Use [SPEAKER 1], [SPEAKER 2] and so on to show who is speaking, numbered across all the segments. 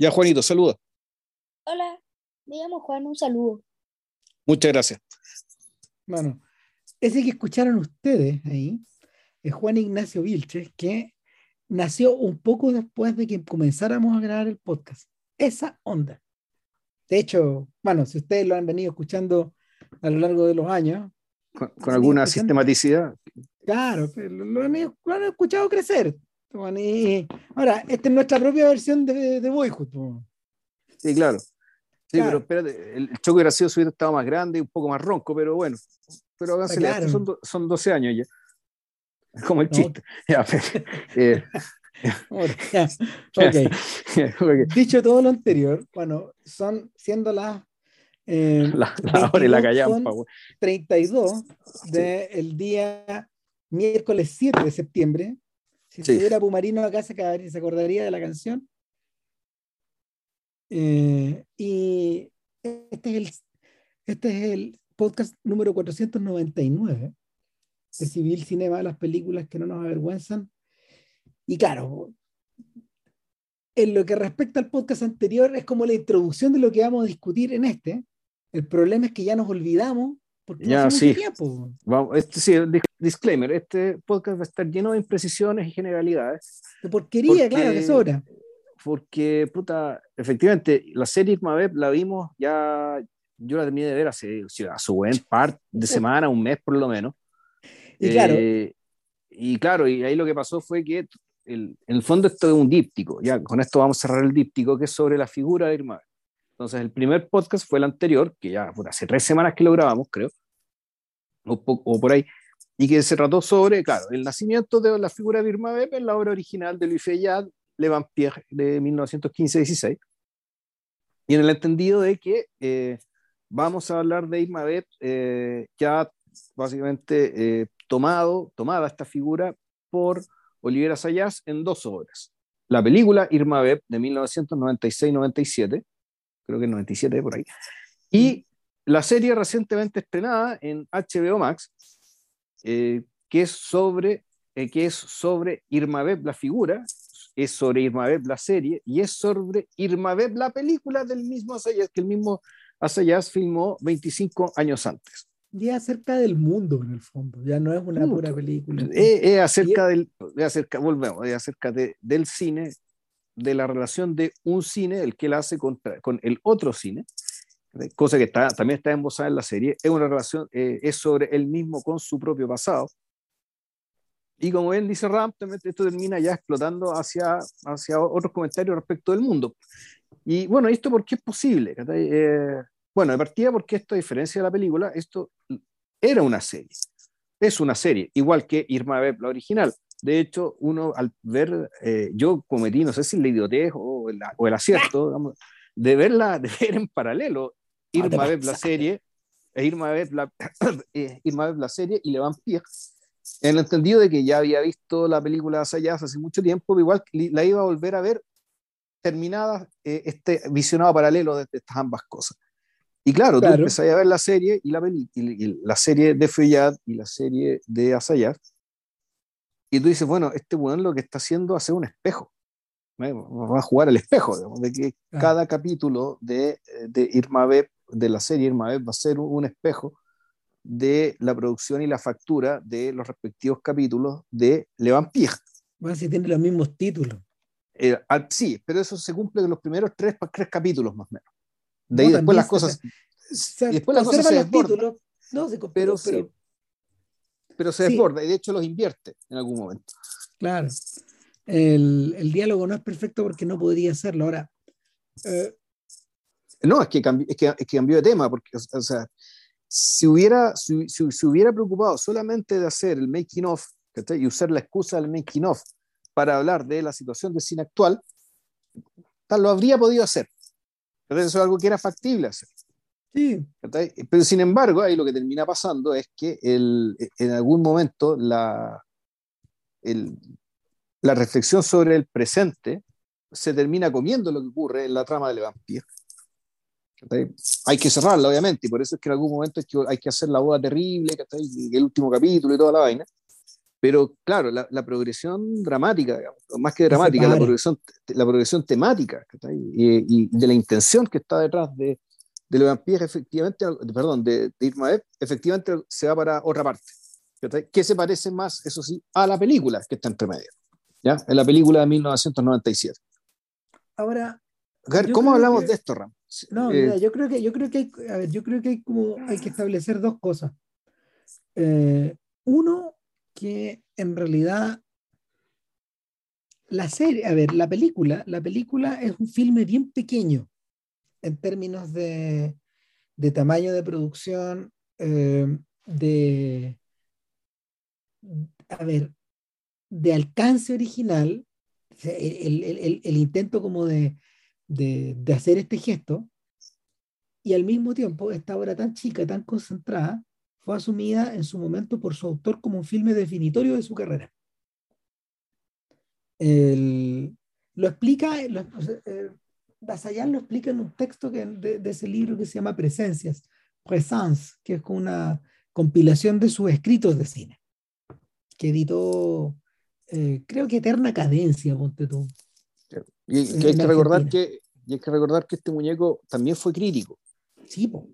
[SPEAKER 1] Ya, Juanito, saluda.
[SPEAKER 2] Hola, me llamo Juan, un saludo.
[SPEAKER 1] Muchas gracias.
[SPEAKER 3] Bueno, ese que escucharon ustedes ahí es Juan Ignacio Vilches, que nació un poco después de que comenzáramos a grabar el podcast. Esa onda. De hecho, bueno, si ustedes lo han venido escuchando a lo largo de los años.
[SPEAKER 1] Con, alguna sistematicidad.
[SPEAKER 3] Claro, lo han, lo han, escuchado crecer. Ahora, esta es nuestra propia versión de, de Boyhood.
[SPEAKER 1] Sí, claro. Sí, pero espérate, el choque gracioso hubiera estado más grande y un poco más ronco, pero bueno, pero claro. son, son 12 años ya. Como el chiste. Ya,
[SPEAKER 3] eh, okay. Dicho todo lo anterior, bueno, son siendo las
[SPEAKER 1] eh, la, la hora y la callampa,
[SPEAKER 3] 32 del día miércoles 7 de septiembre. Si sí. estuviera Pumarino acá se, se acordaría de la canción. Eh, y este es, el, este es el podcast número 499 de Civil Cinema, las películas que no nos avergüenzan. Y claro, en lo que respecta al podcast anterior, es como la introducción de lo que vamos a discutir en este. El problema es que ya nos olvidamos porque
[SPEAKER 1] ya, no sí. tiempo. Vamos, este, sí, disclaimer, este podcast va a estar lleno de imprecisiones y generalidades.
[SPEAKER 3] De porquería, claro, que sobra
[SPEAKER 1] porque, puta, efectivamente, la serie Irmabeb la vimos ya, yo la terminé de ver hace, a su buen par de semana, un mes por lo menos.
[SPEAKER 3] Y claro.
[SPEAKER 1] Eh, y claro, y ahí lo que pasó fue que el, en el fondo esto es un díptico, ya con esto vamos a cerrar el díptico, que es sobre la figura de Irmabeb. Entonces, el primer podcast fue el anterior, que ya hace tres semanas que lo grabamos, creo, o, o por ahí, y que se trató sobre, claro, el nacimiento de la figura de Irma en la obra original de Louis Fayad, le Vampire de 1915-16, y en el entendido de que eh, vamos a hablar de Irma Beb eh, ya básicamente eh, tomado, tomada esta figura por Olivera Sayas en dos obras. La película Irma Beb de 1996-97, creo que 97 por ahí, y la serie recientemente estrenada en HBO Max, que es sobre que es sobre Irma Beb, la figura, es sobre Irma Beb la serie y es sobre Irma Beb la película del mismo Asayas que el mismo Asayas filmó 25 años antes.
[SPEAKER 3] Y acerca del mundo en el fondo, ya no es una pura película.
[SPEAKER 1] Es, acerca del, acerca, volvemos, es acerca de, del cine, de la relación de un cine, el que él hace con el otro cine, cosa que está, también está embosada en la serie, es una relación, eh, es sobre él mismo con su propio pasado, y como bien dice Ram, esto termina ya explotando hacia, hacia otros comentarios respecto del mundo. Y bueno, ¿esto por qué es posible? Eh, bueno, de partida porque esto, a diferencia de la película, esto era una serie. Es una serie, igual que Irma Beb, la original. De hecho, uno al ver, eh, yo cometí, no sé si la idiotez o el, o el acierto, de verla, de ver en paralelo Irma Beb, la serie, e Irma Beb, la, eh, Irma Beb, la serie y Le Vampire en el entendido de que ya había visto la película Sayas hace mucho tiempo, igual la iba a volver a ver terminada eh, este visionado paralelo de, estas ambas cosas. Y claro, tú empezás a ver la serie y la, y, la serie de Feuillad y la serie de Asayas, y tú dices, bueno, este weón lo que está haciendo es hacer un espejo. Va a jugar al espejo, de que cada capítulo de, de Irma Beb, de la serie Irma Beb, va a ser un espejo de la producción y la factura de los respectivos capítulos de Le Vampire.
[SPEAKER 3] Bueno, si tiene los mismos títulos.
[SPEAKER 1] Eh, sí, pero eso se cumple en los primeros tres, tres capítulos más o menos. De ahí después las cosas.
[SPEAKER 3] Se, después las cosas se desbordan. No, se,
[SPEAKER 1] pero, pero, pero, se desborda y de hecho los invierte en algún momento.
[SPEAKER 3] Claro. El, el diálogo no es perfecto porque no podría hacerlo. Ahora.
[SPEAKER 1] Eh, no, es que, es que, es que cambió de tema, porque, o sea, si hubiera, si, si, hubiera preocupado solamente de hacer el making of y usar la excusa del making of para hablar de la situación del cine actual, tal lo habría podido hacer. Entonces eso es algo que era factible hacer.
[SPEAKER 3] Sí.
[SPEAKER 1] Pero sin embargo, ahí lo que termina pasando es que el, en algún momento la, el, la reflexión sobre el presente se termina comiendo lo que ocurre en la trama de Le Vampire hay que cerrarla, obviamente, y por eso es que en algún momento hay que, que hacer la boda terrible, el último capítulo y toda la vaina. pero claro, la, la progresión dramática, digamos, más que dramática, la progresión, la progresión temática y, y, de la intención que está detrás de, de Le Vampire, efectivamente, perdón, de, de Irma efectivamente se va para otra parte, que se parece más, eso sí, a la película que está entre medio, ¿ya? En la película de 1997.
[SPEAKER 3] Ahora,
[SPEAKER 1] ¿cómo hablamos de esto, Ram?
[SPEAKER 3] No, eh, yo creo que yo creo que hay, a ver, yo creo que hay como hay que establecer dos cosas. Eh, uno, que en realidad la serie, a ver, la película, la película es un filme bien pequeño en términos de, de tamaño de producción, eh, de, a ver, de alcance original, el, el, el intento como de, de, de, hacer este gesto, y al mismo tiempo esta obra tan chica, tan concentrada, fue asumida en su momento por su autor como un filme definitorio de su carrera. lo explica, lo, eh, lo explica en un texto que, de, ese libro que se llama Presencias, Présence, que es una compilación de sus escritos de cine, que editó, eh, creo que Eterna Cadencia, ponte tú.
[SPEAKER 1] Y, hay que recordar que, y hay que recordar que este muñeco también fue crítico.
[SPEAKER 3] Sí, po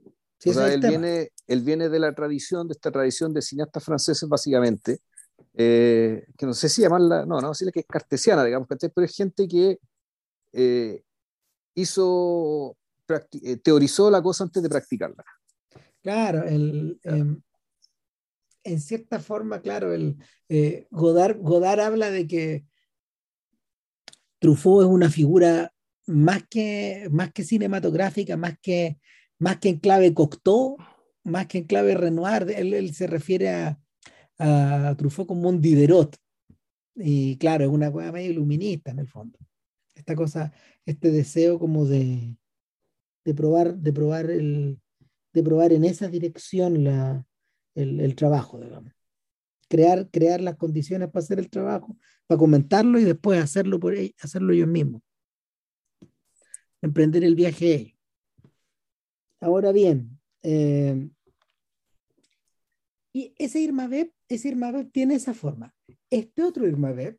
[SPEAKER 1] él, viene, él viene de la tradición, de esta tradición de cineastas franceses, básicamente, eh, que no sé si llamarla, no, no, decirle que es cartesiana, digamos, pero es gente que eh, hizo, eh, teorizó la cosa antes de practicarla.
[SPEAKER 3] Claro, el, em, en cierta forma, claro, el, Godard, Godard habla de que Truffaut es una figura más que, más que cinematográfica, más que más que en clave Cocteau, más que en clave Renoir, él, se refiere a, a, Truffaut como un Diderot. Y claro, es una cosa medio iluminista en el fondo. Esta cosa, este deseo como de, de probar, de probar el, de probar en esa dirección la, el, el, trabajo, digamos. Crear, crear las condiciones para hacer el trabajo, para comentarlo y después hacerlo por hacerlo ellos mismos. Emprender el viaje. Ahora bien, eh, y ese Irma Beb, ese Irma Beb tiene esa forma. Este otro Irma Beb,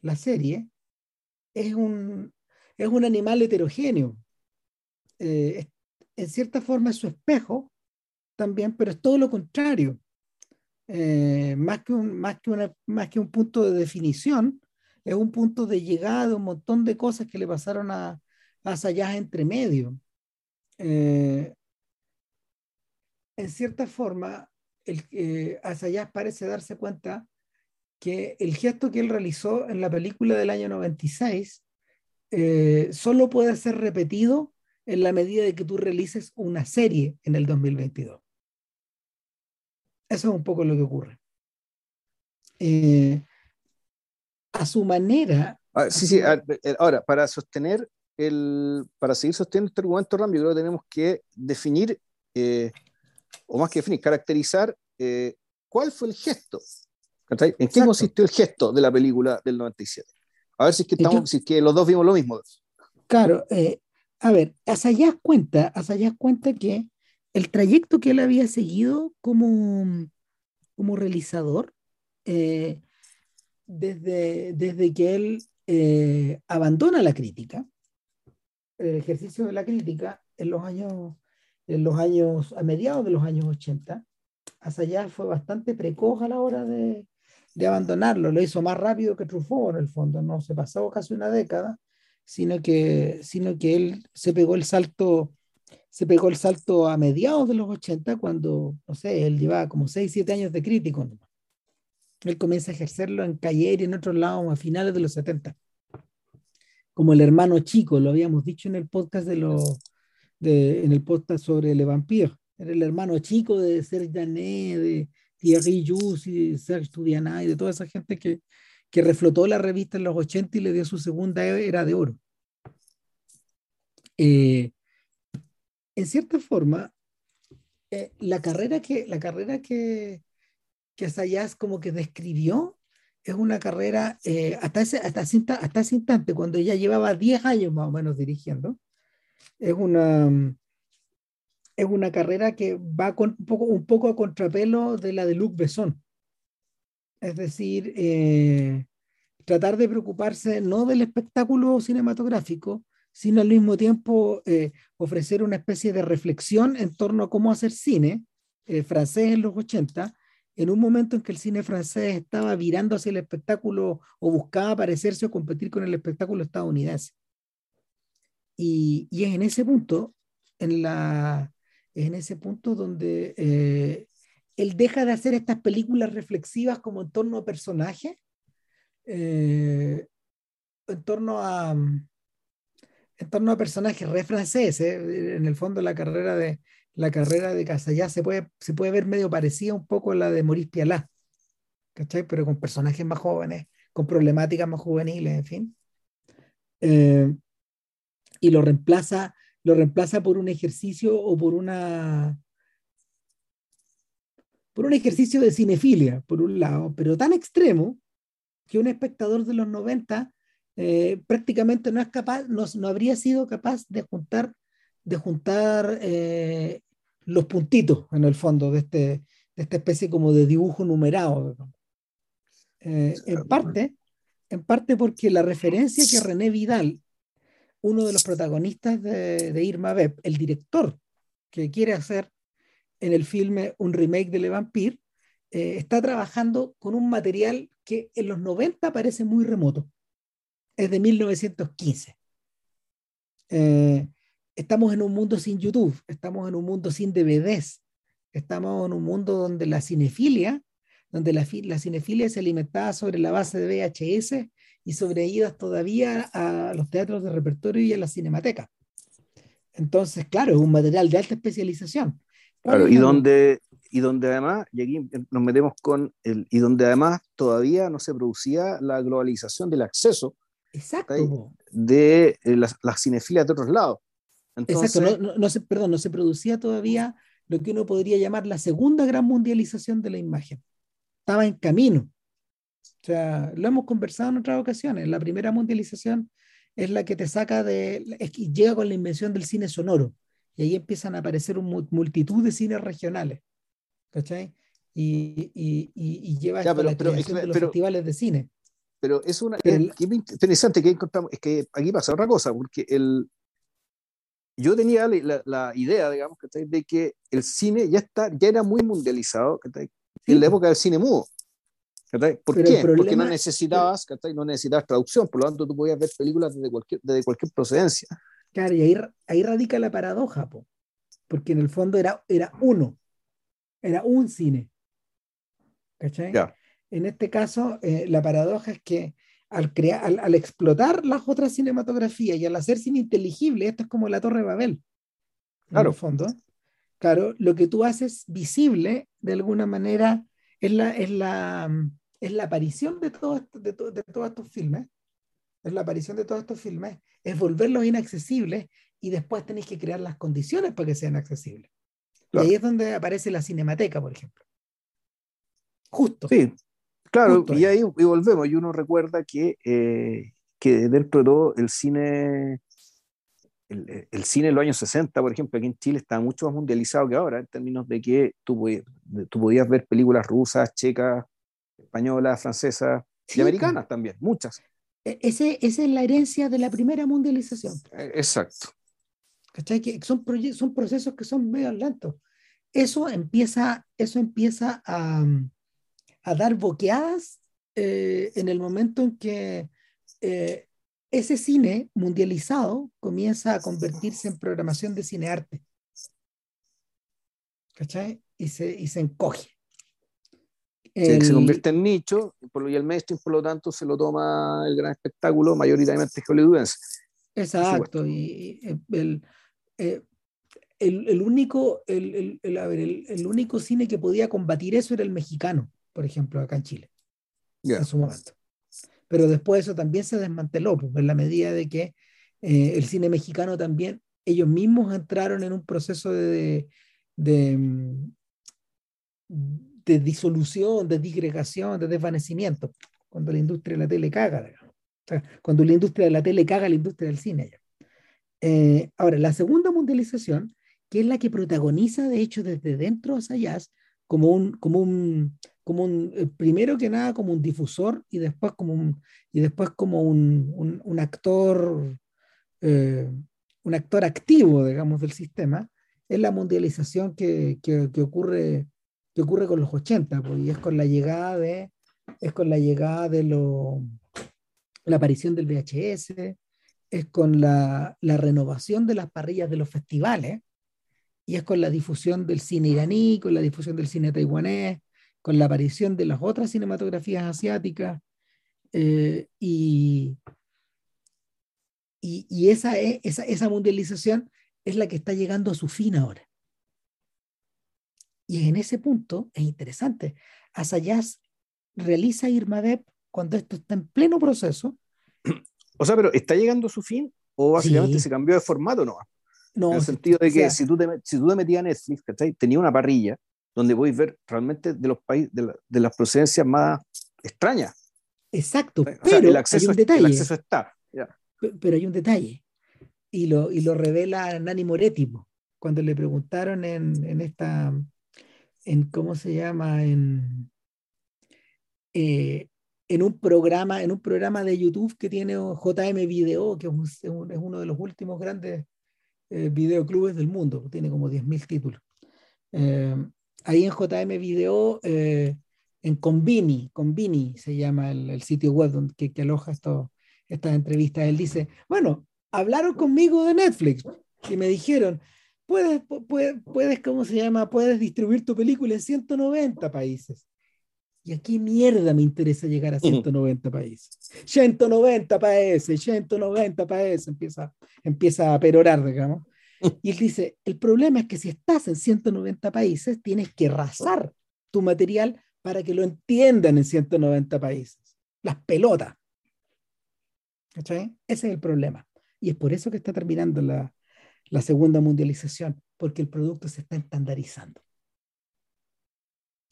[SPEAKER 3] la serie, es un, es un animal heterogéneo. Eh, en cierta forma es su espejo también, pero es todo lo contrario. Eh, más, que un, más, que una, más que un punto de definición, es un punto de llegada de un montón de cosas que le pasaron a, Sayas entre medio. Eh, en cierta forma, el, eh, Asayas parece darse cuenta que el gesto que él realizó en la película del año 96 eh, solo puede ser repetido en la medida de que tú realices una serie en el 2022. Eso es un poco lo que ocurre. a su manera.
[SPEAKER 1] Ah, sí, sí, ahora, para sostener el, para seguir sosteniendo este argumento, Ram, yo creo que tenemos que definir, eh, o más que definir, caracterizar eh, cuál fue el gesto. ¿En qué consistió el gesto de la película del 97? A ver si es que, estamos, si es que los dos vimos lo mismo.
[SPEAKER 3] Claro, eh, a ver, Asayas cuenta, Asayas cuenta que el trayecto que él había seguido como, como realizador, desde, desde que él abandona la crítica, el ejercicio de la crítica en los años, en los años, a mediados de los años 80, allá fue bastante precoz a la hora de, de abandonarlo, lo hizo más rápido que Truffaut en el fondo, no se pasó casi una década, sino que, sino que él se pegó el salto se pegó el salto a mediados de los 80 cuando, no sé, él llevaba como 6, 7 años de crítico. Él comienza a ejercerlo en Cayer y en otros lados a finales de los 70 como el hermano chico, lo habíamos dicho en el podcast de los de, en el podcast sobre Le Vampire. Era el hermano chico de Serge Danet, de Thierry Jus y Serge Tudiana y de toda esa gente que, que reflotó la revista en los 80 y le dio su segunda era de oro. Eh, en cierta forma, eh, la carrera que, la carrera que, que Sayas como que describió es una carrera, eh, hasta, ese, hasta, hasta ese instante, cuando ella llevaba 10 años más o menos dirigiendo, es una, es una carrera que va con, un, poco, un poco a contrapelo de la de Luc Besson. Es decir, eh, tratar de preocuparse no del espectáculo cinematográfico, sino al mismo tiempo eh, ofrecer una especie de reflexión en torno a cómo hacer cine eh, francés en los 80, en un momento en que el cine francés estaba virando hacia el espectáculo o buscaba parecerse o competir con el espectáculo estadounidense. Y, es en ese punto, en, la, en ese punto donde eh, él deja de hacer estas películas reflexivas como en torno a personajes, eh, en torno a en torno a personajes re franceses. En el fondo la carrera de la carrera de Casallá se puede, se puede ver medio parecida un poco a la de Maurice Pialat, ¿cachai? Pero con personajes más jóvenes, con problemáticas más juveniles, en fin. Eh, y lo reemplaza, lo reemplaza por un ejercicio o por una por un ejercicio de cinefilia, por un lado, pero tan extremo que un espectador de los 90 eh, prácticamente no es capaz, no, no, habría sido capaz de juntar, de juntar eh, los puntitos en el fondo de, este, de esta especie como de dibujo numerado. Eh, en parte, en parte porque la referencia que René Vidal, uno de los protagonistas de, de Irma Beb, el director que quiere hacer en el filme un remake de Le Vampire, eh, está trabajando con un material que en los 90 parece muy remoto. Es de 1915. Eh, estamos en un mundo sin YouTube, estamos en un mundo sin DVDs, estamos en un mundo donde la cinefilia, donde la, la cinefilia se alimentaba sobre la base de VHS y sobre idas todavía a los teatros de repertorio y a la cinemateca. Entonces, claro, es un material de alta especialización.
[SPEAKER 1] Claro, y donde, y donde además, y aquí nos metemos con el, y donde además todavía no se producía la globalización del acceso
[SPEAKER 3] Exacto.
[SPEAKER 1] de eh, las, las cinefilias de otros lados.
[SPEAKER 3] Entonces, Exacto, no, no, no, se, perdón, no se producía todavía lo que uno podría llamar la segunda gran mundialización de la imagen. Estaba en camino. O sea, lo hemos conversado en otras ocasiones. La primera mundialización es la que te saca de, es que llega con la invención del cine sonoro. Y ahí empiezan a aparecer una multitud de cines regionales. ¿Cachai? Y, y, y, y lleva
[SPEAKER 1] Ya, pero-
[SPEAKER 3] la
[SPEAKER 1] pero-
[SPEAKER 3] creación de los
[SPEAKER 1] pero-
[SPEAKER 3] festivales de cine.
[SPEAKER 1] Pero es una.
[SPEAKER 3] Pero
[SPEAKER 1] es-
[SPEAKER 3] el-
[SPEAKER 1] que es interesante que encontramos. Es que aquí pasa otra cosa, porque el. Yo tenía la, la- idea, digamos, ¿cachai? de que el cine ya, está, ya era muy mundializado ¿cachai? en la época del cine mudo. ¿cachai? ¿Por
[SPEAKER 3] Pero
[SPEAKER 1] qué? Porque no
[SPEAKER 3] problema-
[SPEAKER 1] necesitabas, no necesitabas traducción, por lo tanto tú podías ver películas desde cualquier, desde cualquier procedencia.
[SPEAKER 3] Claro, y ahí, ahí radica la paradoja, po, porque en el fondo era, era uno, era un cine. ¿Cachai?
[SPEAKER 1] Ya.
[SPEAKER 3] En este caso, eh, la paradoja es que al, crear, al, al explotar las otras cinematografías y al hacer cine inteligible, esto es como la Torre de Babel, en
[SPEAKER 1] Claro.
[SPEAKER 3] el fondo. Claro, lo que tú haces visible, de alguna manera, es la, es la, es la aparición de, todo de, to- de todos estos filmes, es la aparición de todos estos filmes, es volverlos inaccesibles y después tenéis que crear las condiciones para que sean accesibles.
[SPEAKER 1] Claro.
[SPEAKER 3] Y ahí es donde aparece la cinemateca, por ejemplo. Justo.
[SPEAKER 1] Sí, claro,
[SPEAKER 3] Justo
[SPEAKER 1] y
[SPEAKER 3] ahí.
[SPEAKER 1] y volvemos, y uno recuerda que, eh, que dentro de todo el cine, el, el cine en los años 60, por ejemplo, aquí en Chile estaba mucho más mundializado que ahora, en términos de que tú, podías- tú podías ver películas rusas, checas, españolas, francesas
[SPEAKER 3] Sí,
[SPEAKER 1] y americanas también, muchas.
[SPEAKER 3] E- Ese, esa es la herencia de la primera mundialización.
[SPEAKER 1] Eh, Exacto.
[SPEAKER 3] ¿cachai? Que son, son procesos que son medio lentos. Eso empieza, eso empieza a, a dar boqueadas eh, en el momento en que eh, ese cine mundializado comienza a convertirse en programación de cinearte. ¿Cachai? Y se, y se encoge.
[SPEAKER 1] Se, se
[SPEAKER 3] El-
[SPEAKER 1] convierte en nicho, y, el mainstream, por lo tanto, se lo toma el gran espectáculo mayoritariamente hollywoodense.
[SPEAKER 3] Exacto, y y el, eh, el, el único, el, el- el- a ver, el, el único cine que podía combatir eso era el mexicano, por ejemplo, acá en Chile,
[SPEAKER 1] Ya.
[SPEAKER 3] en su momento. Pero después eso también se desmanteló, pues, en la medida de que eh, el cine mexicano también, ellos mismos entraron en un proceso de, de, mm, de disolución, de disgregación, de desvanecimiento, cuando la industria de la tele caga, digamos. O sea, cuando la industria de la tele caga la industria del cine. ya. Eh, ahora, la segunda mundialización, que es la que protagoniza, de hecho, desde dentro a Sayas, como un, como un, como un, eh, primero que nada como un difusor y después como un, y después como un, un, un actor, eh, un actor activo, digamos, del sistema, es la mundialización que, que, que ocurre, que ocurre con los 80, pues, y es con la llegada de, es con la llegada de lo, la aparición del VHS, es con la, la renovación de las parrillas de los festivales, y es con la difusión del cine iraní, con la difusión del cine taiwanés, con la aparición de las otras cinematografías asiáticas, eh, y, y, y esa, es, esa, esa mundialización es la que está llegando a su fin ahora. Y en ese punto es interesante. Asayas realiza Irmadep cuando esto está en pleno proceso.
[SPEAKER 1] O sea, pero ¿está llegando a su fin o básicamente
[SPEAKER 3] Sí.
[SPEAKER 1] se cambió de formato no?
[SPEAKER 3] No,
[SPEAKER 1] en el sentido de
[SPEAKER 3] o
[SPEAKER 1] que
[SPEAKER 3] sea,
[SPEAKER 1] si, tú te, si tú te metías a Netflix, ¿cachai? tenía una parrilla donde podéis ver realmente de los países, de, la- de las procedencias más extrañas.
[SPEAKER 3] exacto,
[SPEAKER 1] O sea,
[SPEAKER 3] pero
[SPEAKER 1] el, acceso,
[SPEAKER 3] hay un
[SPEAKER 1] es- el
[SPEAKER 3] detalle,
[SPEAKER 1] acceso está.
[SPEAKER 3] pe- pero hay un detalle, y lo, y lo revela Nani Moretti, cuando le preguntaron en, en esta, en cómo se llama, en, eh, en un programa, en un programa de YouTube que tiene JM Video, que es un- es uno de los últimos grandes eh, videoclubes del mundo, tiene como 10.000 títulos. Eh, ahí en JM Video, eh, en Convini, Convini se llama el, sitio web donde, que, aloja esto- estas entrevistas, él dice, bueno, hablaron conmigo de Netflix y me dijeron, puedes, pu- puedes, puedes, ¿cómo se llama? Puedes distribuir tu película en 190 países. ¿Y a qué mierda me interesa llegar a 190 países? 190 países, 190 países, empieza, empieza a perorar, digamos. Y él dice, el problema es que si estás en 190 países, tienes que rasar tu material para que lo entiendan en 190 países. Las pelotas. ¿Cachai? Ese es el problema. Y es por eso que está terminando la, la segunda mundialización, porque el producto se está estandarizando.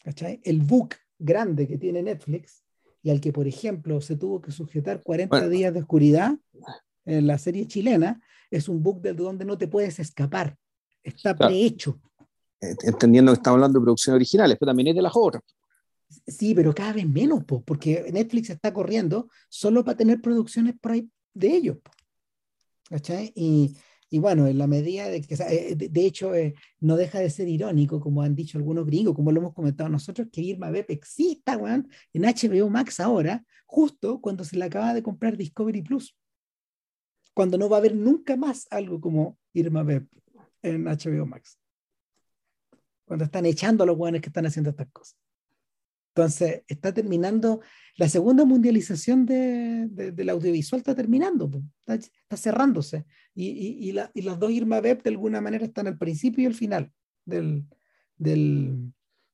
[SPEAKER 3] ¿Cachai? El book grande que tiene Netflix y al que, por ejemplo, se tuvo que sujetar 40
[SPEAKER 1] Bueno.
[SPEAKER 3] días de oscuridad en la serie chilena, es un book de donde no te puedes escapar. Está
[SPEAKER 1] Claro.
[SPEAKER 3] prehecho.
[SPEAKER 1] Eh, Entendiendo que estamos hablando de producciones originales, pero también es de las otras.
[SPEAKER 3] Sí, pero cada vez menos, po, porque Netflix está corriendo solo para tener producciones por ahí de ellos. ¿Cachai? Y, y bueno, en la medida de que, eh, de, hecho, eh, no deja de ser irónico, como han dicho algunos gringos, como lo hemos comentado nosotros, que Irma Bep exista, en HBO Max ahora, justo cuando se le acaba de comprar Discovery Plus. Cuando no va a haber nunca más algo como Irma Bep en HBO Max. Cuando están echando a los weones que están haciendo estas cosas. Entonces, está terminando, la segunda mundialización de, de- del audiovisual está terminando, está, está cerrándose. Y, y- y la- y las dos Irma Bep de alguna manera están al principio y al final del, del,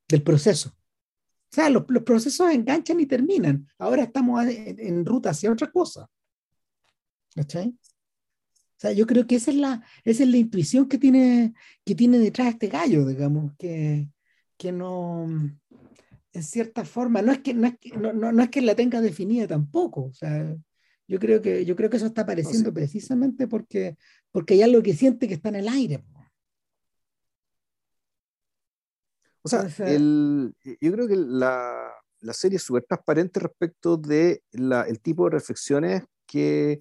[SPEAKER 3] del proceso. O sea, los, los procesos enganchan y terminan. Ahora estamos en, en ruta hacia otra cosa. ¿Cachai? O sea, yo creo que esa es la, esa es la intuición que tiene, que tiene detrás este gallo, digamos, que, que no, en cierta forma, no es que, no es que, no, no- no es que la tenga definida tampoco. O sea, yo creo que, yo creo que eso está apareciendo precisamente porque, porque hay algo que siente que está en el aire.
[SPEAKER 1] O sea, el- yo creo que la, la serie es súper transparente respecto de la- el tipo de reflexiones que,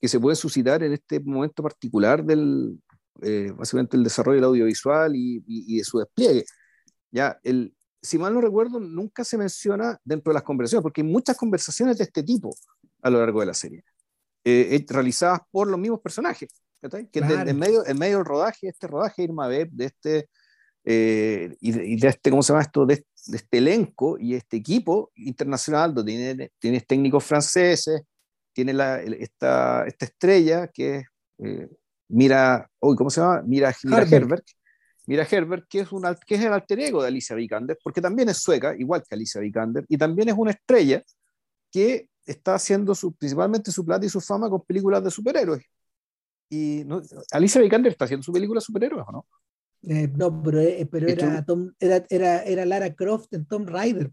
[SPEAKER 1] que se puede suscitar en este momento particular del, eh, básicamente el desarrollo del audiovisual y, y- y de su despliegue. Ya, el, si mal no recuerdo, nunca se menciona dentro de las conversaciones, porque hay muchas conversaciones de este tipo a lo largo de la serie, eh, eh, realizadas por los mismos personajes, que
[SPEAKER 3] Claro.
[SPEAKER 1] en, medio, en medio del rodaje, este rodaje Irma Beb, de este, eh, y, de, este, ¿cómo se llama esto? De, de este elenco y este equipo internacional, donde tiene- tienes técnicos franceses, tiene la, esta, esta estrella que es, eh, Mira, uy, ¿cómo se llama? Mira, Mira. Mira Herbert, que es, un, que es el alter ego de Alicia Vikander, porque también es sueca, igual que Alicia Vikander, y también es una estrella que está haciendo su, principalmente su plata y su fama con películas de superhéroes. Y no, Alicia Vikander está haciendo su película de superhéroes, ¿o no?
[SPEAKER 3] Eh, no, pero, eh, pero era, Tom- era, era, era Lara Croft en Tomb Raider.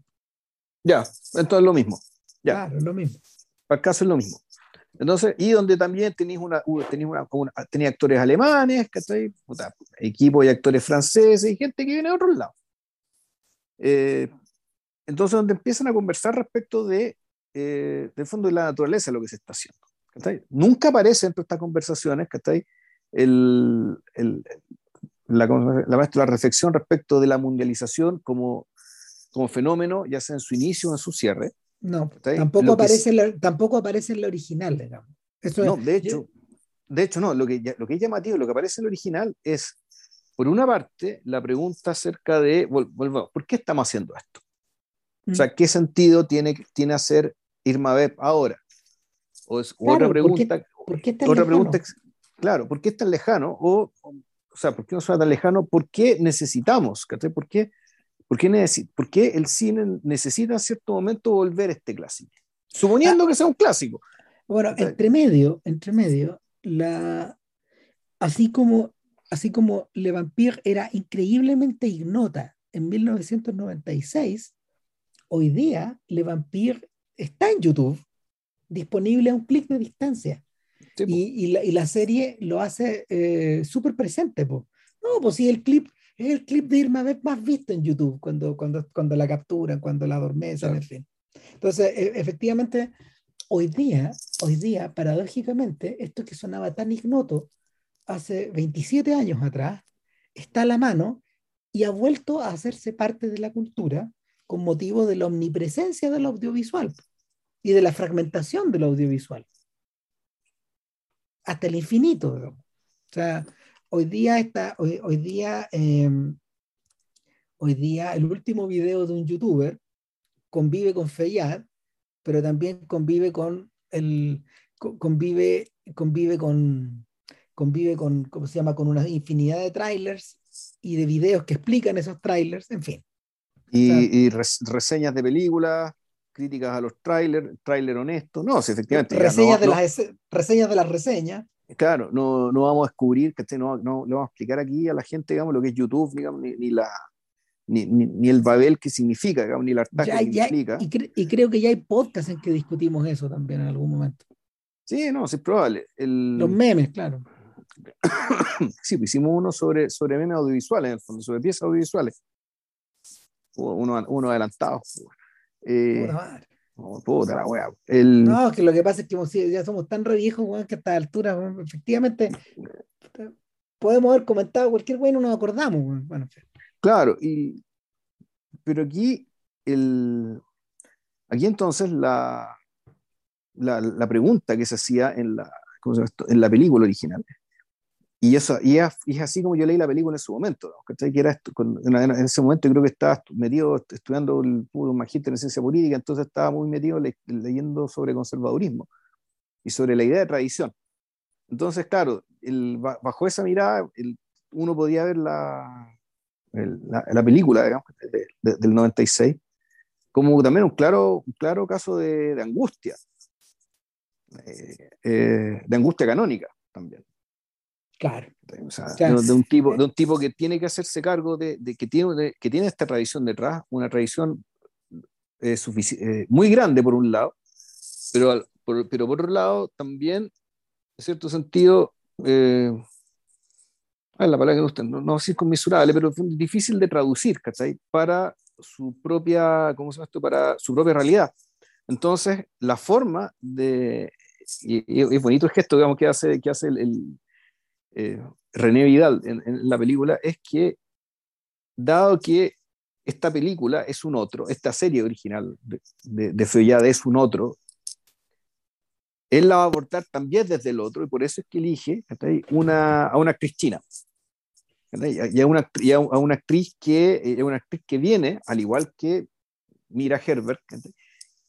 [SPEAKER 1] Ya, entonces es lo mismo. Ya.
[SPEAKER 3] Claro, lo mismo.
[SPEAKER 1] Para el caso es lo mismo. Entonces, y donde también tenéis una, tenéis una, una- actores alemanes, ¿cachai? Puta, equipo y actores franceses y gente que viene de otros lados. Eh, entonces donde empiezan a conversar respecto de, eh, del fondo de la naturaleza, lo que se está haciendo. Nunca aparece entre estas conversaciones, ¿cachai? El, el, la, la, la, reflexión respecto de la mundialización como, como fenómeno, ya sea en su inicio o en su cierre.
[SPEAKER 3] No, tampoco aparece, la, tampoco aparece en la original, digamos.
[SPEAKER 1] no, de hecho, de hecho, no, lo que, lo que es llamativo, lo que aparece en el original es, por una parte, la pregunta acerca de, volvemos, ¿por qué estamos haciendo esto? O sea, mm. ¿qué sentido tiene, tiene hacer Irma Beb ahora? O es otra pregunta.
[SPEAKER 3] ¿por qué,
[SPEAKER 1] otra pregunta, claro, ¿por qué es tan lejano? O, o sea, ¿por qué no suena tan lejano? ¿Por qué necesitamos? ¿Por qué, por, qué ¿Por qué el cine necesita en cierto momento volver a este clásico? Suponiendo ah. que sea un clásico.
[SPEAKER 3] Bueno, entre medio, entre medio, la, así como, así como Le Vampire era increíblemente ignota en 1996, hoy día Le Vampire está en YouTube, disponible a un clic de distancia. y, y, la, serie lo hace eh, súper presente. No, pues sí, el clip es el clip de Irma más visto en YouTube cuando, cuando, cuando la capturan, cuando la adormecen, en fin. Entonces, e, efectivamente, hoy día, hoy día, paradójicamente, esto que sonaba tan ignoto hace 27 años atrás, está a la mano y ha vuelto a hacerse parte de la cultura con motivo de la omnipresencia del audiovisual y de la fragmentación del audiovisual. Hasta el infinito. O sea, hoy día está, hoy, hoy día, em, hoy día el último video de un youtuber convive con Feyad pero también convive con el convive convive con convive con cómo se llama con una infinidad de trailers y de videos que explican esos trailers, en fin.
[SPEAKER 1] Y, reseñas de películas, críticas a los trailers, trailer honesto, no, si efectivamente.
[SPEAKER 3] Reseñas, de Las, reseñas de las reseñas.
[SPEAKER 1] Claro, no, no vamos a descubrir, que no, no le vamos a explicar aquí a la gente, digamos, lo que es YouTube, digamos, ni, ni la, ni, ni, el Babel que significa, ni el Artaje que significa.
[SPEAKER 3] Y, creo que ya hay podcasts en que discutimos eso también en algún momento.
[SPEAKER 1] Sí, no, es probable. El...
[SPEAKER 3] Los memes, claro.
[SPEAKER 1] sí, pues hicimos uno sobre, sobre memes audiovisuales, en el fondo, sobre piezas audiovisuales. Uno, uno adelantado. Eh, puta la wea. El...
[SPEAKER 3] No, que lo que pasa es que ya somos tan re viejos, que a esta altura, efectivamente, podemos haber comentado cualquier weón y no nos acordamos. Bueno,
[SPEAKER 1] Claro, y, pero aquí, el, aquí entonces la, la, pregunta que se hacía en la, en la película original, y, eso, y es, así como yo leí la película en su momento, que era en, ese momento creo que estaba metido estudiando el puro magíster en ciencia política, entonces estaba muy metido leyendo sobre conservadurismo y sobre la idea de tradición. Entonces, claro, el, bajo esa mirada, uno podía ver la, la, película, digamos, del 96, como también un claro, un claro caso de, angustia, eh, eh, de angustia canónica también.
[SPEAKER 3] Claro.
[SPEAKER 1] De, un tipo, de un tipo que tiene que hacerse cargo de, que, tiene, que tiene esta tradición detrás, una tradición eh, muy grande por un lado, pero por, pero por otro lado también, en cierto sentido, ah, la palabra que no, gusta, no, no decir conmisurable, pero es difícil de traducir, ¿cachai? Para su propia, ¿cómo se llama esto? Para su propia realidad. Entonces, la forma de, y, es bonito el gesto, digamos, que hace, que hace el, eh, René Vidal en, la película, es que, dado que esta película es un otro, esta serie original de, de, de es un otro, él la va a abortar también desde el otro, y por eso es que elige una, a una actriz china. Y a una, a una actriz que, eh, una actriz que viene, al igual que Mira Herbert,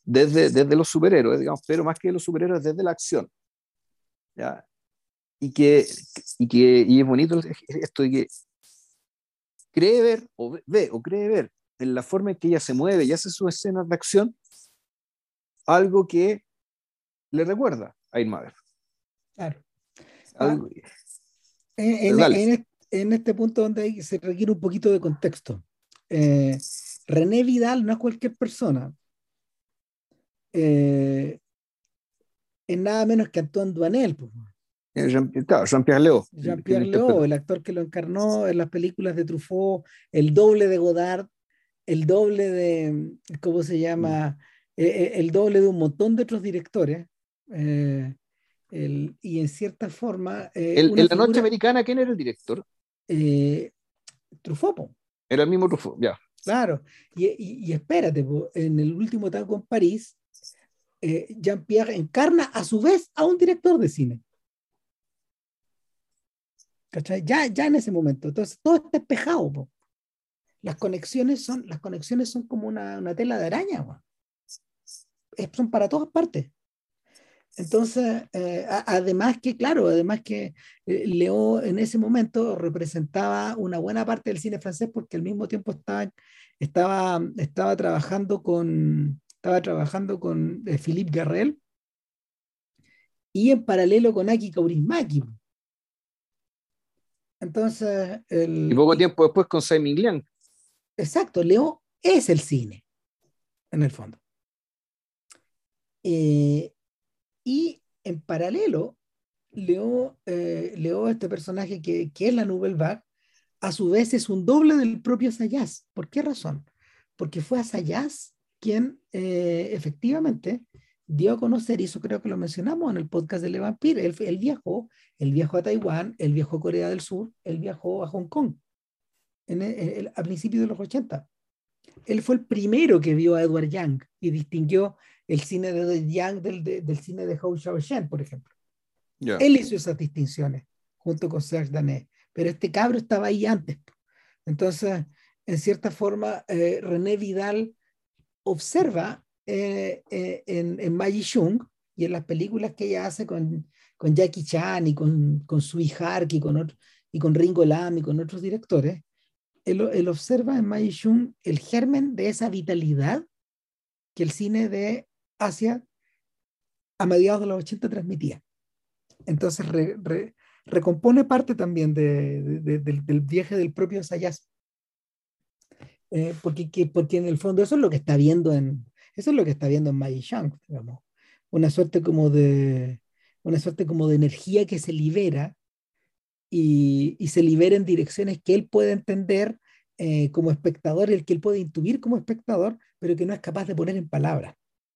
[SPEAKER 1] desde, desde los superhéroes, digamos, pero más que los superhéroes, desde la acción. ¿ya? Y, que, y, que, y es bonito esto de que cree ver, o ve, o cree ver en la forma en que ella se mueve y hace sus escenas de acción, algo que le recuerda a Irma
[SPEAKER 3] Claro. Ah, en, en, en este punto donde se requiere un poquito de contexto. Eh, René Vidal no es cualquier persona. Eh, es nada menos que Antoine Duanel. Pues.
[SPEAKER 1] Jean-Pierre Leo.
[SPEAKER 3] Jean-Pierre Leo, el actor que lo encarnó en las películas de Truffaut, el doble de Godard, el doble de, ¿cómo se llama? Eh, eh, el doble de un montón de otros directores. eh, el- y en cierta forma... eh,
[SPEAKER 1] El- en la noche americana, ¿quién era el director?
[SPEAKER 3] eh, Truffaut, po.
[SPEAKER 1] Era el mismo Truffaut, ya.
[SPEAKER 3] Claro, y, y- y espérate, po, en el último tango en París, eh, Jean-Pierre encarna a su vez a un director de cine. ¿Cachai? Ya, ya en ese momento. Entonces, todo está espejado. po. Las conexiones son, las conexiones son como una, una tela de araña. Es- son para todas partes. Entonces, eh, además que, claro, además que eh, Leo en ese momento representaba una buena parte del cine francés porque al mismo tiempo estaba, estaba, estaba trabajando con, estaba trabajando con eh, Philippe Garrel y en paralelo con Aki Kaurismäki. Entonces, el,
[SPEAKER 1] Y poco tiempo después con Simon.
[SPEAKER 3] Exacto, Leo es el cine, en el fondo. Eh, y en paralelo, Leo, eh, Leo este personaje que, que es la Nouvelle Vague, a su vez es un doble del propio Sayas. ¿Por qué razón? Porque fue a Sayas quien eh, efectivamente dio a conocer, y eso creo que lo mencionamos en el podcast de Le Vampire, él, él viajó, él viajó a Taiwán, él viajó a Corea del Sur, él viajó a Hong Kong en el- el- a principios de los 80. Él fue el primero que vio a Edward Yang y distinguió el cine de Edward Yang del, de- del cine de Hou Xiaoshen, por ejemplo.
[SPEAKER 1] Ya.
[SPEAKER 3] Él hizo esas distinciones junto con Serge Danet, pero este cabro estaba ahí antes. Entonces, en cierta forma, eh, René Vidal observa eh, eh, en, en Maggie Chung y en las películas que ella hace con, con Jackie Chan y con, con Sui Hark con, otro- y con Ringo Lam y con otros directores, él, él observa en Maggie Chung el germen de esa vitalidad que el cine de Asia a mediados de los 80 transmitía. Entonces re- re- recompone parte también de- de- de- del, del viaje del propio Sayas. Eh, porque, que- porque en el fondo eso es lo que está viendo en eso es lo que está viendo en Maggie Chung, digamos. Una suerte como de una suerte como de energía que se libera y, y se libera en direcciones que él puede entender eh, como espectador, el que él puede intuir como espectador, pero que no es capaz de poner en palabras.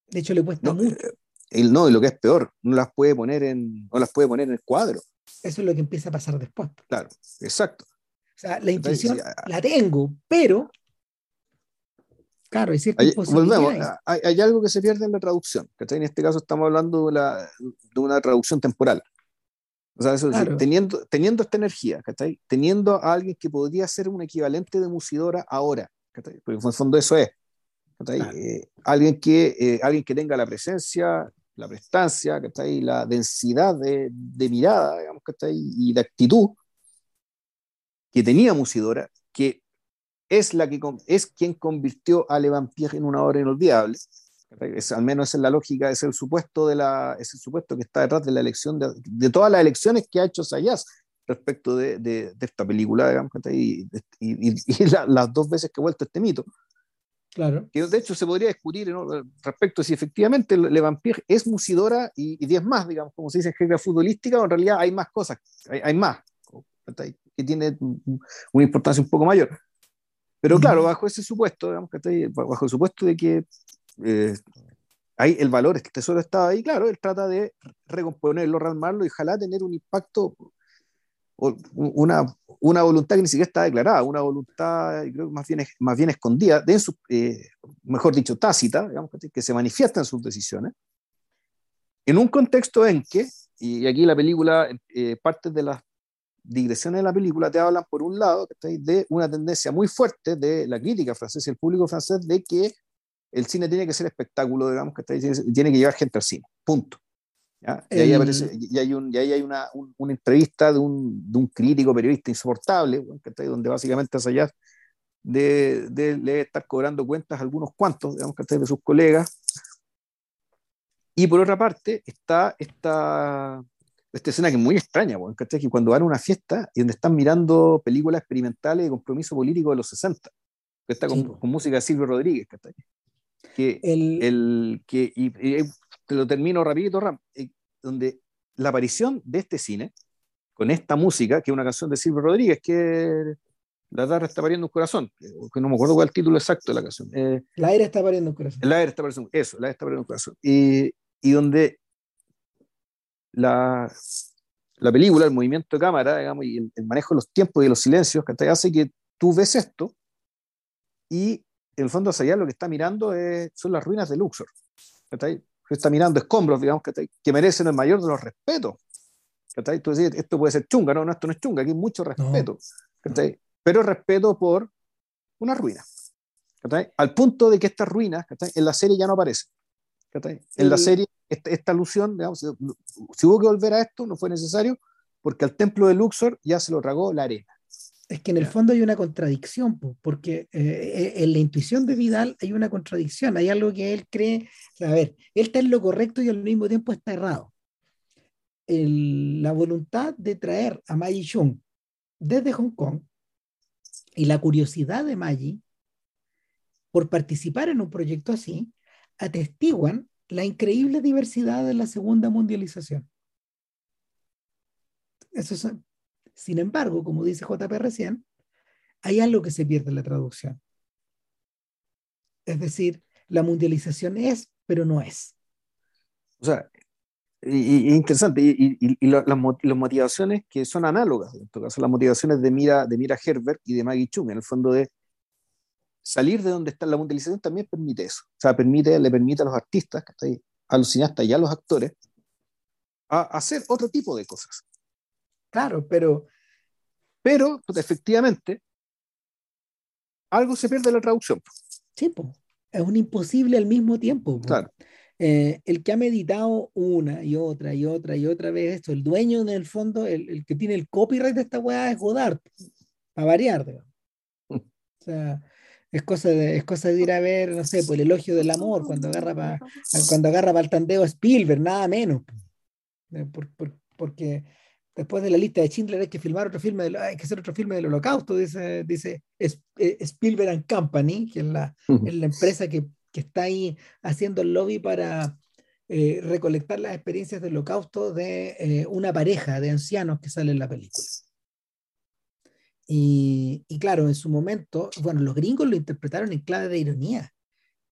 [SPEAKER 3] De hecho, le cuesta
[SPEAKER 1] No,
[SPEAKER 3] mucho.
[SPEAKER 1] eh, él no, y lo que es peor, no las puede poner en, no las puede poner en el cuadro.
[SPEAKER 3] Eso es lo que empieza a pasar después.
[SPEAKER 1] Claro, exacto.
[SPEAKER 3] O sea, la intuición
[SPEAKER 1] sí,
[SPEAKER 3] la tengo, pero claro, ciertas
[SPEAKER 1] Hay, volvemos,
[SPEAKER 3] posibilidades.
[SPEAKER 1] hay, hay algo que se pierde en la traducción. ¿cachai? En este caso estamos hablando de, la- de una traducción temporal. O sea, eso es decir,
[SPEAKER 3] Claro.
[SPEAKER 1] teniendo, teniendo esta energía, ¿cachai? teniendo a alguien que podría ser un equivalente de Musidora ahora, ¿cachai? porque en el fondo eso es.
[SPEAKER 3] Claro.
[SPEAKER 1] Eh, alguien, que, eh, alguien que tenga la presencia, la prestancia, ¿cachai? la densidad de, de mirada digamos, y de actitud que tenía Musidora, que es, la que, es quien convirtió a Le Vampire en una obra inolvidable. Es, al menos esa es la lógica, es el supuesto, de la, es el supuesto que está detrás de la elección, de, de todas las elecciones que ha hecho Sayas respecto de, de, de esta película, digamos, y, y, y- y la- las dos veces que ha vuelto este mito,
[SPEAKER 3] Claro,
[SPEAKER 1] que de hecho se podría discutir ¿no? respecto a si efectivamente Le Vampire es Musidora y, y 10 más, digamos, como se dice en jerga futbolística, o en realidad hay más cosas, hay, hay más, que tiene una importancia un poco mayor. Pero claro, bajo ese supuesto, digamos, ¿cachai? bajo el supuesto de que eh, hay el valor, el tesoro estaba ahí, claro, él trata de recomponerlo, rearmarlo y ojalá tener un impacto, o una, una voluntad que ni siquiera está declarada, una voluntad, creo que más bien, más bien escondida, de su, eh, mejor dicho, tácita, digamos, que se manifiesta en sus decisiones, en un contexto en que, y aquí la película, eh, parte de las digresiones de la película te hablan, por un lado, de una tendencia muy fuerte de la crítica francesa y el público francés de que el cine tiene que ser espectáculo, digamos, que tiene, que llevar gente al cine, punto. ¿ya? Y, ahí aparece, y, hay un, y ahí hay una, un- una entrevista de un, de un crítico periodista insoportable, ¿cachai? donde básicamente allá de, de, de estar cobrando cuentas a algunos cuantos, digamos, ¿cachai? de sus colegas. Y por otra parte está esta, esta escena que es muy extraña, weón, ¿cachai? que cuando van a una fiesta y donde están mirando películas experimentales de compromiso político de los 60, que está con,
[SPEAKER 3] Sí,
[SPEAKER 1] con música de Silvio Rodríguez, ¿cachai? que
[SPEAKER 3] el,
[SPEAKER 1] el que y, y te lo termino rapidito Ram, eh, donde la aparición de este cine con esta música que es una canción de Silvio Rodríguez que La Tierra está pariendo un corazón, que no me acuerdo cuál es el título exacto de la canción. Eh,
[SPEAKER 3] la aire está pariendo un corazón.
[SPEAKER 1] El aire está pariendo, eso, la aire está pariendo un corazón. Y, y donde la, la película, el movimiento de cámara, digamos, y el, manejo de los tiempos y de los silencios, que hace que tú ves esto y en el fondo hacia allá lo que está mirando es, son las ruinas de Luxor. Está mirando escombros, digamos, que merecen el mayor de los respetos. Tú decís, esto puede ser chunga, no, no, esto no es chunga, aquí hay mucho respeto. Pero respeto por una ruina. Al punto de que estas ruinas en la serie ya no aparecen. En la serie, esta, alusión, digamos, si hubo que volver a esto, no fue necesario, porque al templo de Luxor ya se lo tragó la arena.
[SPEAKER 3] Es que en el fondo hay una contradicción, porque eh, eh, en la intuición de Vidal hay una contradicción, hay algo que él cree, a ver, él está en lo correcto y al mismo tiempo está errado. la voluntad de traer a Maggie Chung desde Hong Kong y la curiosidad de Maggie por participar en un proyecto así, atestiguan la increíble diversidad de la segunda mundialización. Eso es, sin embargo, como dice JP recién, hay algo que se pierde en la traducción. Es decir, la mundialización es, pero no es.
[SPEAKER 1] O sea, y, interesante, y, y, las, motivaciones que son análogas, en todo caso, las motivaciones de Mira, de Mira Herbert y de Maggie Chung, en el fondo de salir de donde está la mundialización también permite eso. O sea, permite, le permite a los artistas, a los cineastas y a los actores, a hacer otro tipo de cosas.
[SPEAKER 3] Claro, pero...
[SPEAKER 1] Pero, pues, efectivamente, algo se pierde en la traducción.
[SPEAKER 3] Sí, pues, es un imposible al mismo tiempo.
[SPEAKER 1] Claro.
[SPEAKER 3] Eh, el que ha meditado una y otra y otra y otra vez esto, el dueño en el fondo, el, el que tiene el copyright de esta weá es Godard, para variar, digamos. O sea, es cosa de, es cosa de ir a ver, no sé, pues el elogio del amor, cuando agarra para cuando agarra el tandeo a Spielberg, nada menos. Eh, porque después de la lista de Schindler hay que filmar otro filme, hay que hacer otro filme del holocausto, dice, dice eh, Spielberg and Company, que es la, es la empresa que, que, está ahí haciendo el lobby para eh, recolectar las experiencias del holocausto de eh, una pareja de ancianos que sale en la película. Y, y, claro, en su momento, bueno, los gringos lo interpretaron en clave de ironía,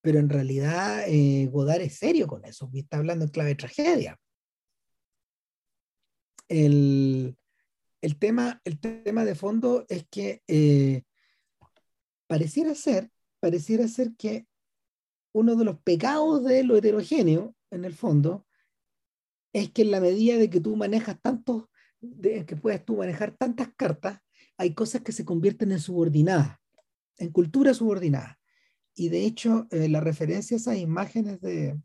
[SPEAKER 3] pero en realidad Godard es serio con eso, está hablando en clave de tragedia. El, tema, el tema de fondo es que eh, pareciera ser, pareciera ser que uno de los pecados de lo heterogéneo, en el fondo, es que en la medida de que tú manejas tantos, de que puedes tú manejar tantas cartas, hay cosas que se convierten en subordinadas, en cultura subordinada. Y de hecho, eh, la referencia a imágenes de,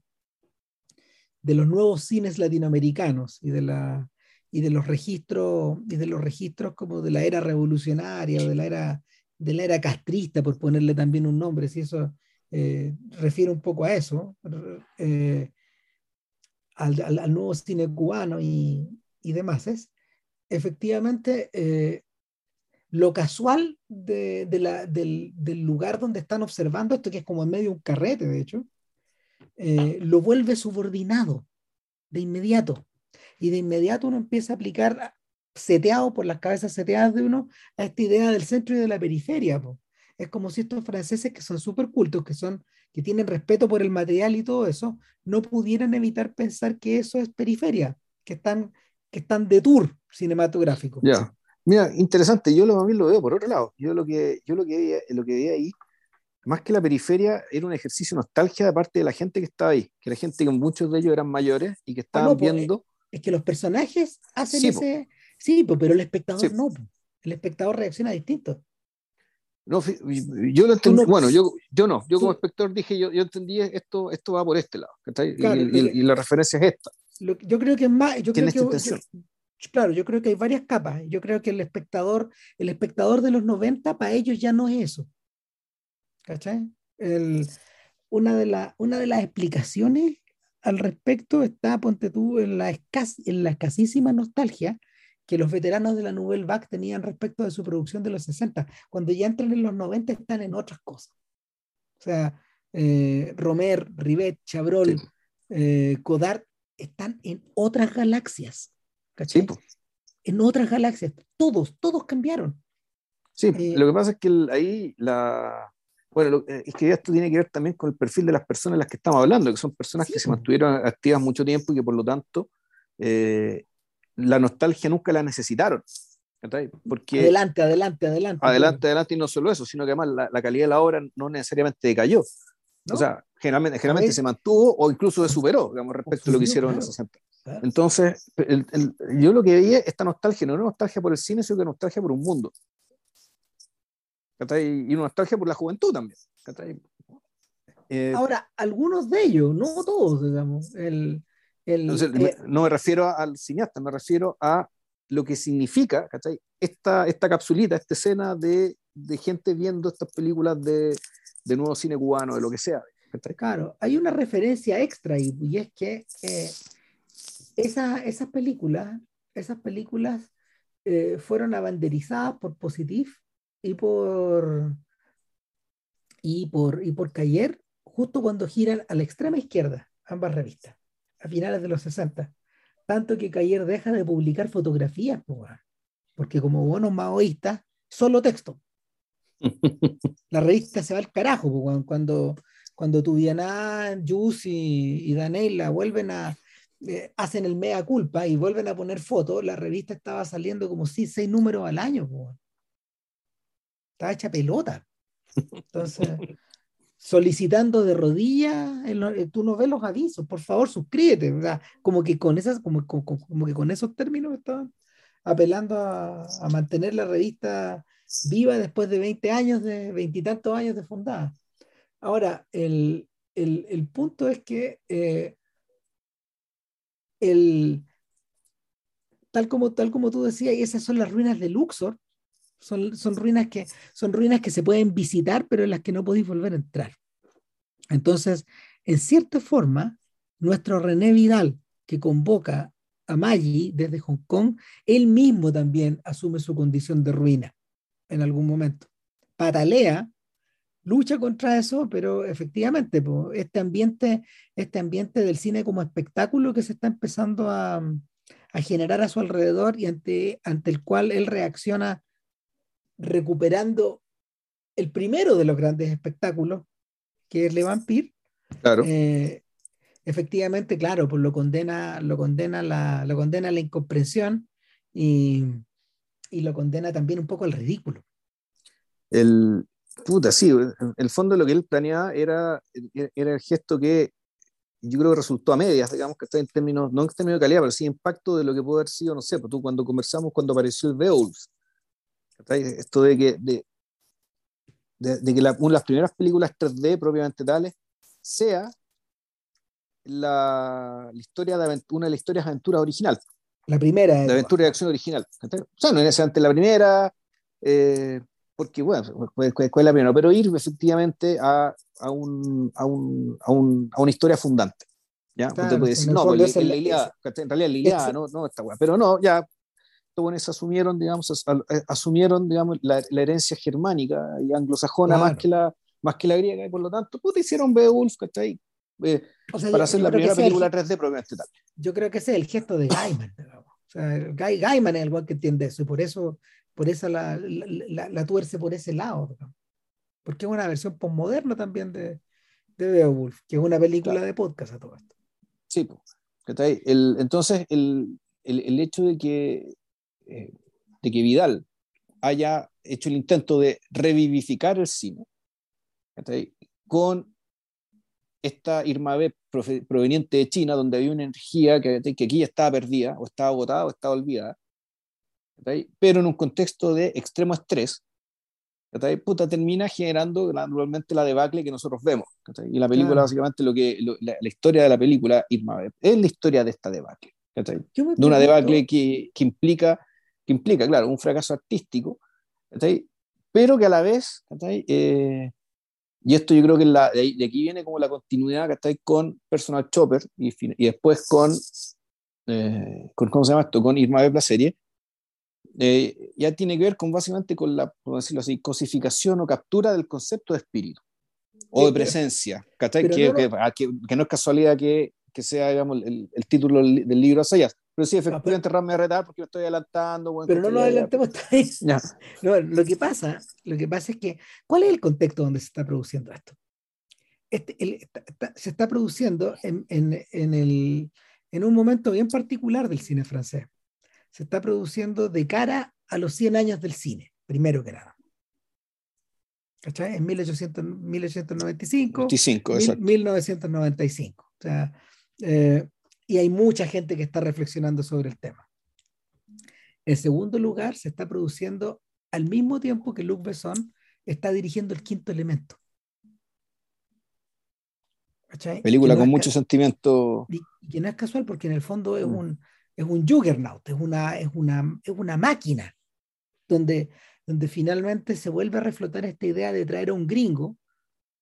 [SPEAKER 3] de los nuevos cines latinoamericanos y de la, y de los registros y de los registros como de la era revolucionaria o de la era de la era castrista por ponerle también un nombre si eso eh, refiere un poco a eso eh, al, nuevo cine cubano y, y demás es efectivamente eh, lo casual de, del, lugar donde están observando esto que es como en medio de un carrete de hecho lo vuelve subordinado de inmediato y de inmediato uno empieza a aplicar seteado por las cabezas seteadas de uno a esta idea del centro y de la periferia. Es como si estos franceses que son súper cultos, que, son, que tienen respeto por el material y todo eso, no pudieran evitar pensar que eso es periferia, que están, que están de tour cinematográfico.
[SPEAKER 1] Ya, mira, interesante, yo lo, también lo veo por otro lado. Yo lo que, yo lo que, veía, lo que veía ahí, más que la periferia, era un ejercicio de nostalgia de parte de la gente que estaba ahí, que la gente que muchos de ellos eran mayores y que ah, estaban viendo
[SPEAKER 3] es que los personajes hacen ese. Sí, pero el espectador no. El espectador reacciona distinto.
[SPEAKER 1] No, yo lo entendí, bueno, yo, yo no, yo como espectador dije, yo, yo entendí esto, esto va por este lado, y, la referencia es esta.
[SPEAKER 3] yo creo que es más, yo creo que, claro, yo creo que hay varias capas, yo creo que el espectador, el espectador de los 90, para ellos ya no es eso. ¿Cachai? El, una, de la, una de las explicaciones al respecto está, ponte tú, en la, en la escasísima nostalgia que los veteranos de la Nouvelle Vague tenían respecto de su producción de los 60. Cuando ya entran en los 90 están en otras cosas. O sea, eh, Romer, Rivet, Chabrol, eh, Godard están en otras galaxias. ¿Cachai? En otras galaxias. Todos, todos cambiaron.
[SPEAKER 1] Sí, eh, lo que pasa es que ahí la... Bueno, eh, es que esto tiene que ver también con el perfil de las personas de las que estamos hablando, que son personas que se mantuvieron activas mucho tiempo y que por lo tanto eh, la nostalgia nunca la necesitaron. Porque,
[SPEAKER 3] adelante, adelante, adelante.
[SPEAKER 1] Adelante, adelante, y no solo eso, sino que además la, calidad de la obra no necesariamente decayó. O sea, generalmente, generalmente se mantuvo o incluso se superó, digamos, respecto a lo que hicieron en los 60. Entonces, yo lo que veía, esta nostalgia no era nostalgia por el cine, sino que nostalgia por un mundo. Y una nostalgia por la juventud también.
[SPEAKER 3] Eh, Ahora, algunos de ellos, no todos, digamos. El, el,
[SPEAKER 1] eh, no me refiero al cineasta, me refiero a lo que significa Esta, esta capsulita, esta escena de, de gente viendo estas películas de, de, nuevo cine cubano, de lo que sea.
[SPEAKER 3] Claro, hay una referencia extra y, y es que eh, esas películas, esas películas eh, fueron abanderizadas por Positif y por, y por, y por Cayer justo cuando giran a la extrema izquierda, ambas revistas, a finales de los 60 tanto que Cayer deja de publicar fotografías, porque como buenos maoístas, solo texto. La revista se va al carajo, cuando, cuando Tubianá, Jus y, y Danela vuelven a, eh, hacen el mea culpa y vuelven a poner fotos, la revista estaba saliendo como si seis números al año. Estaba hecha pelota. Entonces, solicitando de rodillas, eh, tú no ves los avisos, por favor suscríbete, como que con esas, como, como, que con esos términos estaban apelando a, mantener la revista viva después de 20 años, de veintitantos años de fundada. Ahora, el, punto es que eh, el, tal, como, tal como tú decías, esas son las ruinas de Luxor, son, son, ruinas que, son ruinas que se pueden visitar, pero en las que no podéis volver a entrar. Entonces, en cierta forma, nuestro René Vidal, que convoca a Maggi desde Hong Kong, él mismo también asume su condición de ruina en algún momento. Patalea, lucha contra eso, pero efectivamente, este, ambiente, este ambiente del cine como espectáculo que se está empezando a, a generar a su alrededor y ante, ante el cual él reacciona recuperando el primero de los grandes espectáculos, que es Le Vampire.
[SPEAKER 1] Claro.
[SPEAKER 3] Eh, efectivamente, claro, pues lo condena, lo condena la, lo condena la incomprensión y, y, lo condena también un poco al ridículo.
[SPEAKER 1] El, puta, sí, el fondo de lo que él planeaba era, era el gesto que yo creo que resultó a medias, digamos que está en términos, no en términos de calidad, pero sí impacto de lo que pudo haber sido, no sé, pues tú cuando conversamos, cuando apareció el Beowulf, esto de que, de, de, que una de las primeras películas 3D propiamente tales sea la, la historia de una de las historias de aventura original.
[SPEAKER 3] La primera.
[SPEAKER 1] De aventura de acción original. O sea, no es necesariamente la primera, eh, porque bueno, es la primera, pero ir efectivamente a, a, un, a, un, a, un, a una historia fundante. ¿ya? Usted puede decir, no, pues, en realidad la Iliada, no, no, está bueno. Pero no, ya buenos asumieron, digamos, eh, asumieron, digamos, la, la herencia germánica y anglosajona más, que la, más que la griega, y por lo tanto, pues hicieron Beowulf, ¿cachai? Eh, para hacer la primera película 3D probablemente tal.
[SPEAKER 3] Yo creo que ese es el gesto de Gaiman, digamos. O sea, Gaiman es el que entiende eso, y por eso, por eso la, la, la tuerce por ese lado, porque es una versión postmoderna también de, de Beowulf, que es una película de podcast a todo esto.
[SPEAKER 1] Sí, pues. El, entonces, el, el, el, hecho de que eh, de que Vidal haya hecho el intento de revivificar el cine con esta Irma B proveniente de China, donde había una energía que, que aquí estaba perdida, o estaba agotada, o estaba olvidada, pero en un contexto de extremo estrés, Puta, termina generando naturalmente la debacle que nosotros vemos. Y la película, básicamente, lo que, la, historia de la película Irma es la historia de esta debacle. De una debacle que, que implica que implica, claro, un fracaso artístico, pero que a la vez, eh, y esto yo creo que la, de, aquí viene como la continuidad que con Personal Chopper y, y después con, eh, con, ¿cómo se llama esto? Con Irma la serie, eh, ya tiene que ver con básicamente con la, por decirlo así, cosificación o captura del concepto de espíritu o de presencia, que, que, que, no es casualidad que, que sea digamos, el, el, título del libro Sayas, Pero sí, efectivamente, Ram me retar porque me estoy adelantando. Bueno,
[SPEAKER 3] Pero no nos adelantemos
[SPEAKER 1] Ya.
[SPEAKER 3] No, lo que pasa, lo que pasa es que, ¿cuál es el contexto donde se está produciendo esto? Este, el- está- está- se está produciendo en, en- en el, en un momento bien particular del cine francés. Se está produciendo de cara a los 100 años del cine, primero que nada. ¿Cachai? En 1800, 1895,
[SPEAKER 1] 25,
[SPEAKER 3] mil-
[SPEAKER 1] exacto.
[SPEAKER 3] 1995. O sea, eh, y hay mucha gente que está reflexionando sobre el tema. En segundo lugar, se está produciendo al mismo tiempo que Luc Besson está dirigiendo el quinto elemento. ¿Cachai?
[SPEAKER 1] Película
[SPEAKER 3] no
[SPEAKER 1] con mucho sentimiento.
[SPEAKER 3] y, y que no es casual porque en el fondo es
[SPEAKER 1] Mm.
[SPEAKER 3] un, es un juggernaut, es una, es, una, es una máquina donde, donde finalmente se vuelve a reflotar esta idea de traer a un gringo,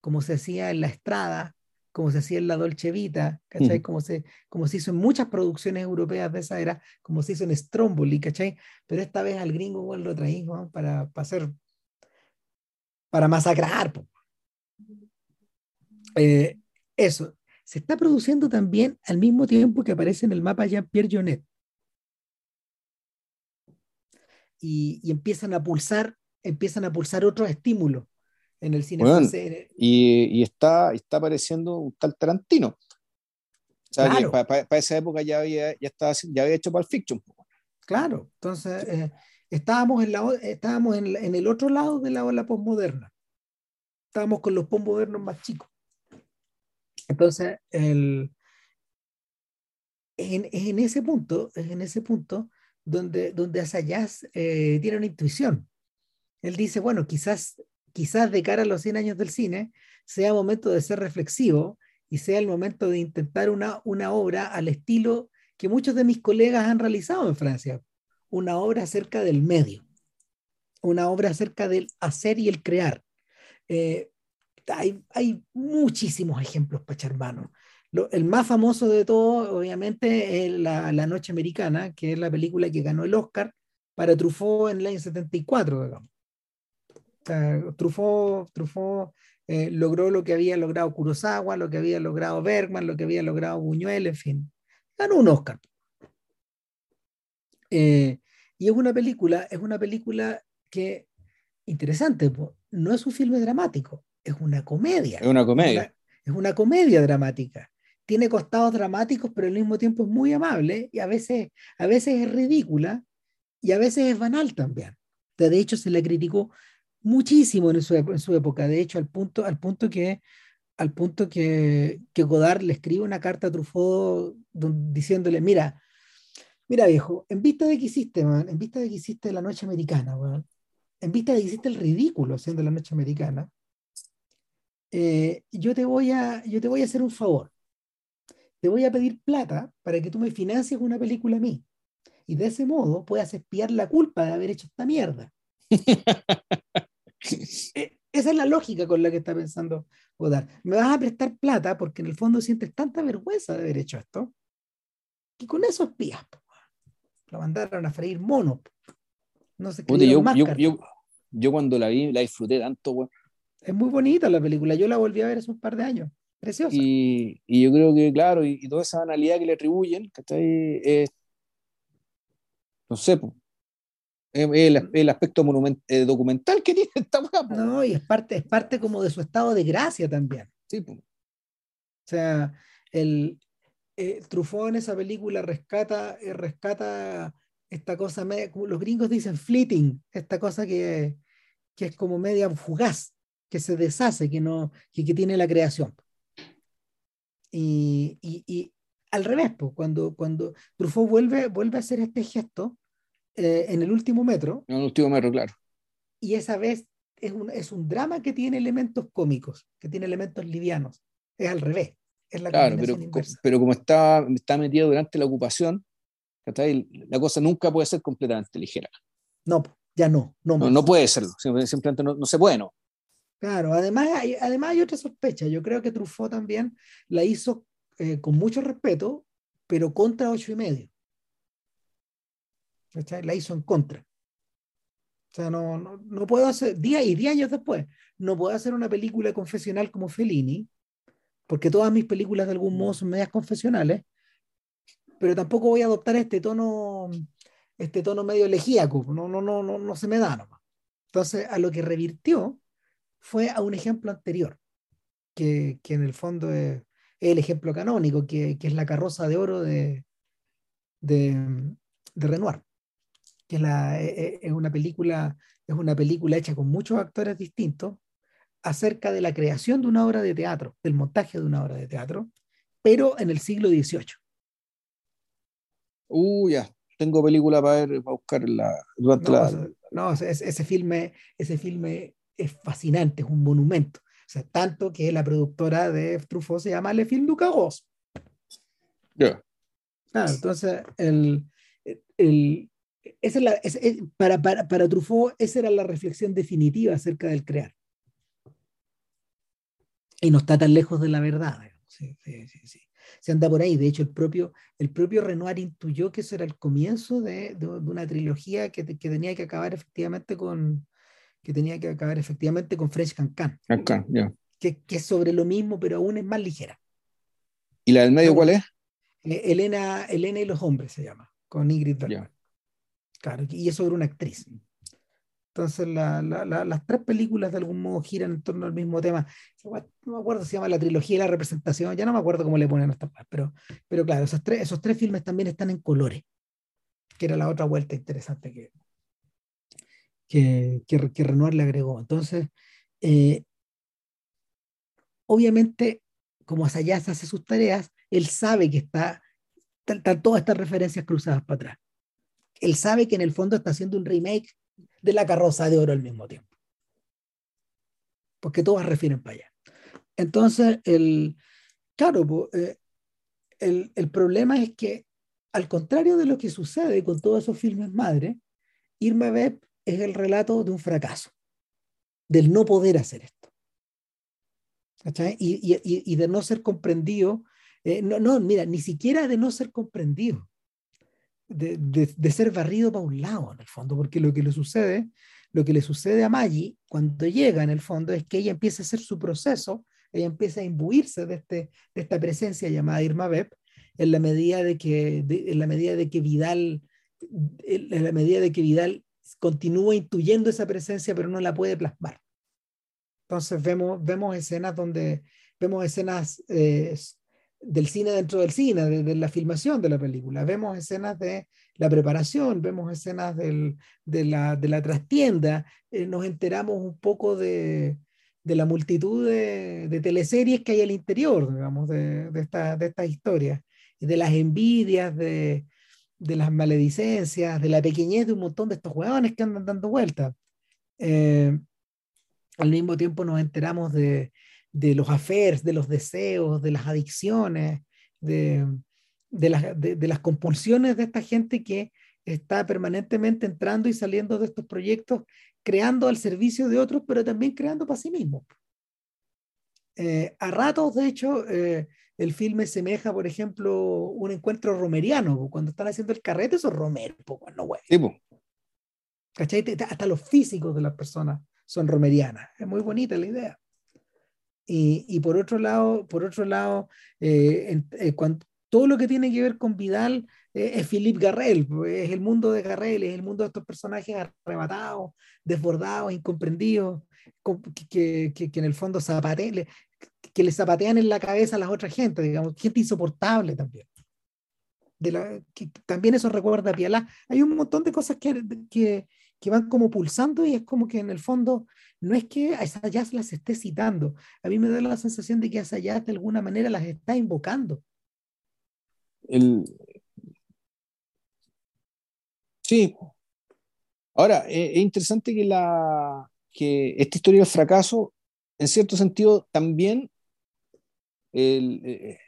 [SPEAKER 3] como se hacía en La Estrada, como se hacía en La Dolce Vita, ¿cachai?
[SPEAKER 1] Mm.
[SPEAKER 3] Como, se, como se hizo en muchas producciones europeas de esa era, como se hizo en Stromboli, ¿cachai? Pero esta vez al gringo igual lo traí ¿no? para, para hacer, para masacrar. Eh, eso, se está produciendo también al mismo tiempo que aparece en el mapa Jean-Pierre Jeunet. Y, y empiezan a pulsar, empiezan a pulsar otros estímulos en el cine
[SPEAKER 1] Bueno. Y, y está, está apareciendo un tal Tarantino. O sea,
[SPEAKER 3] Claro.
[SPEAKER 1] para esa época ya había, ya estaba, ya había hecho Pulp Fiction.
[SPEAKER 3] Claro, entonces eh, estábamos, en, la, estábamos en, el otro lado de la ola postmoderna. Estábamos con los postmodernos más chicos. Entonces, el, en, es en ese punto, en ese punto donde, donde Assayas eh, tiene una intuición. Él dice, bueno, quizás, quizás de cara a los 100 años del cine sea momento de ser reflexivo y sea el momento de intentar una, una obra al estilo que muchos de mis colegas han realizado en Francia, una obra acerca del medio, una obra acerca del hacer y el crear. Eh, hay, hay muchísimos ejemplos, Pacharmano. Lo- el más famoso de todos, obviamente, es la, la Noche Americana, que es la película que ganó el Oscar para Truffaut en el año 74, digamos. Sea, Truffaut, Truffaut eh, logró lo que había logrado Kurosawa, lo que había logrado Bergman, lo que había logrado Buñuel, en fin. Ganó un Oscar. Eh, y es una película, es una película que, interesante, no es un filme dramático, es una comedia.
[SPEAKER 1] Es una comedia.
[SPEAKER 3] Es una comedia dramática. Tiene costados dramáticos, pero al mismo tiempo es muy amable y a veces, a veces es ridícula y a veces es banal también. De hecho, se la criticó muchísimo en su, en su época. De hecho, al punto, al punto que al punto que, que Godard le escribe una carta a Truffaut diciéndole, mira, mira viejo, en vista de que hiciste, man, en vista de que hiciste la noche americana, man, en vista de que hiciste el ridículo haciendo la noche americana, eh, yo, te voy a, yo te voy a hacer un favor. Te voy a pedir plata para que tú me financies una película a mí. Y de ese modo puedas espiar la culpa de haber hecho esta mierda. Eh, Esa es la lógica con la que está pensando Godard. Me vas a prestar plata porque en el fondo sientes tanta vergüenza de haber hecho esto que con eso espías. Lo mandaron a freír mono. No
[SPEAKER 1] Puta,
[SPEAKER 3] escribieron
[SPEAKER 1] yo, yo, yo, yo cuando la vi la disfruté tanto.
[SPEAKER 3] Es muy bonita la película. Yo la volví a ver hace un par de años. Preciosa.
[SPEAKER 1] Y, y yo creo que, claro, y, y toda esa banalidad que le atribuyen, ¿cachai? Es, no sé, po, es el, el aspecto monument- eh, documental que tiene esta weá.
[SPEAKER 3] No, y es parte, es parte como de su estado de gracia también.
[SPEAKER 1] Sí, po.
[SPEAKER 3] O sea, el eh, Truffaut en esa película rescata, eh, rescata esta cosa, media- como los gringos dicen fleeting, esta cosa que, que es como media fugaz, que se deshace, que no, que, que tiene la creación. Y, y- y al revés, pues, cuando, cuando Truffaut vuelve, vuelve a hacer este gesto eh, en el último metro,
[SPEAKER 1] En el último metro, claro.
[SPEAKER 3] y esa vez es un, es un drama que tiene elementos cómicos, que tiene elementos livianos. Es al revés, es la
[SPEAKER 1] Claro, pero,
[SPEAKER 3] inversa.
[SPEAKER 1] pero como está, está metido durante la ocupación, la cosa nunca puede ser completamente ligera.
[SPEAKER 3] No, ya no, no,
[SPEAKER 1] No, no puede serlo, sim- simplemente no, no se puede, no.
[SPEAKER 3] Claro, además hay, además hay otra sospecha. Yo creo que Truffaut también la hizo eh, con mucho respeto, pero contra ocho y medio. La hizo en contra. O sea, no, no, no puedo hacer, día y diez años después, no puedo hacer una película confesional como Fellini, porque todas mis películas de algún modo son medias confesionales, pero tampoco voy a adoptar este tono, este tono medio elegíaco, no, no, no, no, no se me da nomás. Entonces, a lo que revirtió fue a un ejemplo anterior, que, que en el fondo es, el ejemplo canónico, que, que, es la carroza de oro de, de, de Renoir, que es, la, es, e, es, una película, es una película hecha con muchos actores distintos acerca de la creación de una obra de teatro, del montaje de una obra de teatro, pero en el siglo XVIII.
[SPEAKER 1] Uh, ya, tengo película para ver, para buscarla.
[SPEAKER 3] No, la... no ese, ese, filme, ese filme es fascinante, es un monumento. O sea, tanto que la productora de Truffaut se llama Le Film du Carrosse.
[SPEAKER 1] Ya. Yeah.
[SPEAKER 3] Claro, entonces, el, el, esa es la, es, es, para, para, para Truffaut, esa era la reflexión definitiva acerca del crear. Y no está tan lejos de la verdad. Sí, sí, sí, sí se anda por ahí. De hecho, el propio, el propio Renoir intuyó que eso era el comienzo de, de, de una trilogía que, que, tenía que acabar efectivamente con que tenía que acabar efectivamente con French Cancan.
[SPEAKER 1] Cancan, yeah.
[SPEAKER 3] que, que, es sobre lo mismo, pero aún es más ligera.
[SPEAKER 1] ¿Y la del medio cuál es?
[SPEAKER 3] Eh, Elena, Elena y los hombres se llama, con Ingrid Bergman. Yeah. Claro, y es sobre una actriz. Entonces, la, la, la, las tres películas de algún modo giran en torno al mismo tema. No me acuerdo se llama la trilogía y la representación, ya no me acuerdo cómo le ponen estas pero, pero claro, esos tres, esos tres filmes también están en colores, que era la otra vuelta interesante que, que, que, que Renoir le agregó. Entonces, eh, obviamente, como Asayas hace sus tareas, él sabe que está, están todas estas referencias cruzadas para atrás. Él sabe que en el fondo está haciendo un remake de la carroza de oro al mismo tiempo. Porque todas refieren para allá. Entonces, el, claro, eh, el, el, problema es que, al contrario de lo que sucede con todos esos filmes madre, Irma Web es el relato de un fracaso, del no poder hacer esto. Y, y, y, de no ser comprendido, eh, no, no, mira, ni siquiera de no ser comprendido, de, de, ser barrido para un lado, en el fondo, porque lo que le sucede, lo que le sucede a Maggie cuando llega, en el fondo, es que ella empieza a hacer su proceso, ella empieza a imbuirse de, este, de esta presencia llamada Irma Beb, en la medida de que, en la medida de que Vidal, en la medida de que Vidal continúa intuyendo esa presencia, pero no la puede plasmar. Entonces vemos, vemos escenas donde, vemos escenas eh, del cine dentro del cine, de, de, la filmación de la película. Vemos escenas de la preparación, vemos escenas del, de, la, de la trastienda, eh, nos enteramos un poco de, de la multitud de, teleseries que hay al interior, digamos, de, esta, de estas historias, y de las envidias, de, de las maledicencias, de la pequeñez de un montón de estos hueones que andan dando vueltas. Eh, al mismo tiempo nos enteramos de, de los affairs, de los deseos, de las adicciones, de, de, las, de, las compulsiones de esta gente que está permanentemente entrando y saliendo de estos proyectos, creando al servicio de otros, pero también creando para sí mismos. Eh, a ratos, de hecho, eh, el filme semeja, por ejemplo, un encuentro romeriano, cuando están haciendo el carrete, eso es romero, no, güey.
[SPEAKER 1] Sí,
[SPEAKER 3] ¿Cachai? Hasta los físicos de las personas son romerianas. Es muy bonita la idea. Y, y, por otro lado, por otro lado eh, en, eh, cuando, todo lo que tiene que ver con Vidal eh, es Philippe Garrel, es el mundo de Garrel, es el mundo de estos personajes arrebatados, desbordados, incomprendidos, que, que, que en el fondo zapate, que le zapatean en la cabeza a las otras gente, digamos, gente insoportable también. De la, que, también eso recuerda a Pialá. Hay un montón de cosas que, que, que van como pulsando y es como que en el fondo no es que a Asayas las esté citando, a mí me da la sensación de que Asayas de alguna manera las está invocando.
[SPEAKER 1] El... Sí. Ahora, es, es interesante que, la, que esta historia del fracaso, en cierto sentido, también el, eh,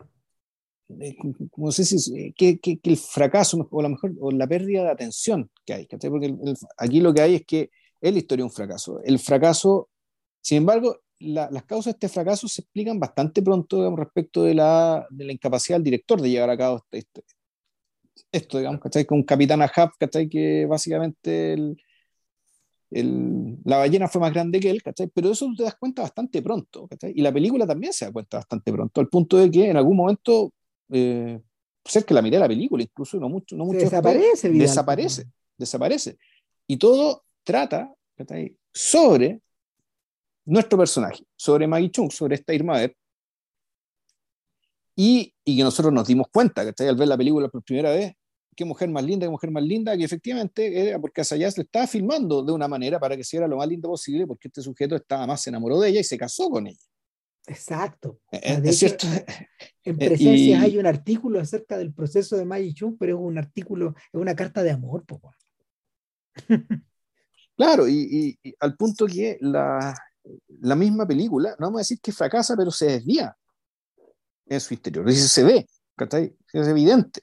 [SPEAKER 1] no sé si que, que, que, el fracaso o, la mejor, o la pérdida de atención que hay, porque el, el, aquí lo que hay es que es la historia de un fracaso. El fracaso, sin embargo, la, las causas de este fracaso se explican bastante pronto digamos, respecto de la, de la, incapacidad del director de llevar a cabo este, este, esto, digamos, ¿cachai? Con Capitán Ahab, ¿cachai? Que básicamente el, el, la ballena fue más grande que él, ¿cachai? Pero eso te das cuenta bastante pronto, ¿cachai? Y la película también se da cuenta bastante pronto, al punto de que en algún momento eh, ser que la miré la película, incluso no mucho, no mucho
[SPEAKER 3] desaparece,
[SPEAKER 1] desaparece, desaparece. Y todo trata sobre nuestro personaje, sobre Maggie Chung, sobre esta Irma Ver, y, y, que nosotros nos dimos cuenta, que al ver la película por primera vez, qué mujer más linda, qué mujer más linda, que efectivamente era porque Asayas le estaba filmando de una manera para que sea lo más lindo posible, porque este sujeto estaba más enamoró de ella y se casó con ella.
[SPEAKER 3] Exacto.
[SPEAKER 1] Eh, eh, es cierto.
[SPEAKER 3] En presencia hay un artículo acerca del proceso de Maggie Chung, pero es un artículo, es una carta de amor, po.
[SPEAKER 1] Claro, y, y, al punto que la, la misma película, no vamos a decir que fracasa, pero se desvía en su interior. Dice, se ve, es evidente.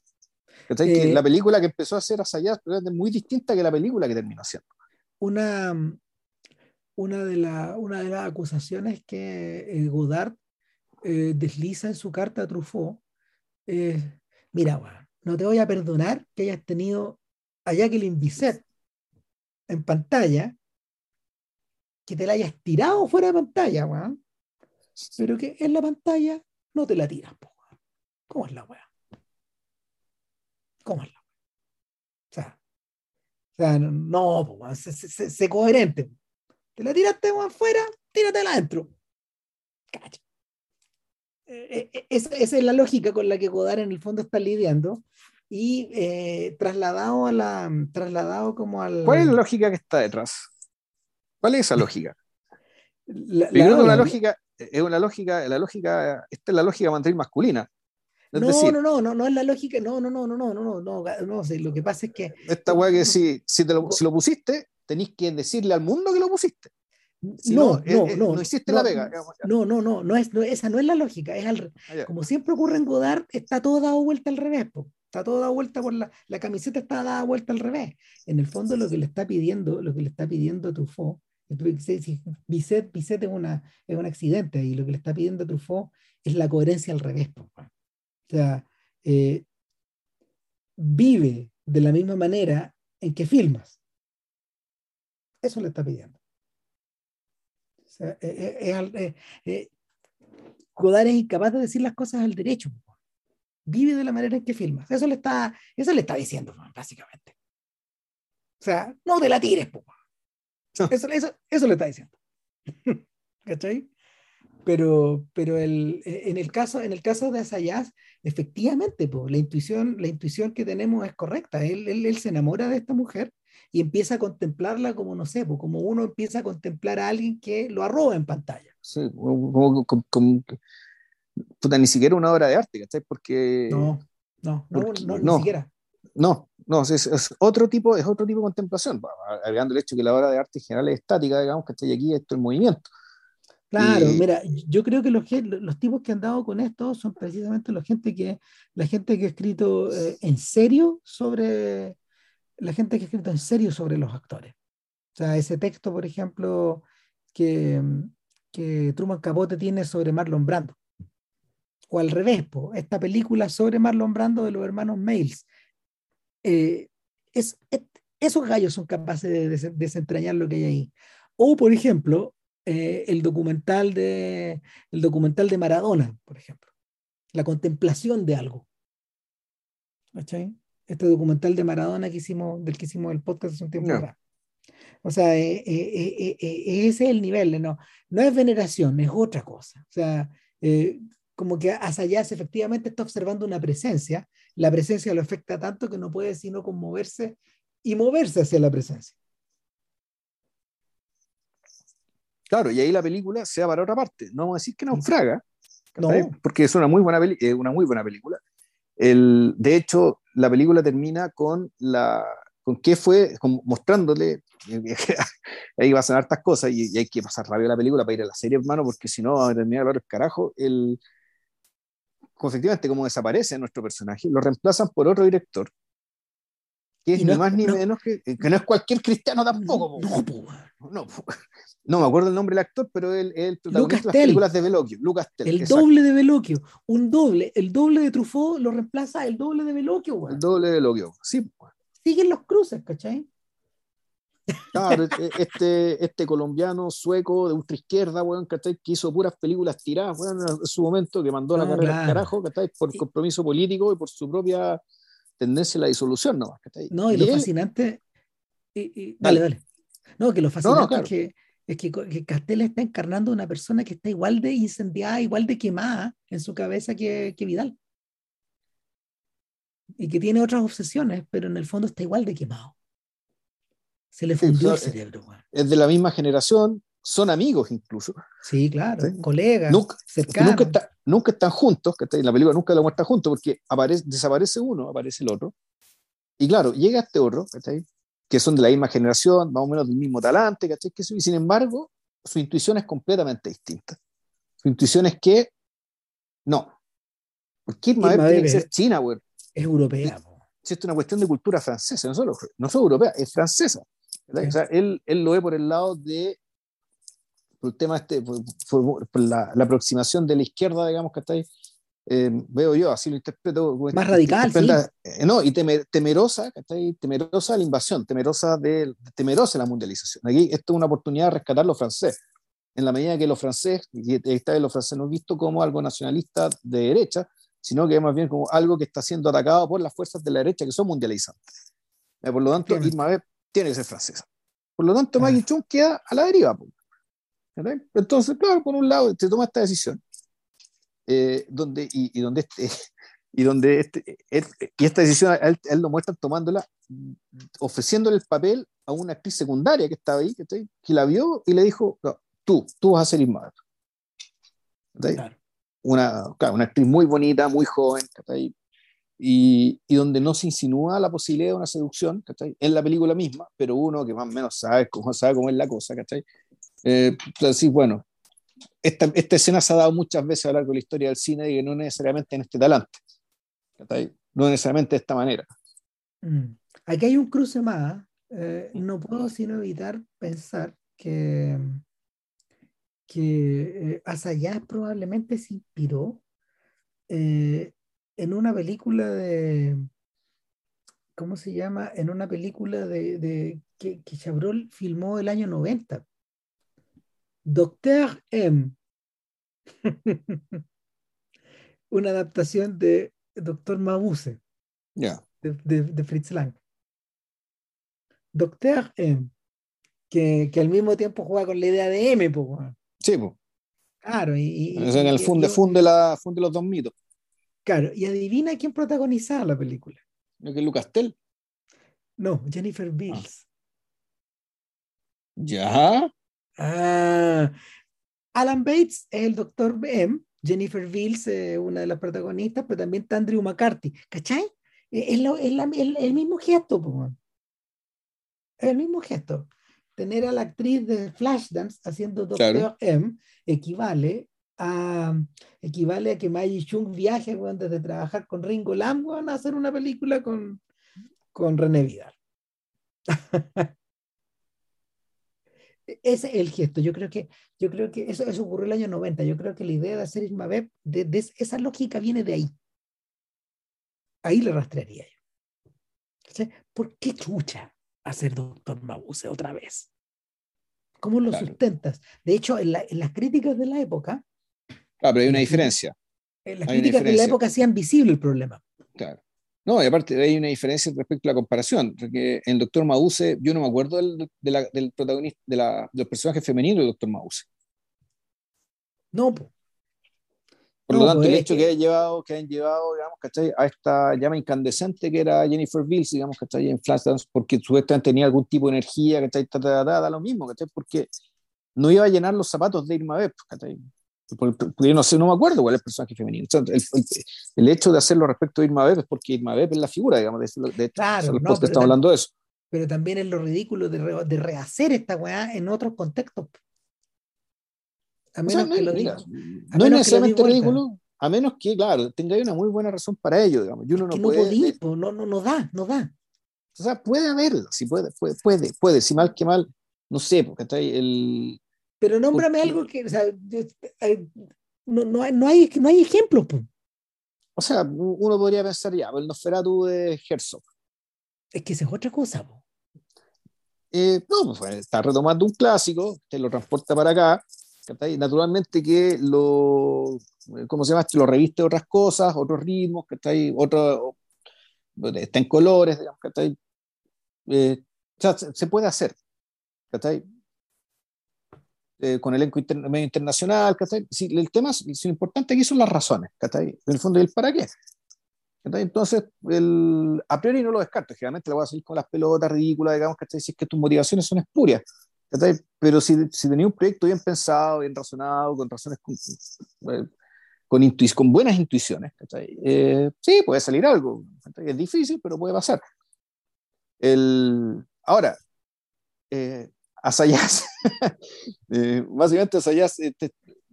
[SPEAKER 1] Eh, la película que empezó a hacer Asayas es muy distinta que la película que terminó haciendo.
[SPEAKER 3] Una, una, de, la, una de las acusaciones que eh, Godard eh, desliza en su carta a Truffaut es, mira, no te voy a perdonar que hayas tenido a Jacqueline Bisset en pantalla, que te la hayas tirado fuera de pantalla, pero que en la pantalla no te la tiras, ¿Cómo es la weá? ¿Cómo es la? O sea, o sea no, sé, coherente. Te la tiraste afuera, tíratela adentro. Cacha. Eh, eh, esa, es la lógica con la que Godard en el fondo está lidiando y eh, trasladado a la trasladado como al
[SPEAKER 1] ¿Cuál es la lógica que está detrás? ¿Cuál es esa lógica? La, la, lógica es una lógica, la lógica, esta es la lógica mantener masculina.
[SPEAKER 3] No, no, no, no, no es la lógica, no, no, no, no, no, no, no, no, no, lo que pasa es que...
[SPEAKER 1] Esta weá que si, si, te lo, si lo pusiste, tenéis que decirle al mundo que lo pusiste.
[SPEAKER 3] no, no, no,
[SPEAKER 1] no, hiciste la vega.
[SPEAKER 3] No, no, no, no, es, esa no es la lógica, es al, ah, como siempre ocurre en Godard, está todo dado vuelta al revés, está todo dado vuelta por la, la camiseta está dada vuelta al revés. En el fondo lo que le está pidiendo, lo que le está pidiendo Truffaut Bisset, Bisset es, una, es un accidente y lo que le está pidiendo Truffaut es la coherencia al revés. O sea, eh, vive de la misma manera en que filmas. Eso le está pidiendo. O sea, eh, eh, Godard es incapaz de decir las cosas al derecho. Vive de la manera en que filmas. Eso le está, eso le está diciendo, básicamente. O sea, no te la tires, po. Eso, eso, eso le está diciendo. ¿Cachai? Pero, pero el, en, el caso, en el caso de Asayas, efectivamente, la, intuición, la intuición que tenemos es correcta. Él, él, él, se enamora de esta mujer y empieza a contemplarla como, no sé, como uno empieza a contemplar a alguien que lo arroba en pantalla.
[SPEAKER 1] Sí, como, como, ni siquiera una obra de arte, ¿cachai? Porque...
[SPEAKER 3] No, no, no, no, ni siquiera.
[SPEAKER 1] No, no, es, otro tipo, es otro tipo de contemplación, agregando el hecho que la obra de arte en general es estática, digamos que estoy aquí, esto es movimiento.
[SPEAKER 3] Claro, mira, yo creo que los, los tipos que han dado con esto son precisamente la gente que, la gente que ha escrito eh, en serio sobre, la gente que ha escrito en serio sobre los actores. O sea, ese texto, por ejemplo, que, que Truman Capote tiene sobre Marlon Brando. O al revés, esta película sobre Marlon Brando de los hermanos Mails, eh, es, esos gallos son capaces de, desentrañar lo que hay ahí. O, por ejemplo, eh, el, documental de, el documental de Maradona, por ejemplo. La contemplación de algo. Este documental de Maradona que hicimos, del que hicimos el podcast hace un tiempo O sea, eh, ese es el nivel, no, no es veneración, es otra cosa. O sea, como que Asayas efectivamente está observando una presencia, la presencia lo afecta tanto que no puede sino conmoverse y moverse hacia la presencia.
[SPEAKER 1] Claro, y ahí la película se va para otra parte. No vamos a decir que naufraga, no. porque es una muy buena, una muy buena película. El, de hecho, la película termina con la con qué fue, mostrándole, ahí va a sonar hartas cosas y, hay que pasar rápido la película para ir a la serie, hermano, porque si no va a terminar el carajo. El, efectivamente, como desaparece nuestro personaje, lo reemplazan por otro director, que es ni más ni menos que, que no es cualquier cristiano tampoco. No, no, me acuerdo el nombre del actor, pero él es el protagonista de las películas de Veloquio, Lucas
[SPEAKER 3] Tell, El doble de Veloquio, un doble, el doble de Truffaut lo reemplaza el doble de Veloquio.
[SPEAKER 1] El doble de Veloquio, sí.
[SPEAKER 3] Siguen los cruces, ¿cachai?
[SPEAKER 1] Claro, e- este, este colombiano sueco de ultraizquierda, weón, ¿cachai? Que hizo puras películas tiradas, weón, en su momento, que mandó la
[SPEAKER 3] No,
[SPEAKER 1] carrera al
[SPEAKER 3] claro.
[SPEAKER 1] carajo, ¿cachai? Por compromiso político y por su propia tendencia a la disolución, ¿no? ¿cachai?
[SPEAKER 3] No, y lo
[SPEAKER 1] él-
[SPEAKER 3] fascinante. y- y-
[SPEAKER 1] Dale.
[SPEAKER 3] dale, dale. No, que lo fascinante
[SPEAKER 1] claro.
[SPEAKER 3] es que, es que, que Castel está encarnando una persona que está igual de incendiada, igual de quemada en su cabeza que, que Vidal. Y que tiene otras obsesiones, pero en el fondo está igual de quemado. Se le
[SPEAKER 1] Sí,
[SPEAKER 3] fundió el cerebro,
[SPEAKER 1] es de la misma generación, son amigos incluso.
[SPEAKER 3] Sí, claro,
[SPEAKER 1] Sí.
[SPEAKER 3] colegas,
[SPEAKER 1] Nunca, que
[SPEAKER 3] cercanos.
[SPEAKER 1] nunca, está- nunca están juntos, ¿cachai? En la película nunca lo muestran juntos porque aparece, desaparece uno, aparece el otro. Y claro, llega este otro. Que son de la misma generación, más o menos del mismo talante, ¿cachai? Que, eso- y sin embargo, su intuición es completamente distinta. Su intuición es que, no. Porque Irma tiene que ser china, güey.
[SPEAKER 3] Es europea.
[SPEAKER 1] Si esto es una cuestión de cultura francesa, no solo, no solo europea, es francesa.
[SPEAKER 3] Sí.
[SPEAKER 1] O sea, él, él lo ve por el lado de, por el tema este, por, por- por la, la aproximación de la izquierda, digamos, que está ahí, eh, veo yo, así lo interpreto.
[SPEAKER 3] Más
[SPEAKER 1] que-
[SPEAKER 3] radical,
[SPEAKER 1] que interpreta- eh, no, y temer- temerosa, ¿cachai? temerosa de la invasión, temerosa de, temerosa de la mundialización. Aquí esto es una oportunidad de rescatar lo francés. En la medida que los franceses, y esta vez los franceses no es visto como algo nacionalista de derecha, sino que más bien como algo que está siendo atacado por las fuerzas de la derecha que son mundializantes. Eh, Por lo tanto. Irma tiene que ser francesa. Por lo tanto,
[SPEAKER 3] Ah.
[SPEAKER 1] Maggie Chung queda a la deriva. ¿Cachai? Entonces, claro, por un lado, se toma esta decisión, eh, donde, y, y donde este, y donde este, y esta decisión a él, a él lo muestran tomándola, ofreciéndole el papel a una actriz secundaria que estaba ahí, ¿cachai? que la vio y le dijo, "No, tú, tú vas a ser Irma Vep". ¿Cachai?
[SPEAKER 3] Claro.
[SPEAKER 1] una, claro, una actriz muy bonita, muy joven. Y, y donde no se insinúa la posibilidad de una seducción, ¿cachai? En la película misma, pero uno que más o menos sabe cómo, sabe cómo es la cosa, ¿cachai? Eh, entonces, bueno, esta, esta escena se ha dado muchas veces a lo largo de la historia del cine y que no necesariamente en este talante. No necesariamente de esta manera.
[SPEAKER 3] Mm. Aquí hay un cruce más. eh, no puedo sino evitar pensar que, que eh, Asayas probablemente se inspiró eh, en una película de, ¿cómo se llama? En una película de, de- que, que Chabrol filmó el año 90. Doctor M. una adaptación de Doctor Mabuse
[SPEAKER 1] Ya.
[SPEAKER 3] de, de- de Fritz Lang. Doctor M, que, que al mismo tiempo juega con la idea de M, po.
[SPEAKER 1] Sí, pues.
[SPEAKER 3] claro, y, y-
[SPEAKER 1] sea, en el funde, funde, la, funde los dos mitos.
[SPEAKER 3] claro, y adivina quién protagonizaba la película.
[SPEAKER 1] ¿No que es Lucas Tell?
[SPEAKER 3] No, Jennifer Beals.
[SPEAKER 1] Ya.
[SPEAKER 3] Ah, Alan Bates es el Doctor M, Jennifer Beals es una de las protagonistas, pero también está Andrew McCarthy, ¿cachai? Eh, Es, lo- es la- el, el mismo gesto, po, el mismo gesto. Tener a la actriz de Flashdance haciendo Doctor
[SPEAKER 1] Claro.
[SPEAKER 3] M equivale a, equivale a que Maggie Chung viaje weón, desde trabajar con Ringo Lam weón, a hacer una película con, con René Vidal. Ese es el gesto. Yo creo que, yo creo que eso, eso ocurrió el año 90. Yo creo que la idea de hacer Irma Vep, de, de esa lógica viene de ahí. Ahí le rastrearía yo. ¿Cachai? ¿Por qué chucha hacer Doctor Mabuse otra vez? ¿Cómo lo
[SPEAKER 1] Claro.
[SPEAKER 3] sustentas? De hecho, en, la- en las críticas de la época,
[SPEAKER 1] Claro, pero hay una diferencia.
[SPEAKER 3] en las
[SPEAKER 1] Hay
[SPEAKER 3] críticas de la época hacían visible el problema.
[SPEAKER 1] Claro. No, y aparte hay una diferencia respecto a la comparación, porque en el Doctor Mabuse, yo no me acuerdo del, de la- del protagonista, de la, del personaje femenino del Doctor Mabuse.
[SPEAKER 3] No, po.
[SPEAKER 1] Por
[SPEAKER 3] No,
[SPEAKER 1] lo tanto,
[SPEAKER 3] pues,
[SPEAKER 1] el
[SPEAKER 3] es
[SPEAKER 1] hecho
[SPEAKER 3] que-
[SPEAKER 1] que, hayan llevado, que hayan llevado, digamos, ¿cachai? A esta llama incandescente que era Jennifer Bills, digamos, ¿cachai? En Flashdance, porque supuestamente tenía algún tipo de energía, ¿cachai? Ta, da lo mismo, ¿cachai? Porque no iba a llenar los zapatos de Irma Vep, ¿cachai? Porque yo no sé, no me acuerdo cuál es el personaje femenino. O sea, el, el- el hecho de hacerlo respecto a Irma Vep es porque Irma Vep es la figura, digamos, de, de,
[SPEAKER 3] Claro, no,
[SPEAKER 1] estamos
[SPEAKER 3] tam-
[SPEAKER 1] hablando de eso.
[SPEAKER 3] pero también es lo ridículo de, re- de rehacer esta weá en otros contextos. A
[SPEAKER 1] O sea,
[SPEAKER 3] menos
[SPEAKER 1] no,
[SPEAKER 3] que lo diga.
[SPEAKER 1] no es necesariamente ridículo, a menos que, claro, tenga una muy buena razón para ello, digamos. Y uno no puede,
[SPEAKER 3] no, no, no da, no da.
[SPEAKER 1] O sea, puede haberla, sí puede, puede, puede, puede, si mal que mal, no sé, porque está ahí el.
[SPEAKER 3] Pero nómbrame algo que, o sea, eh, no, no, hay, no, hay, no hay ejemplos. po.
[SPEAKER 1] O sea, uno podría pensar ya, el Nosferatu de Herzog.
[SPEAKER 3] Es que esa es otra cosa. po.
[SPEAKER 1] Eh, no, pues, está retomando un clásico, te lo transporta para acá, naturalmente que lo, ¿cómo se llama? Lo reviste otras cosas, otros ritmos, que está ahí, otro, está en colores, digamos, que eh, o sea, se, puede hacer, ¿cachai? Eh, con elenco medio internacional, ¿cachai? el tema, lo importante aquí son las razones, ¿cachai? En el fondo, ¿el para qué? Entonces, el, a priori no lo descarto, generalmente le voy a salir con las pelotas ridículas, digamos, que Si es que tus motivaciones son espurias, pero si, si tenía un proyecto bien pensado, bien razonado, con razones con, eh, con, con buenas intuiciones, eh, sí, puede salir algo. Es difícil, pero puede pasar. El, ahora, eh, Asayas, eh, básicamente Asayas este,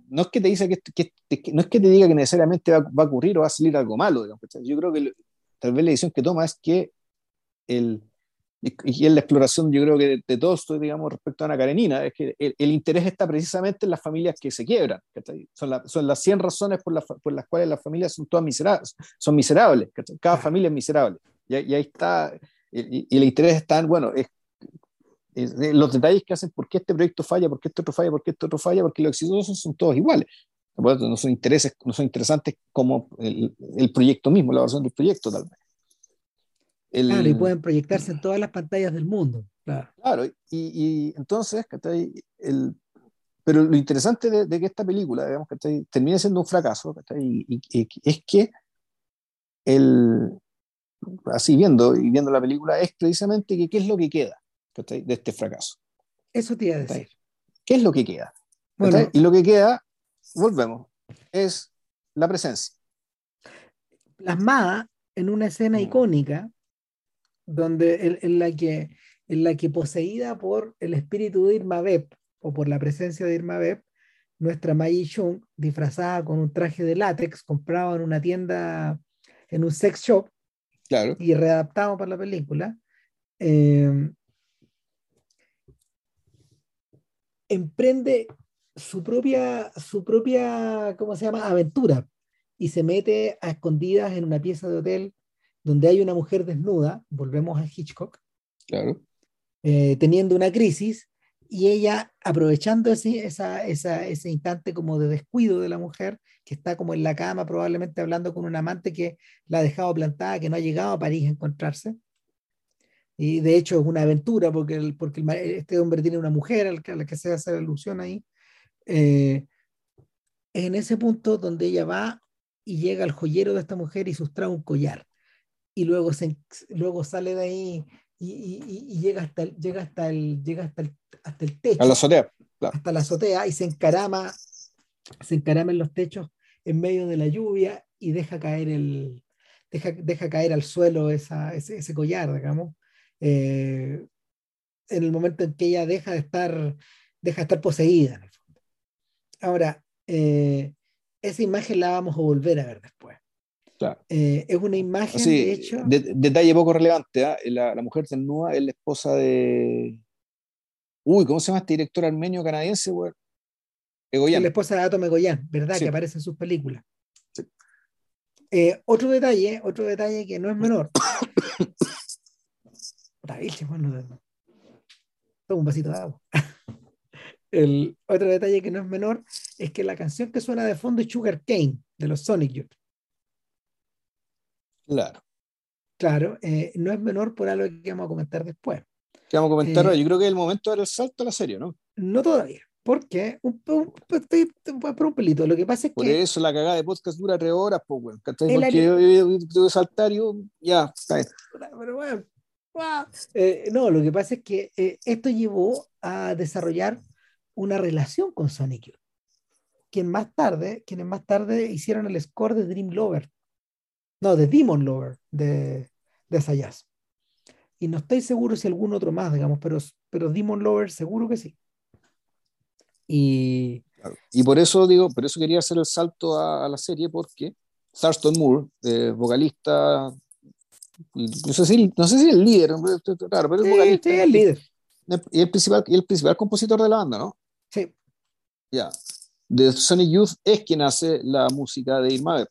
[SPEAKER 1] no es que te dice que, que, no es que te diga que necesariamente va, va, a ocurrir o va a salir algo malo, digamos, yo creo que tal vez la decisión que toma es que el, y, en la exploración yo creo que de, de todos, digamos, respecto a Ana Karenina, es que el, interés está precisamente en las familias que se quiebran, son, son, las 100 razones por, por, las cuales las familias son todas miserables, son miserables, cada familia es miserable, y, y ahí está, y, el interés está en, bueno, es, los detalles que hacen por qué este proyecto falla, por qué este otro falla, por qué este otro falla, porque los exitosos son todos iguales. No son, intereses, no son interesantes como el, el proyecto mismo, la versión del proyecto tal vez.
[SPEAKER 3] El, claro, y pueden proyectarse en todas las pantallas del mundo. Claro,
[SPEAKER 1] claro y, y entonces, el, pero lo interesante de, de, que esta película, digamos, que termine siendo un fracaso, y, y, es que el, así viendo y viendo la película, es precisamente que qué es lo que queda de este fracaso.
[SPEAKER 3] Eso te iba a decir.
[SPEAKER 1] ¿Qué es lo que queda? Bueno, y lo que queda, volvemos, es la presencia.
[SPEAKER 3] Plasmada en una escena mm. icónica donde en, la que, en la que poseída por el espíritu de Irma Beb o por la presencia de Irma Beb, nuestra Mai Chung, disfrazada con un traje de látex, comprado en una tienda, en un sex shop,
[SPEAKER 1] claro.
[SPEAKER 3] y readaptado para la película, eh, emprende su propia, su propia, ¿cómo se llama?, aventura, y se mete a escondidas en una pieza de hotel donde hay una mujer desnuda, volvemos a Hitchcock,
[SPEAKER 1] claro.
[SPEAKER 3] Eh, teniendo una crisis, y ella aprovechando ese, esa, esa, ese instante como de descuido de la mujer, que está como en la cama probablemente hablando con un amante que la ha dejado plantada, que no ha llegado a París a encontrarse. Y de hecho es una aventura porque, el, porque este hombre tiene una mujer a la que, se hace alusión ahí. Eh, en ese punto donde ella va y llega al joyero de esta mujer y sustrae un collar y luego, se, luego sale de ahí y, y, y, llega, hasta el, llega, hasta el, llega hasta el, hasta el techo.
[SPEAKER 1] A la azotea.
[SPEAKER 3] Hasta la azotea y se encarama, se encarama en los techos en medio de la lluvia y deja caer, el, deja, deja caer al suelo esa, ese, ese collar, digamos. Eh, en el momento en que ella deja de estar, deja de estar poseída. En el fondo. Ahora, eh, esa imagen la vamos a volver a ver después. Eh, es una imagen, de hecho.
[SPEAKER 1] detalle poco relevante: ¿ah? la, la, mujer desnuda es la esposa de. Uy, ¿cómo se llama este director armenio canadiense, güey?
[SPEAKER 3] Egoyan. La esposa de Atom Egoyan, ¿verdad? Que aparece en sus películas. Eh, otro detalle, otro detalle que no es menor. bueno, toma un vasito de agua. El otro detalle que no es menor es que la canción que suena de fondo es Sugar Cane de los Sonic Youth.
[SPEAKER 1] Claro.
[SPEAKER 3] Claro, eh, no es menor por algo que vamos a comentar después.
[SPEAKER 1] Que vamos a comentar, eh, yo creo que es el momento del salto a la serie, ¿no?
[SPEAKER 3] No todavía, porque un, un, por un pelito. Lo que pasa es que.
[SPEAKER 1] Por eso la cagada de podcast dura tres horas, pues, weón. Porque yo, yo, saltar y ya,
[SPEAKER 3] Pero bueno, eh, no, lo que pasa es que esto llevó a desarrollar una relación con Sonic Youth. Quien más tarde, quienes más tarde hicieron el score de Dream Lover no, de Demon Lover de, de Sayas. Y no estoy seguro si algún otro más, digamos, pero, pero Demon Lover seguro que sí. Y,
[SPEAKER 1] y por eso digo, por eso quería hacer el salto a, la serie, porque Thurston Moore, eh, vocalista, no sé, si, no sé si el líder, claro, pero es vocalista.
[SPEAKER 3] Sí, el líder.
[SPEAKER 1] Y el principal, y el principal compositor de la banda, ¿no?
[SPEAKER 3] Sí.
[SPEAKER 1] Ya. De Sonic Youth es quien hace la música de Irma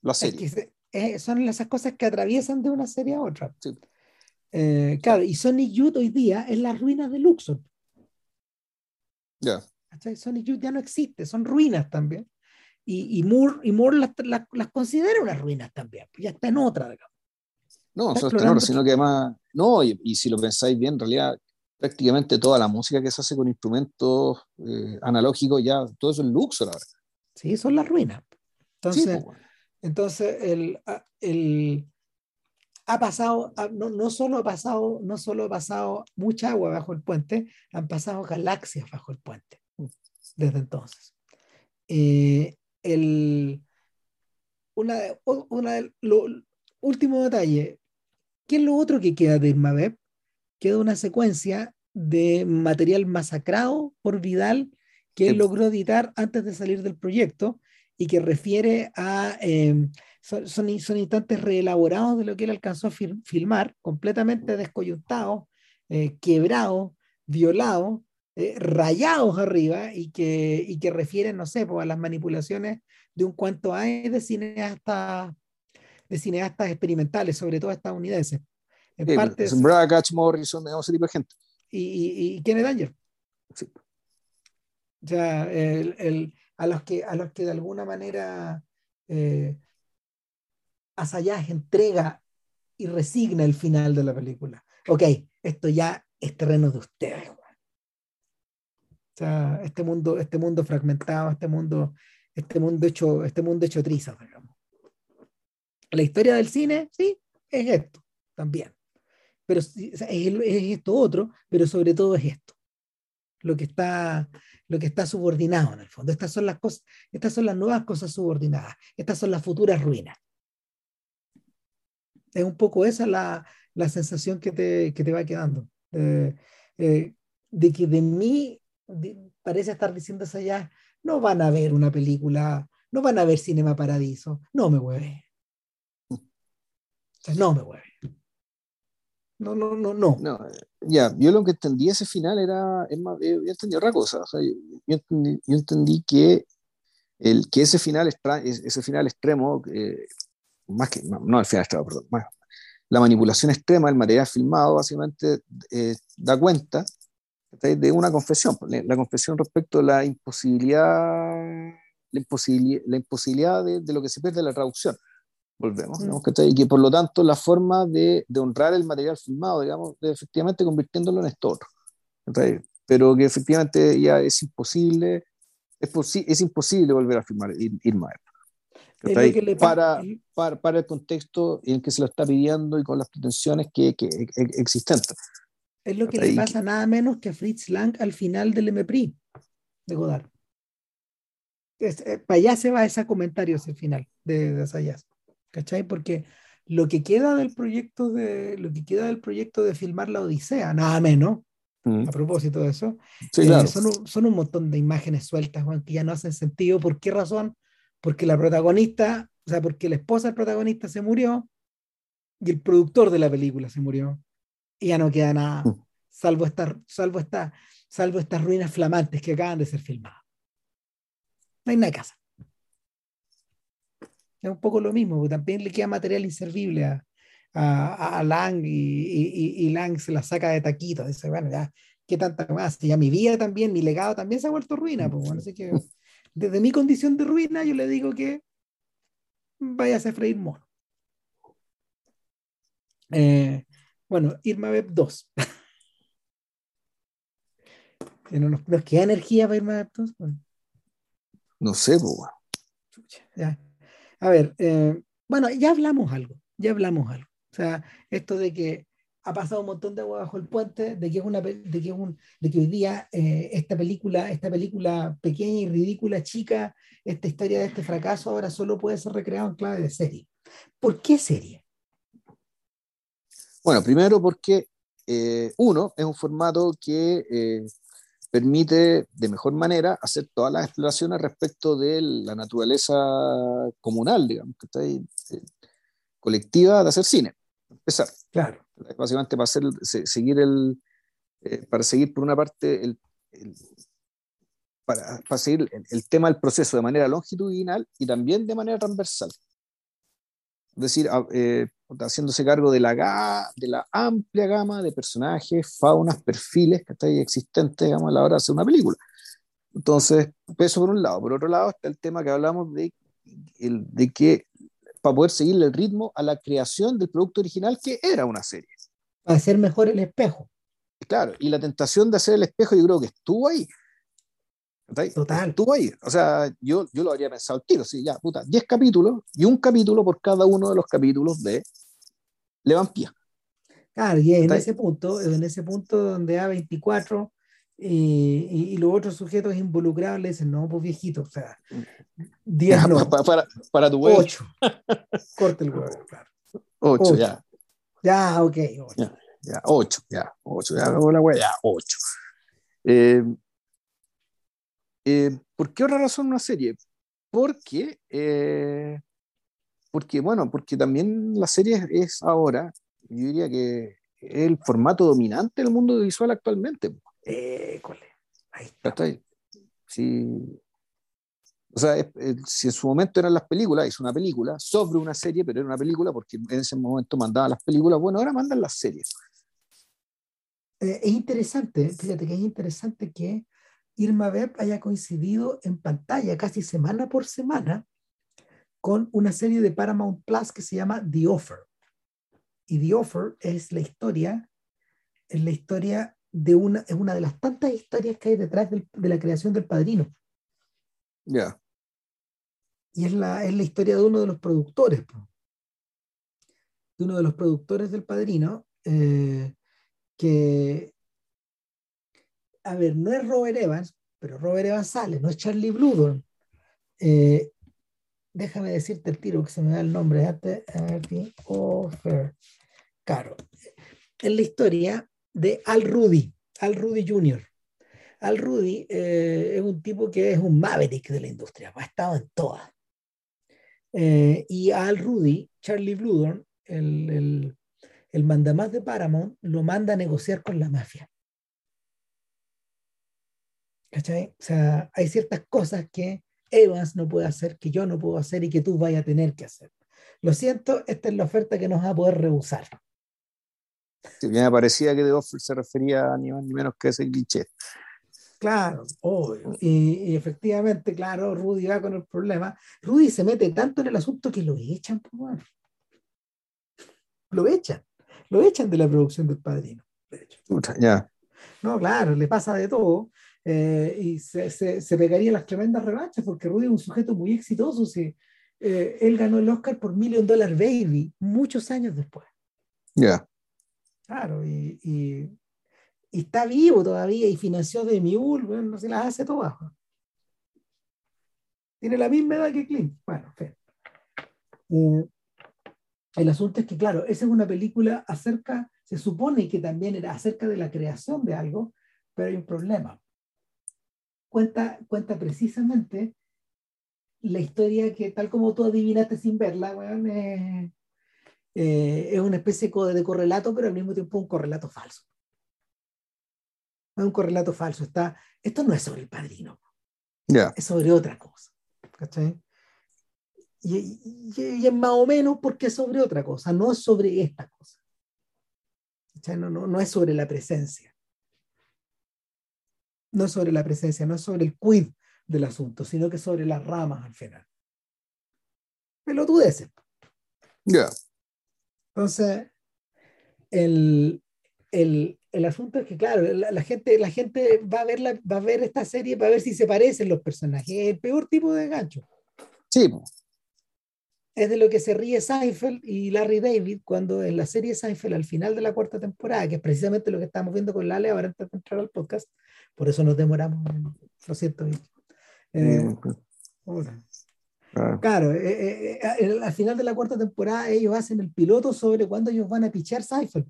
[SPEAKER 1] la serie.
[SPEAKER 3] Eh, son esas cosas que atraviesan de una serie a otra. Eh, claro, y Sonic Youth hoy día es las ruinas de Luxor.
[SPEAKER 1] Ya.
[SPEAKER 3] Sonic Youth ya no existe, son ruinas también. Y, y Moore, y Moore las, las, las considera unas ruinas también, ya está en otra, digamos.
[SPEAKER 1] No, solo
[SPEAKER 3] explorando-
[SPEAKER 1] tenor, sino que además, no, y, y si lo pensáis bien, en realidad prácticamente toda la música que se hace con instrumentos eh, analógicos, ya todo eso es Luxor ahora.
[SPEAKER 3] Sí, son las ruinas.
[SPEAKER 1] Sí,
[SPEAKER 3] Entonces,
[SPEAKER 1] pues, bueno.
[SPEAKER 3] Entonces, el, el- ha pasado, no, no solo ha pasado, no solo ha pasado mucha agua bajo el puente, han pasado galaxias bajo el puente desde entonces. Eh, el, una, una lo, último detalle, ¿qué es lo otro que queda de Irma Beb? Queda una secuencia de material masacrado por Vidal que él logró editar antes de salir del proyecto y que refiere a, eh, son, son, in- son instantes reelaborados de lo que él alcanzó a fil- filmar, completamente descoyuntados, eh, quebrados, violados, eh, rayados arriba y que, y que refieren, no sé, pues, a las manipulaciones de un cuanto hay de cineastas, de cineastas experimentales, sobre todo estadounidenses. En
[SPEAKER 1] Sí,
[SPEAKER 3] parte,
[SPEAKER 1] pues, Braga, Morrison, digamos, ese tipo de gente.
[SPEAKER 3] y, y, y Kenneth Anger.
[SPEAKER 1] Sí.
[SPEAKER 3] O sea, el, el- a, los que, a los que de alguna manera eh, Asayas entrega y resigna el final de la película. Ok, esto ya es terreno de ustedes. O sea, este mundo, este mundo fragmentado, este mundo, este mundo hecho, este mundo hecho trizas. La historia del cine, sí, es esto también. Pero o sea, es, es esto otro, pero sobre todo es esto. Lo que está, lo que está subordinado en el fondo. Estas son las cosas, estas son las nuevas cosas subordinadas. Estas son las futuras ruinas. Es un poco esa la, la sensación que te, que te va quedando. Eh, eh, de que de mí de- parece estar diciendo allá, no van a ver una película, no van a ver Cinema Paradiso, no me hueve. No me hueve. No, no, no, no.
[SPEAKER 1] No, ya, yo lo que entendí ese final era, es más, yo entendí otra cosa, o sea, yo, yo entendí, que, el, que ese final, extra- es- ese final extremo, eh, más que, no, el final extremo, perdón, más, la manipulación extrema del material filmado básicamente eh, da cuenta de una confesión, pues, la, confesión respecto a la imposibilidad, la imposibilidad, la imposibilidad de, de lo que se pierde la traducción volvemos, digamos, y que por lo tanto la forma de, de honrar el material filmado, digamos, de efectivamente convirtiéndolo en esto otro, pero que efectivamente ya es imposible, es, posi- es imposible volver a filmar Ir- Irma para, para, para el contexto en que se lo está pidiendo y con las pretensiones que, que e- e- existentes.
[SPEAKER 3] Es lo que le pasa nada menos que a Fritz Lang al final del MPRI de Godard. Es, eh, para allá se va ese comentario el final de, de Sayas. ¿Cachai? Porque lo que queda del proyecto de lo que queda del proyecto de filmar la Odisea, nada menos,
[SPEAKER 1] Mm.
[SPEAKER 3] a propósito de eso,
[SPEAKER 1] Sí,
[SPEAKER 3] eh,
[SPEAKER 1] claro.
[SPEAKER 3] son, un, son un montón de imágenes sueltas, Juan, que ya no hacen sentido. ¿Por qué razón? Porque la protagonista, o sea, porque la esposa del protagonista se murió y el productor de la película se murió. Y ya no queda nada,
[SPEAKER 1] Mm.
[SPEAKER 3] salvo, esta, salvo, esta, salvo estas ruinas flamantes que acaban de ser filmadas. No hay nada hacer. Es un poco lo mismo, porque también le queda material inservible a, a, a Lang y, y, y Lang se la saca de taquito. Dice, bueno, ya, ¿qué tanta más? Ya mi vida también, mi legado también se ha vuelto ruina. Pues, bueno, así que desde mi condición de ruina, yo le digo que váyase a freír mono. Eh, bueno, Irma Beb 2. Que no nos, nos queda energía para Irma Beb 2. Bueno,
[SPEAKER 1] No sé, pues,
[SPEAKER 3] chucha, ya. A ver, eh, bueno, ya hablamos algo, ya hablamos algo. O sea, esto de que ha pasado un montón de agua bajo el puente, de que es una, de que es un, de que hoy día eh, esta película, esta película pequeña y ridícula, chica, esta historia de este fracaso ahora solo puede ser recreado en clave de serie. ¿Por qué serie?
[SPEAKER 1] Bueno, primero porque eh, uno es un formato que permite de mejor manera hacer todas las exploraciones respecto de la naturaleza comunal, digamos, que está ahí, eh, colectiva de hacer cine. Empezar,
[SPEAKER 3] Claro.
[SPEAKER 1] básicamente para hacer, se- seguir el, eh, para seguir por una parte el, el- para, para seguir el, el tema del proceso de manera longitudinal y también de manera transversal. Es decir, a- eh, haciéndose cargo de la, de la amplia gama de personajes, faunas, perfiles que están existentes digamos, a la hora de hacer una película. Entonces, eso por un lado. Por otro lado está el tema que hablamos de, de que para poder seguirle el ritmo a la creación del producto original que era una serie.
[SPEAKER 3] Para hacer mejor el espejo.
[SPEAKER 1] Claro, y la tentación de hacer el espejo yo creo que estuvo ahí.
[SPEAKER 3] Total.
[SPEAKER 1] Estuvo ahí. O sea, yo, yo lo habría pensado al tiro, sí, ya, puta, 10 capítulos y un capítulo por cada uno de los capítulos de Le Vampía.
[SPEAKER 3] Claro, y en ese punto, en ese punto donde A24 y, y, los otros sujetos involucrados le dicen, no, pues viejito, o sea, 10 no.
[SPEAKER 1] Para, para, para, tu huevo.
[SPEAKER 3] 8. Corta el huevo, claro.
[SPEAKER 1] 8, ya.
[SPEAKER 3] Ya, ok. 8.
[SPEAKER 1] Ya, ya, 8, ya, 8, ya, la hueá, ya, 8. Eh, eh, ¿Por qué otra razón una serie? Porque, eh, porque, bueno, porque también la serie es ahora, yo diría que es el formato dominante del mundo visual actualmente.
[SPEAKER 3] Eh, Ahí
[SPEAKER 1] está. Sí. O sea, es, es, si en su momento eran las películas, hizo una película sobre una serie, pero era una película porque en ese momento mandaba las películas, bueno, ahora mandan las series.
[SPEAKER 3] Eh, es interesante, fíjate que es interesante que Irma Web haya coincidido en pantalla casi semana por semana con una serie de Paramount Plus que se llama The Offer. Y The Offer es la historia, es la historia de una, es una de las tantas historias que hay detrás del, de la creación del padrino.
[SPEAKER 1] Ya.
[SPEAKER 3] Y es la, es la historia de uno de los productores, de uno de los productores del padrino, eh, que a ver, no es Robert Evans, pero Robert Evans sale, no es Charlie Bludon. Eh, déjame decirte el tiro que se me da el nombre. Offer. Claro. Es la historia de Al Rudy, Al Rudy Jr. Al Rudy eh, es un tipo que es un maverick de la industria, ha estado en todas. Eh, y Al Rudy, Charlie Bludon, el, el, el mandamás de Paramount, lo manda a negociar con la mafia. ¿Cachai? O sea, hay ciertas cosas que Evans no puede hacer, que yo no puedo hacer y que tú vayas a tener que hacer. Lo siento, esta es la oferta que nos va a poder rehusar.
[SPEAKER 1] Sí, me parecía que de offer se refería a ni más ni menos que ese cliché.
[SPEAKER 3] Claro, obvio. Y, y, efectivamente, claro, Rudy va con el problema. Rudy se mete tanto en el asunto que lo echan, bueno. Lo echan. Lo echan de la producción del padrino. De hecho.
[SPEAKER 1] Ya.
[SPEAKER 3] No, claro, le pasa de todo. Eh, y se, se, se, pegaría las tremendas revanchas porque Rudy es un sujeto muy exitoso. Sí. Eh, él ganó el Oscar por Million Dollar Baby muchos años después.
[SPEAKER 1] Ya. Yeah.
[SPEAKER 3] Claro, y, y, y, está vivo todavía y financió de Mule, bueno, no se las hace todas. Tiene la misma edad que Clint. Bueno. Eh, el asunto es que, claro, esa es una película acerca, se supone que también era acerca de la creación de algo, pero hay un problema cuenta, cuenta precisamente la historia que, tal como tú adivinaste sin verla, bueno, eh, eh, es una especie de correlato, pero al mismo tiempo un correlato falso. Es un correlato falso. Está, esto no es sobre el padrino.
[SPEAKER 1] Yeah.
[SPEAKER 3] Es sobre otra cosa. ¿Cachai? Y, y, y, es más o menos porque es sobre otra cosa, no es sobre esta cosa. No, no, no es sobre la presencia no es sobre la presencia, no es sobre el quid del asunto, sino que sobre las ramas al final. Pelotudeces.
[SPEAKER 1] Ya. Yeah.
[SPEAKER 3] Entonces, el, el, el, asunto es que, claro, la, la, gente, la gente va a, ver la, va a ver esta serie para ver si se parecen los personajes. Es el peor tipo de gancho.
[SPEAKER 1] Sí.
[SPEAKER 3] Es de lo que se ríe Seinfeld y Larry David cuando en la serie Seinfeld, al final de la cuarta temporada, que es precisamente lo que estamos viendo con Lale ahora antes de entrar al podcast, por eso nos demoramos, lo siento. Eh,
[SPEAKER 1] ah.
[SPEAKER 3] Claro, eh, eh, al final de la cuarta temporada ellos hacen el piloto sobre cuándo ellos van a pichar Seinfeld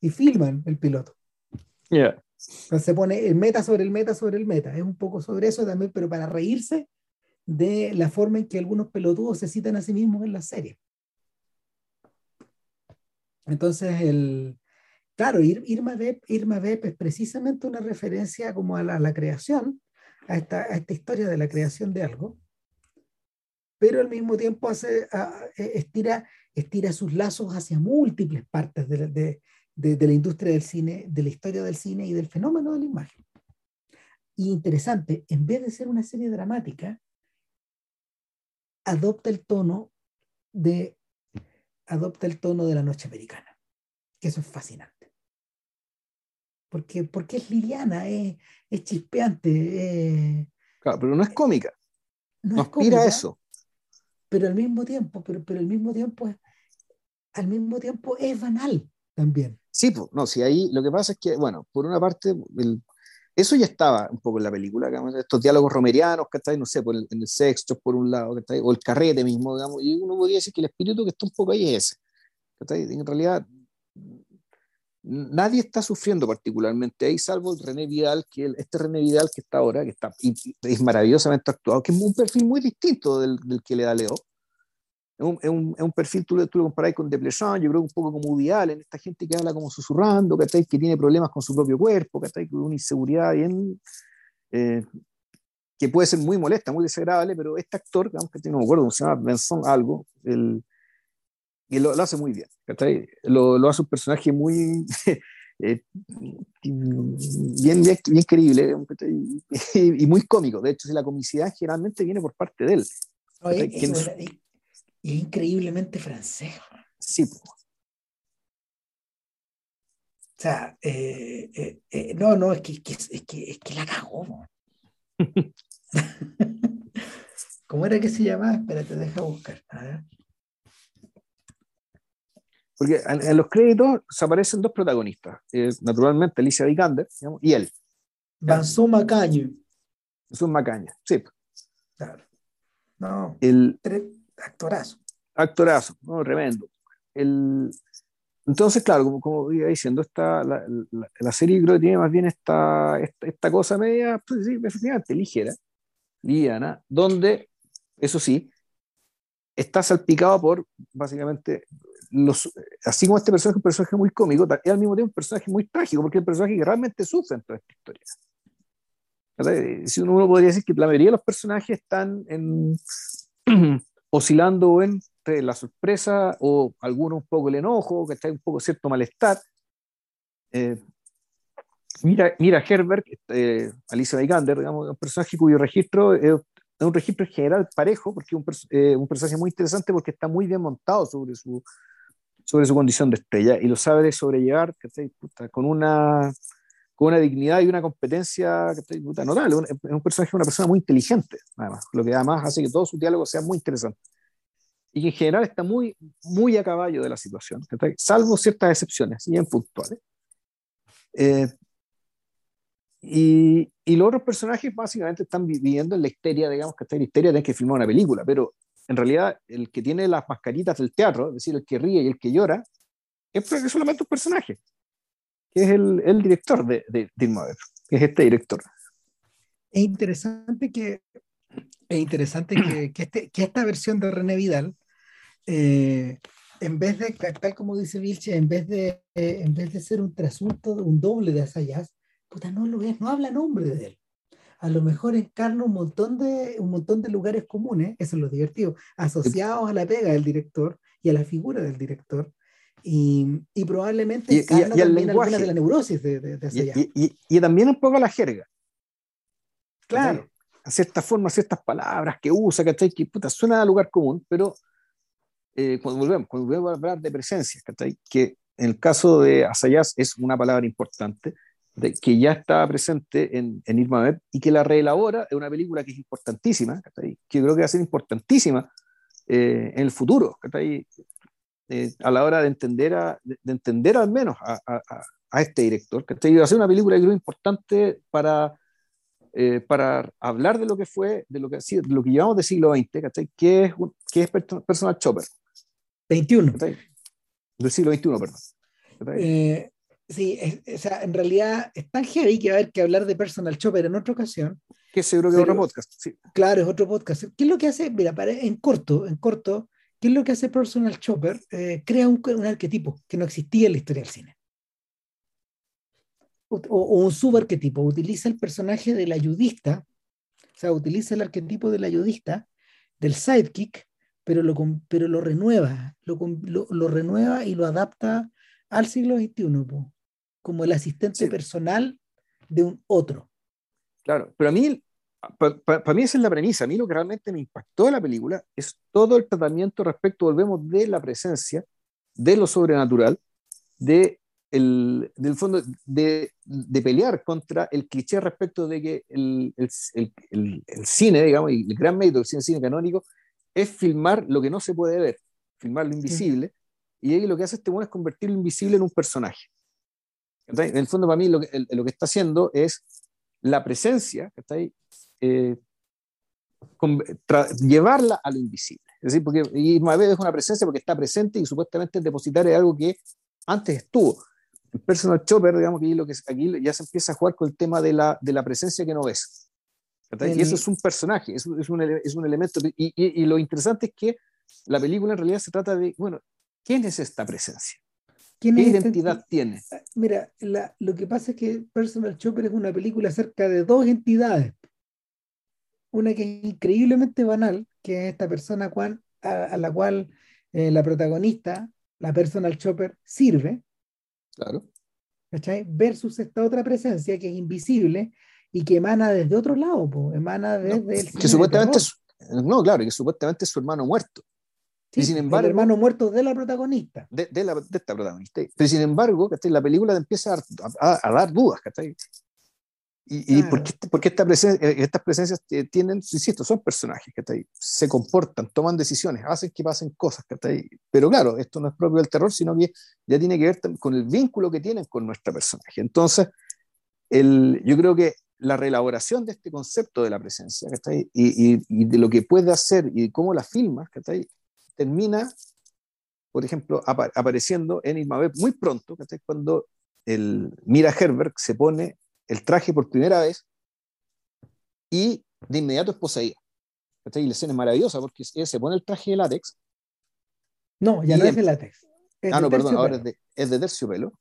[SPEAKER 3] y filman el piloto.
[SPEAKER 1] Yeah.
[SPEAKER 3] Entonces se pone el meta sobre el meta sobre el meta. Es un poco sobre eso también, pero para reírse de la forma en que algunos pelotudos se citan a sí mismos en la serie. Entonces, el, claro, Irma Vep, Irma Vep es precisamente una referencia como a la, creación, a esta, historia de la creación de algo. pero al mismo tiempo hace, estira, estira sus lazos hacia múltiples partes de, de, de, la industria del cine, de la historia del cine y del fenómeno de la imagen. Y interesante, en vez de ser una serie dramática, adopta el tono de adopta el tono de la noche americana, que eso es fascinante. Porque, porque es liviana, es, es chispeante.
[SPEAKER 1] claro, pero no es cómica. No, aspira a eso.
[SPEAKER 3] Pero al mismo tiempo, pero, pero al mismo tiempo es, al mismo tiempo es banal también.
[SPEAKER 1] Sí, pues, no, si ahí lo que pasa es que, bueno, por una parte, el, eso ya estaba un poco en la película, digamos, estos diálogos romerianos, que está ahí, no sé, por el, en el sexto, por un lado, ahí, o el carrete mismo, digamos, y uno podría decir que el espíritu que está un poco ahí es ese. En realidad, nadie está sufriendo particularmente ahí, salvo el René Vidal, que este René Vidal que está ahora, que está, es maravillosamente actuado, que es un perfil muy distinto del, del que le da Leo. Es un, es un, es un perfil, tú, tú lo comparáis con Depletion, yo creo un poco como Woody en esta gente que habla como susurrando, que tiene problemas con su propio cuerpo, que con una inseguridad bien, eh, que puede ser muy molesta, muy desagradable, pero este actor, que no me acuerdo se llama, Benson algo, el, y lo, lo, hace muy bien, lo, lo, hace un personaje muy... Eh, bien, bien, bien, querible y, y, muy cómico. De hecho, si la comicidad generalmente viene por parte de él.
[SPEAKER 3] Oye, es increíblemente francés.
[SPEAKER 1] Sí.
[SPEAKER 3] O sea, eh, eh, eh, no, no, es que, es, que, es que la cagó. ¿Cómo era que se llamaba? Espérate, deja buscar.
[SPEAKER 1] Porque en, los créditos se aparecen dos protagonistas. naturalmente, Alicia Vikander y él.
[SPEAKER 3] Vincent Macaño.
[SPEAKER 1] un Macaña, sí.
[SPEAKER 3] Claro. No.
[SPEAKER 1] El,
[SPEAKER 3] actorazo.
[SPEAKER 1] Actorazo, no, tremendo. El, entonces, claro, como, como iba diciendo, esta, la, la, serie creo que tiene más bien esta, esta, cosa media, pues sí, efectivamente, ligera, liviana, donde, eso sí, está salpicado por, básicamente, así como este personaje es un personaje muy cómico, es al mismo tiempo un personaje muy trágico, porque es el personaje que realmente sufre en toda esta historia. Si uno, podría decir que la mayoría de los personajes están oscilando entre la sorpresa o alguno un poco el enojo, que está un poco cierto malestar. Eh, mira, mira Herbert, eh, Alicia Vikander, digamos, un personaje cuyo registro es, un registro en general parejo, porque es un, eh, un, personaje muy interesante porque está muy bien montado sobre su, sobre su condición de estrella y lo sabe sobrellevar con una con una dignidad y una competencia notable. Es un personaje, una persona muy inteligente, además, lo que además hace que todos sus diálogos sean muy interesantes. Y que en general está muy, muy a caballo de la situación, salvo ciertas excepciones, bien puntuales. Eh, y, y, los otros personajes básicamente están viviendo en la histeria, digamos que está en histeria de que filmar una película, pero en realidad el que tiene las mascaritas del teatro, es decir, el que ríe y el que llora, es solamente un personaje que es el, el director de, de, que es este director.
[SPEAKER 3] Es interesante que, es interesante que, que, este, que esta versión de René Vidal, eh, en vez de, tal como dice Vilche, en vez de, eh, en vez de ser un trasunto, un doble de Asayas, puta, no lo es, no habla nombre de él. A lo mejor encarna un montón de, un montón de lugares comunes, eso es lo divertido, asociados a la pega del director y a la figura del director, y, y probablemente
[SPEAKER 1] y, y, el lenguaje.
[SPEAKER 3] de la neurosis de, de, de
[SPEAKER 1] y, y, también un poco la jerga. Claro. A ciertas formas, ciertas palabras que usa, que, que puta, suena a lugar común, pero eh, cuando, volvemos, cuando volvemos a hablar de presencia, que en el caso de Asayas es una palabra importante, de, que ya está presente en, en Irma Web y que la reelabora es una película que es importantísima, que creo que va a ser importantísima eh, en el futuro. Eh, a la hora de entender, a, de, entender al menos a, a, a este director, que va a ser una película creo importante para, eh, para hablar de lo que fue, de lo que, de lo que llevamos del siglo XX, que es, que es Personal Chopper.
[SPEAKER 3] 21.
[SPEAKER 1] Del siglo XXI, perdón.
[SPEAKER 3] Eh, sí, es, o sea, en realidad es tan heavy que va a haber que hablar de Personal Chopper en otra ocasión.
[SPEAKER 1] Que seguro que es otro podcast. Sí.
[SPEAKER 3] Claro, es otro podcast. ¿Qué es lo que hace? Mira, para, en corto, en corto, ¿Qué es lo que hace Personal Chopper? Eh, crea un, un, arquetipo que no existía en la historia del cine. O, o, un subarquetipo. Utiliza el personaje del ayudista, o sea, utiliza el arquetipo del ayudista del sidekick, pero lo, pero lo renueva, lo, lo, lo renueva y lo adapta al siglo XXI, po, como el asistente
[SPEAKER 1] Sí.
[SPEAKER 3] personal de un otro.
[SPEAKER 1] Claro, pero a mí, para mí esa es la premisa. A mí lo que realmente me impactó de la película es todo el tratamiento respecto, volvemos, de la presencia, de lo sobrenatural, de el, del fondo, de, de pelear contra el cliché respecto de que el, el, el, cine, digamos, y el gran mérito del cine, cine canónico, es filmar lo que no se puede ver, filmar lo invisible, y ahí lo que hace este bueno es convertir lo invisible en un personaje. En el fondo, para mí, lo que, el- lo que está haciendo es la presencia. Eh, con- llevarla a lo invisible. Es decir, porque Irma Beb es una presencia porque está presente y supuestamente es depositaria de algo que antes estuvo. El personal chopper, digamos que lo que, aquí ya se empieza a jugar con el tema de la, de la presencia que no ves.
[SPEAKER 3] El-
[SPEAKER 1] Y eso es un personaje, es, un- es un, es un elemento. Y, y- y lo interesante es que la película en realidad se trata de, bueno, ¿quién es esta presencia?
[SPEAKER 3] ¿Quién
[SPEAKER 1] ¿Qué
[SPEAKER 3] es este-
[SPEAKER 1] identidad tiene?
[SPEAKER 3] Mira, la- lo que pasa es que Personal Chopper es una película acerca de dos entidades. Una que es increíblemente banal, que es esta persona cual- a, a la cual eh, la protagonista, la Personal Chopper, sirve,
[SPEAKER 1] Claro.
[SPEAKER 3] ¿cachai? Versus esta otra presencia que es invisible y que emana desde otro lado, po, emana
[SPEAKER 1] No,
[SPEAKER 3] desde el cine
[SPEAKER 1] que supuestamente no, claro, que supuestamente es su hermano muerto.
[SPEAKER 3] Sí,
[SPEAKER 1] y sin
[SPEAKER 3] el
[SPEAKER 1] embargo-
[SPEAKER 3] hermano muerto de la protagonista.
[SPEAKER 1] de, de la, de esta protagonista. Pero sin embargo, la película te empieza a, a- a dar dudas. ¿cachai? Y, y
[SPEAKER 3] Claro.
[SPEAKER 1] por qué, por qué esta presen- eh, estas presencias tienen, insisto, son personajes, ¿cachai? se comportan, toman decisiones, hacen que pasen cosas. ¿cachai? Pero claro, esto no es propio del terror, sino que ya tiene que ver con el vínculo que tienen con nuestro personaje. Entonces, el, yo creo que la reelaboración de este concepto de la presencia ¿cachai? Y, y- y de lo que puede hacer y cómo la filmas, ¿cachai? Termina por ejemplo, apa- apareciendo en Irma Beb muy pronto, ¿cachai? cuando el Mira Herberg se pone el traje por primera vez y de inmediato es poseída. ¿cachai? Y la escena es maravillosa porque se pone el traje de látex.
[SPEAKER 3] No, ya no
[SPEAKER 1] em-
[SPEAKER 3] es de látex. es
[SPEAKER 1] ah, no, perdón, ahora es de, es de terciopelo.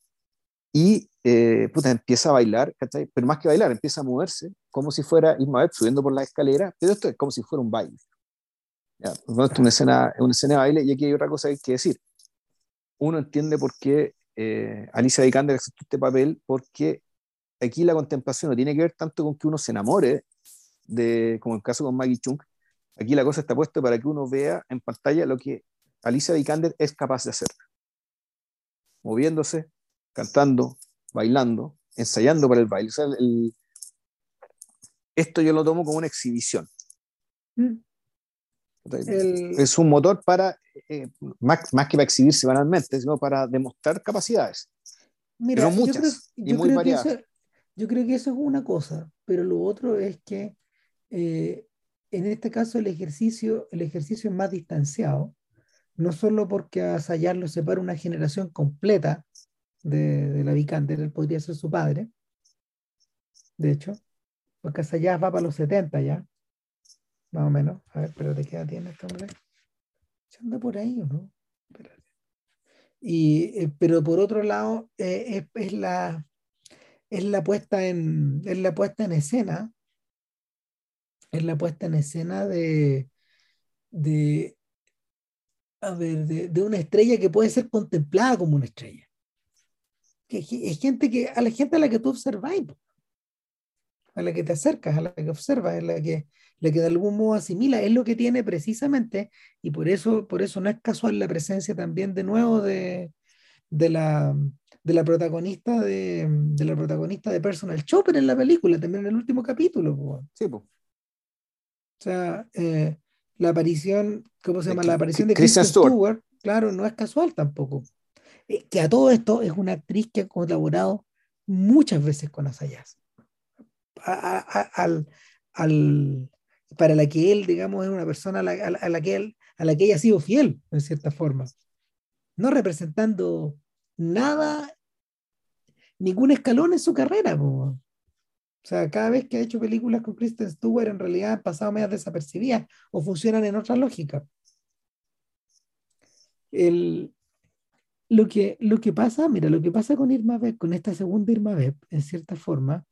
[SPEAKER 1] Y eh, puta, empieza a bailar, ¿cachai? pero más que bailar, empieza a moverse como si fuera Irma Beb subiendo por la escalera, pero esto es como si fuera un baile. Ya, bueno, esto es una escena, es una escena de baile y aquí hay otra cosa que hay que decir. Uno entiende por qué eh, Alicia Vikander aceptó este papel, porque aquí la contemplación no tiene que ver tanto con que uno se enamore, de, como en el caso con Maggie Chung. Aquí la cosa está puesta para que uno vea en pantalla lo que Alicia Vikander es capaz de hacer. Moviéndose, cantando, bailando, ensayando para el baile. O sea, el- esto yo lo tomo como una exhibición.
[SPEAKER 3] Mm. El-
[SPEAKER 1] Es un motor para, eh, más, más que para exhibirse banalmente, sino para demostrar capacidades.
[SPEAKER 3] Mira, yo
[SPEAKER 1] muchas
[SPEAKER 3] creo,
[SPEAKER 1] y
[SPEAKER 3] yo
[SPEAKER 1] muy
[SPEAKER 3] creo que
[SPEAKER 1] variadas.
[SPEAKER 3] eso, yo creo que eso es una cosa, pero lo otro es que eh, en este caso el ejercicio, el ejercicio es más distanciado, no solo porque a Sayar lo separa una generación completa de, de la Vikander, él podría ser su padre, de hecho, porque Sayar va para los 70 ya, más o menos. A ver, espérate, ¿qué edad tiene este hombre? ¿Se anda por ahí o no? Y, eh, pero por otro lado, eh, es, es la, es la puesta en, es la puesta en escena, es la puesta en escena de, de, a ver, de, de una estrella que puede ser contemplada como una estrella. Que es gente que, a la gente a la que tú observas, a la que te acercas, a la que observas, a la que, la que de algún modo asimila, es lo que tiene precisamente, y por eso, por eso no es casual la presencia también de nuevo de, de la, de la protagonista de, de la protagonista de Personal Chopper en la película, también en el último capítulo. po. O
[SPEAKER 1] Sí, po.
[SPEAKER 3] sea, eh, la aparición, ¿cómo se llama? La aparición de
[SPEAKER 1] Kristen
[SPEAKER 3] Kristen
[SPEAKER 1] Stewart.
[SPEAKER 3] Stewart, claro, no es casual tampoco. Eh, que a todo esto es una actriz que ha colaborado muchas veces con Asayas. A- a- a- al, al- para la que él, digamos, es una persona a la, a la- que él, a la que ella ha sido fiel, en cierta forma. No representando nada, ningún escalón en su carrera. po. O sea, cada vez que ha hecho películas con Kristen Stewart, en realidad han pasado medias desapercibidas o funcionan en otra lógica. El, lo, que, lo que pasa, mira, lo que pasa con Irma Beb, con esta segunda Irma Beb, en cierta forma,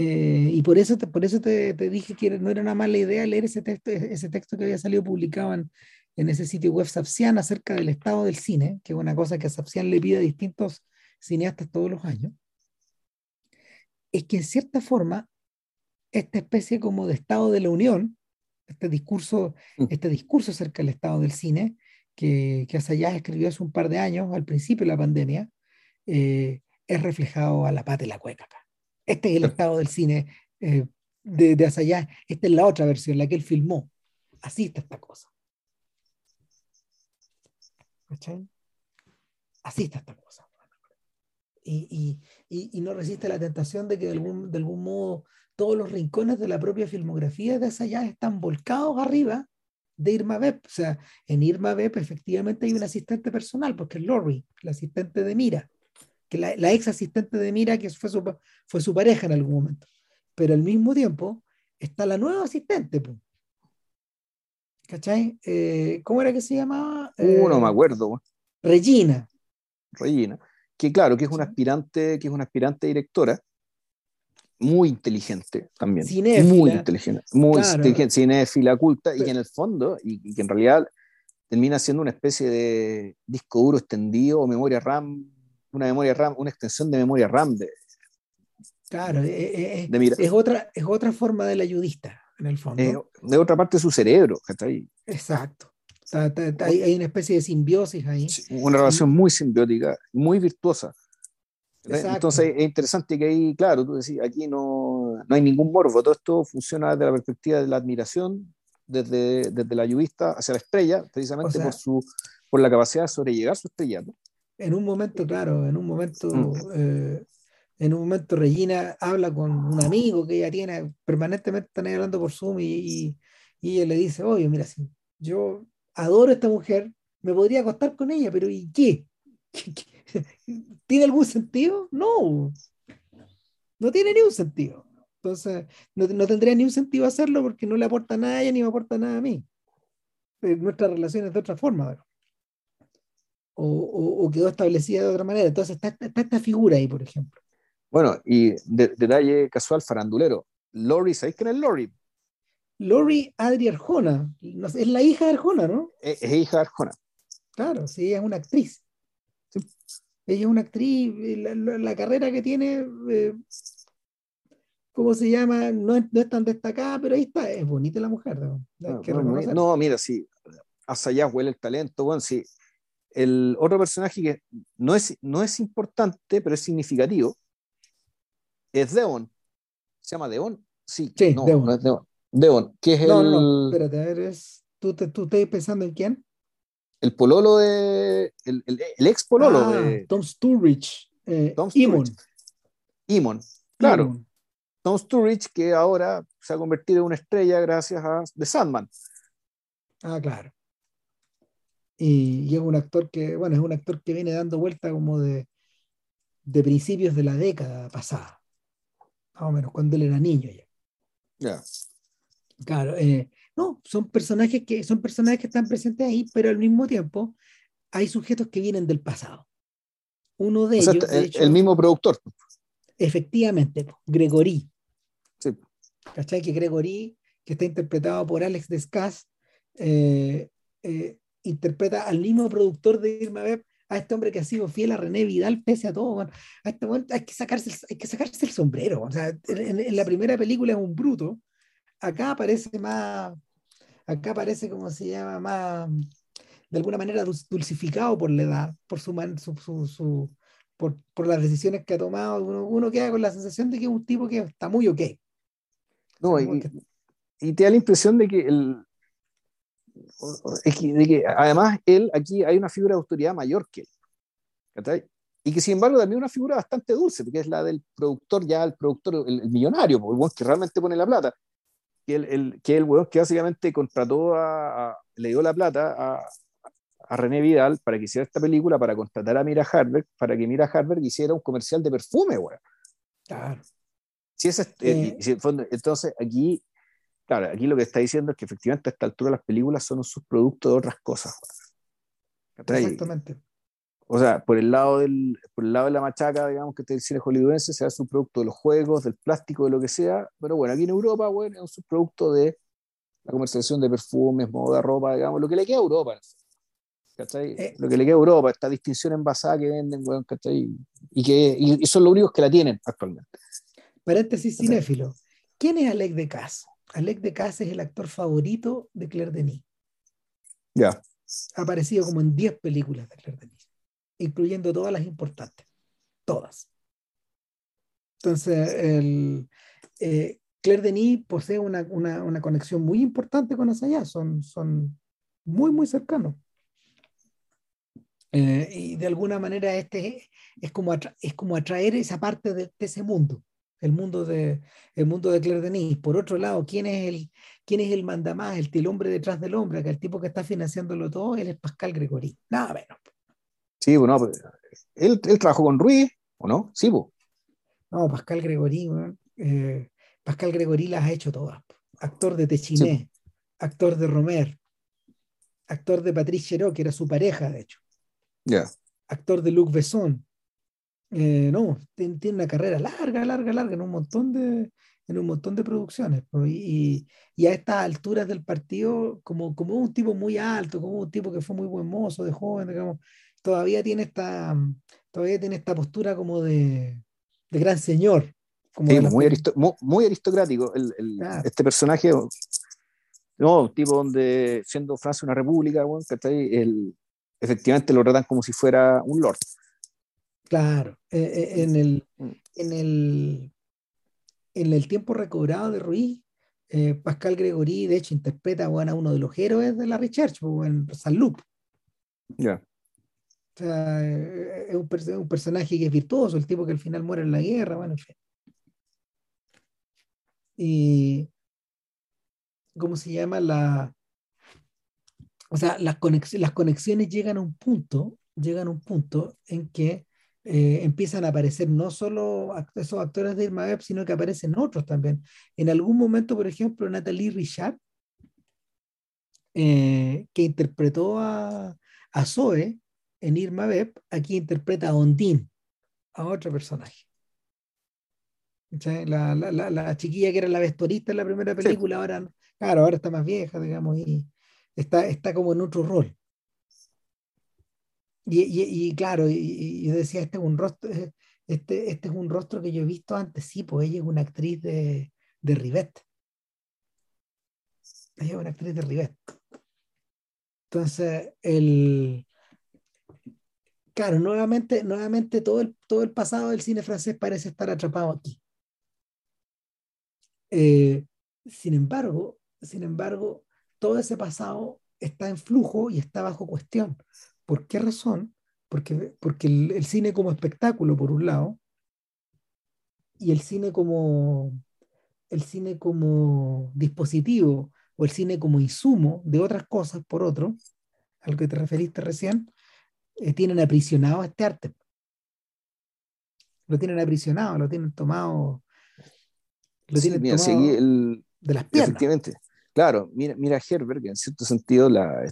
[SPEAKER 3] Eh, y por eso, te, por eso te, te, dije que no era una mala idea leer ese texto, ese texto que había salido publicado en, en ese sitio web Sapsian acerca del estado del cine, que es una cosa que a Sapsian le pide a distintos cineastas todos los años, es que en cierta forma esta especie como de estado de la unión, este discurso, mm. este discurso acerca del estado del cine, que, que Asayas escribió hace un par de años, al principio de la pandemia, eh, es reflejado a la pata y la cueca acá. Este es el estado del cine eh, de, de Esta es la otra versión, la que él filmó. Así está esta cosa. ¿Cachai? Así está esta cosa. Y, y, y, no resiste la tentación de que de algún, de algún modo todos los rincones de la propia filmografía de Asayá están volcados arriba de Irma Beb. O sea, en Irma Beb efectivamente hay un asistente personal, porque es Lori, la asistente de Mira que la, ex asistente de Mira, que fue su, fue su pareja en algún momento. Pero al mismo tiempo está la nueva asistente. ¿Cachai? Eh, ¿Cómo era que se llamaba?
[SPEAKER 1] Uh, no me acuerdo.
[SPEAKER 3] Regina.
[SPEAKER 1] Regina. Que claro, que es una aspirante, que es una aspirante directora, muy inteligente también. Cinéfila. Muy inteligente. Muy inteligente, cinéfila, culta, y que en el fondo, y, y, que en realidad termina siendo una especie de disco duro extendido o memoria RAM una memoria RAM, una extensión de memoria RAM de,
[SPEAKER 3] Claro, eh, eh, eh, es, otra, es otra forma del ayudista, en el fondo.
[SPEAKER 1] de otra parte de su cerebro, está ahí.
[SPEAKER 3] Exacto. hay, una especie de simbiosis ahí.
[SPEAKER 1] una relación muy simbiótica, muy virtuosa. Entonces es interesante que ahí, claro, tú decís, aquí no, no hay ningún morbo, todo esto funciona desde la perspectiva de la admiración, desde, desde la ayudista hacia la estrella, precisamente por, su, por la capacidad de sobrellegar su estrella
[SPEAKER 3] en un momento, claro, en un momento, mm. eh, en un momento Regina habla con un amigo que ella tiene, permanentemente están hablando por Zoom y, y, ella le dice, oye, mira, si yo adoro a esta mujer, me podría acostar con ella, pero ¿y qué? ¿Tiene algún sentido? No, no tiene ningún sentido. Entonces, no, no, tendría ni un sentido hacerlo porque no le aporta nada a ella ni me aporta nada a mí. Eh, nuestra relación es de otra forma o, quedó establecida de otra manera. Entonces está, esta figura ahí, por ejemplo.
[SPEAKER 1] Bueno, y detalle casual, farandulero. Lori, ¿sabéis quién es Lori?
[SPEAKER 3] Lori Adri Arjona. Es la hija de Arjona, ¿no?
[SPEAKER 1] Es, hija de Arjona.
[SPEAKER 3] Claro, sí, es una actriz. Ella es una actriz, la, carrera que tiene, eh, ¿cómo se llama? No es, no es, tan destacada, pero ahí está, es bonita la mujer. ¿no?
[SPEAKER 1] Ah, no, mira, sí, hasta allá huele el talento, bueno, sí, el otro personaje que no es, no es importante, pero es significativo, es Deon. ¿Se llama Deon? Sí, no, Deon. no es Deon. Deon, que es no,
[SPEAKER 3] el. No, espérate, a ver, ¿tú, te, ¿tú estás pensando en quién?
[SPEAKER 1] El pololo de. El, el, ex pololo ah, de.
[SPEAKER 3] Tom Sturridge. Eh, Tom Sturridge.
[SPEAKER 1] Imon. claro. Tom Sturridge, que ahora se ha convertido en una estrella gracias a The Sandman.
[SPEAKER 3] Ah, claro y, es un actor que, bueno, es un actor que viene dando vuelta como de, de principios de la década pasada, más o menos, cuando él era niño ya.
[SPEAKER 1] Ya.
[SPEAKER 3] Claro, eh, no, son personajes que son personajes que están presentes ahí, pero al mismo tiempo hay sujetos que vienen del pasado. Uno de ellos.
[SPEAKER 1] el, mismo productor.
[SPEAKER 3] Efectivamente, Gregory. Sí. ¿Cachai? Que Gregory, que está interpretado por Alex Descas, eh, eh, interpreta al mismo productor de Irma Beb, a este hombre que ha sido fiel a René Vidal pese a todo. a este momento hay que sacarse, hay que sacarse el sombrero. O sea, en, la primera película es un bruto. Acá aparece más, acá aparece como se llama, más, de alguna manera dulcificado por la edad, por su, su, su, por, por, las decisiones que ha tomado. Uno, uno, queda con la sensación de que es un tipo que está muy ok.
[SPEAKER 1] No, y, y te da la impresión de que el, de que además él aquí hay una figura de autoridad mayor que él. Y que sin embargo también una figura bastante dulce, porque es la del productor, ya el productor, el, millonario, el buen que realmente pone la plata. Que el, el, que el weón que básicamente contrató a, le dio la plata a, a René Vidal para que hiciera esta película, para contratar a Mira Harberg, para que Mira Harberg hiciera un comercial de perfume, weón.
[SPEAKER 3] Claro.
[SPEAKER 1] Si es, eh, entonces aquí Claro, aquí lo que está diciendo es que efectivamente a esta altura las películas son un subproducto de otras cosas.
[SPEAKER 3] Exactamente.
[SPEAKER 1] o sea, por el lado del, por el lado de la machaca, digamos, que el cine hollywoodense, se hace un producto de los juegos, del plástico, de lo que sea, pero bueno, aquí en Europa, bueno, es un subproducto de la comercialización de perfumes, moda, ropa, digamos, lo que le queda a Europa. ¿cachai?
[SPEAKER 3] Eh.
[SPEAKER 1] Lo que le queda a Europa, esta distinción envasada que venden, weón, ¿cachai? Y, que, y, y son los únicos que la tienen actualmente.
[SPEAKER 3] Paréntesis cinéfilo. ¿Quién es Alec de Cass? Alec de Cass es el actor favorito de Claire Denis.
[SPEAKER 1] Ya.
[SPEAKER 3] Ha aparecido como en 10 películas de Claire Denis, incluyendo todas las importantes. Todas. Entonces, el, eh, Claire Denis posee una, una, una conexión muy importante con Asayas. Son, son muy, muy cercanos. Eh, y de alguna manera este es como, atra- es como atraer esa parte de, de ese mundo, el mundo de, el mundo de Claire Denis. Por otro lado, ¿quién es el, quién es el mandamás, el, el hombre detrás del hombre? Que el tipo que está financiándolo todo, él es Pascal Gregory. Nada menos.
[SPEAKER 1] Sí, bueno, pues, él, él trabajó con Ruiz, ¿o no? Sí, pues.
[SPEAKER 3] No, Pascal Gregory, eh, Pascal Gregory las ha hecho todas. Actor de Techiné, actor de Romer, actor de Patrice Chéreau, que era su pareja, de hecho.
[SPEAKER 1] Ya.
[SPEAKER 3] actor de Luc Besson. Eh, no, tiene, tiene una carrera larga, larga, larga en un montón de, en un montón de producciones. Y, a estas alturas del partido, como, como un tipo muy alto, como un tipo que fue muy buen mozo de joven, digamos, todavía tiene esta, todavía tiene esta postura como de, de gran señor. Como
[SPEAKER 1] Sí,
[SPEAKER 3] de
[SPEAKER 1] muy, muy aristocrático. El, el-
[SPEAKER 3] Claro.
[SPEAKER 1] Este personaje, no, un tipo donde, siendo Francia una república, bueno, ¿cachai? El, efectivamente lo tratan como si fuera un lord.
[SPEAKER 3] Claro, eh, eh, en el,
[SPEAKER 1] Mm.
[SPEAKER 3] en el, en el tiempo recobrado de Ruiz, eh, Pascal Gregory, de hecho, interpreta bueno, a uno de los héroes de la Recherche, pues, en San Luc.
[SPEAKER 1] Ya.
[SPEAKER 3] O sea, eh, es un personaje que es virtuoso, el tipo que al final muere en la guerra, bueno, en fin. Y, ¿cómo se llama? La, o sea, las, conex- las conexiones llegan a un punto, llegan a un punto en que eh, empiezan a aparecer no solo esos actores de Irma Web, sino que aparecen otros también. En algún momento, por ejemplo, Natalie Richard, eh, que interpretó a, a Zoe en Irma Web, aquí interpreta a Ondine, a otro personaje. La, la, la, la chiquilla que era la vestuarista en la primera
[SPEAKER 1] Sí.
[SPEAKER 3] película, ahora, claro, ahora está más vieja, digamos, y está, está como en otro rol. Y, y- y claro, y, yo decía, este es un rostro, eh, este, este es un rostro que yo he visto antes, sí, pues ella es una actriz de, de Rivet. Ella es una actriz de Rivet. Entonces, el claro, nuevamente, nuevamente todo el, todo el pasado del cine francés parece estar atrapado aquí. Eh, sin embargo, sin embargo, todo ese pasado está en flujo y está bajo cuestión. ¿Por qué razón? Porque, porque el, el cine como espectáculo, por un lado, y el cine como, el cine como dispositivo o el cine como insumo de otras cosas, por otro, al que te referiste recién, eh, tienen aprisionado este arte. Lo tienen aprisionado, lo tienen tomado, lo
[SPEAKER 1] Sí,
[SPEAKER 3] tienen
[SPEAKER 1] mira,
[SPEAKER 3] tomado
[SPEAKER 1] el,
[SPEAKER 3] de las piernas.
[SPEAKER 1] efectivamente. Claro, mira, mira Herbert, que en cierto sentido, la,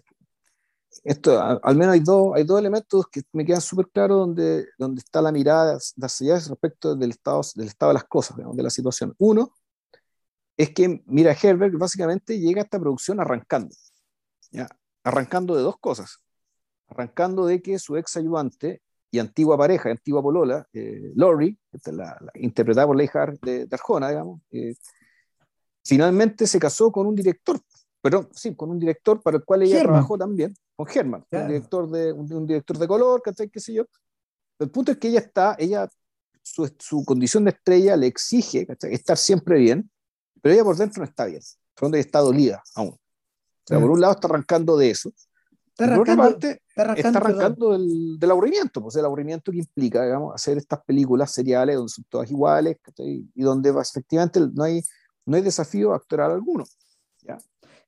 [SPEAKER 1] esto, al menos hay dos, hay dos elementos que me quedan súper claros donde, está la mirada de Assayas respecto del estado, del estado de las cosas, digamos, de la situación. Uno es que, mira, Herbert básicamente llega a esta producción arrancando, ¿ya? arrancando de dos cosas. Arrancando de que su ex ayudante y antigua pareja, antigua polola, eh, Laurie, la, interpretada por la hija de, de Arjona, digamos, eh, finalmente se casó con un director, perdón, sí, con un director para el cual ella trabajó también, con Herman,
[SPEAKER 3] Claro.
[SPEAKER 1] un, director de, un, un director de color, ¿cachai? qué sé yo. El punto es que ella está, ella, su, su condición de estrella le exige ¿cachai? estar siempre bien, pero ella por dentro no está bien, por dentro está dolida aún. O sea,
[SPEAKER 3] Claro.
[SPEAKER 1] por un lado está arrancando de eso,
[SPEAKER 3] Está arrancando,
[SPEAKER 1] parte
[SPEAKER 3] está arrancando,
[SPEAKER 1] está arrancando del, del aburrimiento, pues el aburrimiento que implica, digamos, hacer estas películas seriales donde son todas iguales, ¿cachai? y donde va- efectivamente no hay, no hay desafío actoral alguno.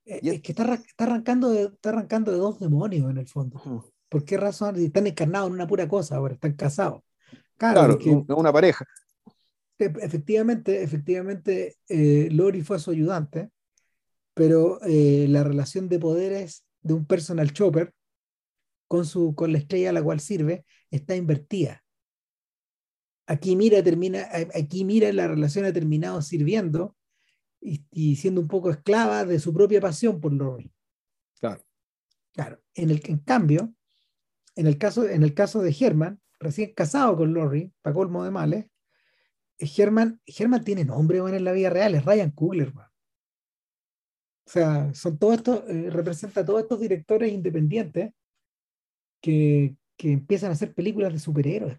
[SPEAKER 3] Eh,
[SPEAKER 1] y-
[SPEAKER 3] es que está, está arrancando de, está arrancando de dos demonios en el fondo. ¿Por qué razón? Están encarnados en una pura cosa ahora, están casados. Claro,
[SPEAKER 1] Claro, un- una pareja.
[SPEAKER 3] efectivamente, efectivamente, eh, Lori fue su ayudante, pero eh, la relación de poderes de un personal chopper con, su, con la estrella a la cual sirve está invertida. Aquí Mira, termina, aquí Mira la relación ha terminado sirviendo y, siendo un poco esclava de su propia pasión por Lori.
[SPEAKER 1] Claro.
[SPEAKER 3] Claro. En, el, en cambio, en el caso, en el caso de Herman, recién casado con Lori, para colmo de males, Herman, Herman tiene nombre en la vida real, es Ryan Coogler. O sea, son todos estos, eh, representa a todos estos directores independientes que, que, empiezan a hacer películas de superhéroes.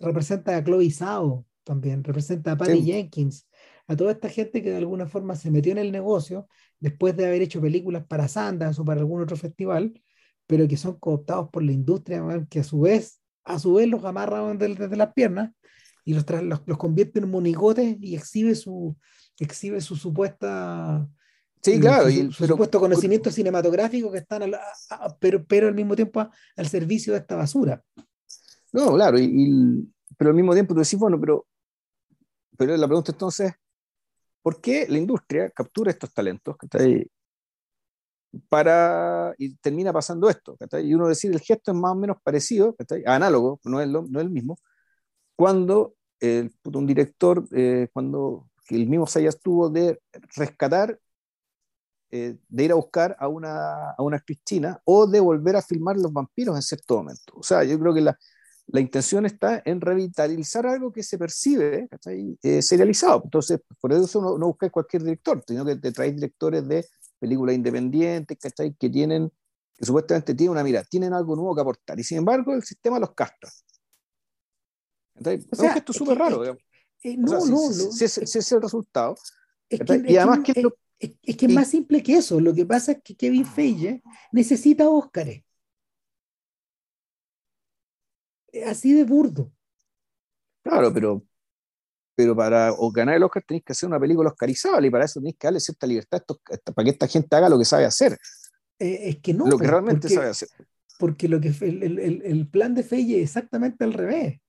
[SPEAKER 3] Representa a Chloe Zhao también, representa a Patty Jenkins, a toda esta gente que de alguna forma se metió en el negocio después de haber hecho películas para Sundance o para algún otro festival, pero que son cooptados por la industria, que a su vez, a su vez los amarran desde, las piernas y los, los, los, convierte en monigotes y exhibe su, exhibe su supuesta
[SPEAKER 1] Sí, claro.
[SPEAKER 3] Su, supuesto conocimiento cinematográfico que están, pero, pero al mismo tiempo al servicio de esta basura.
[SPEAKER 1] No, claro, y, pero al mismo tiempo tú decís, bueno, pero, pero la pregunta entonces, ¿por qué la industria captura estos talentos? Para, y termina pasando esto. Y uno decir, el gesto es más o menos parecido, análogo, no es, lo, no es el mismo, cuando un director, eh, cuando el mismo Sayas tuvo de rescatar eh, de ir a buscar a una, a una o de volver a filmar los vampiros en cierto momento. O sea, yo creo que la, la intención está en revitalizar algo que se percibe eh, serializado. Entonces, por eso no, no buscáis cualquier director, sino que te traes directores de películas independientes ¿cachai? que tienen, que supuestamente tienen una mira, tienen algo nuevo que aportar. Y sin embargo, el sistema los castra. O sea, esto es súper raro.
[SPEAKER 3] Eh, no, no,
[SPEAKER 1] si, ese es el resultado.
[SPEAKER 3] y además, que, es lo es, que es más simple que eso. Lo que pasa es que Kevin Feige necesita Óscares. Así de burdo.
[SPEAKER 1] Claro, pero, pero para ganar el Oscar tenéis que hacer una película oscarizable y para eso tenéis que darle cierta libertad para que esta gente haga lo que sabe hacer.
[SPEAKER 3] Eh, es que no.
[SPEAKER 1] Lo que realmente sabe hacer.
[SPEAKER 3] Porque lo que el, el, el, plan de Feige es exactamente al revés.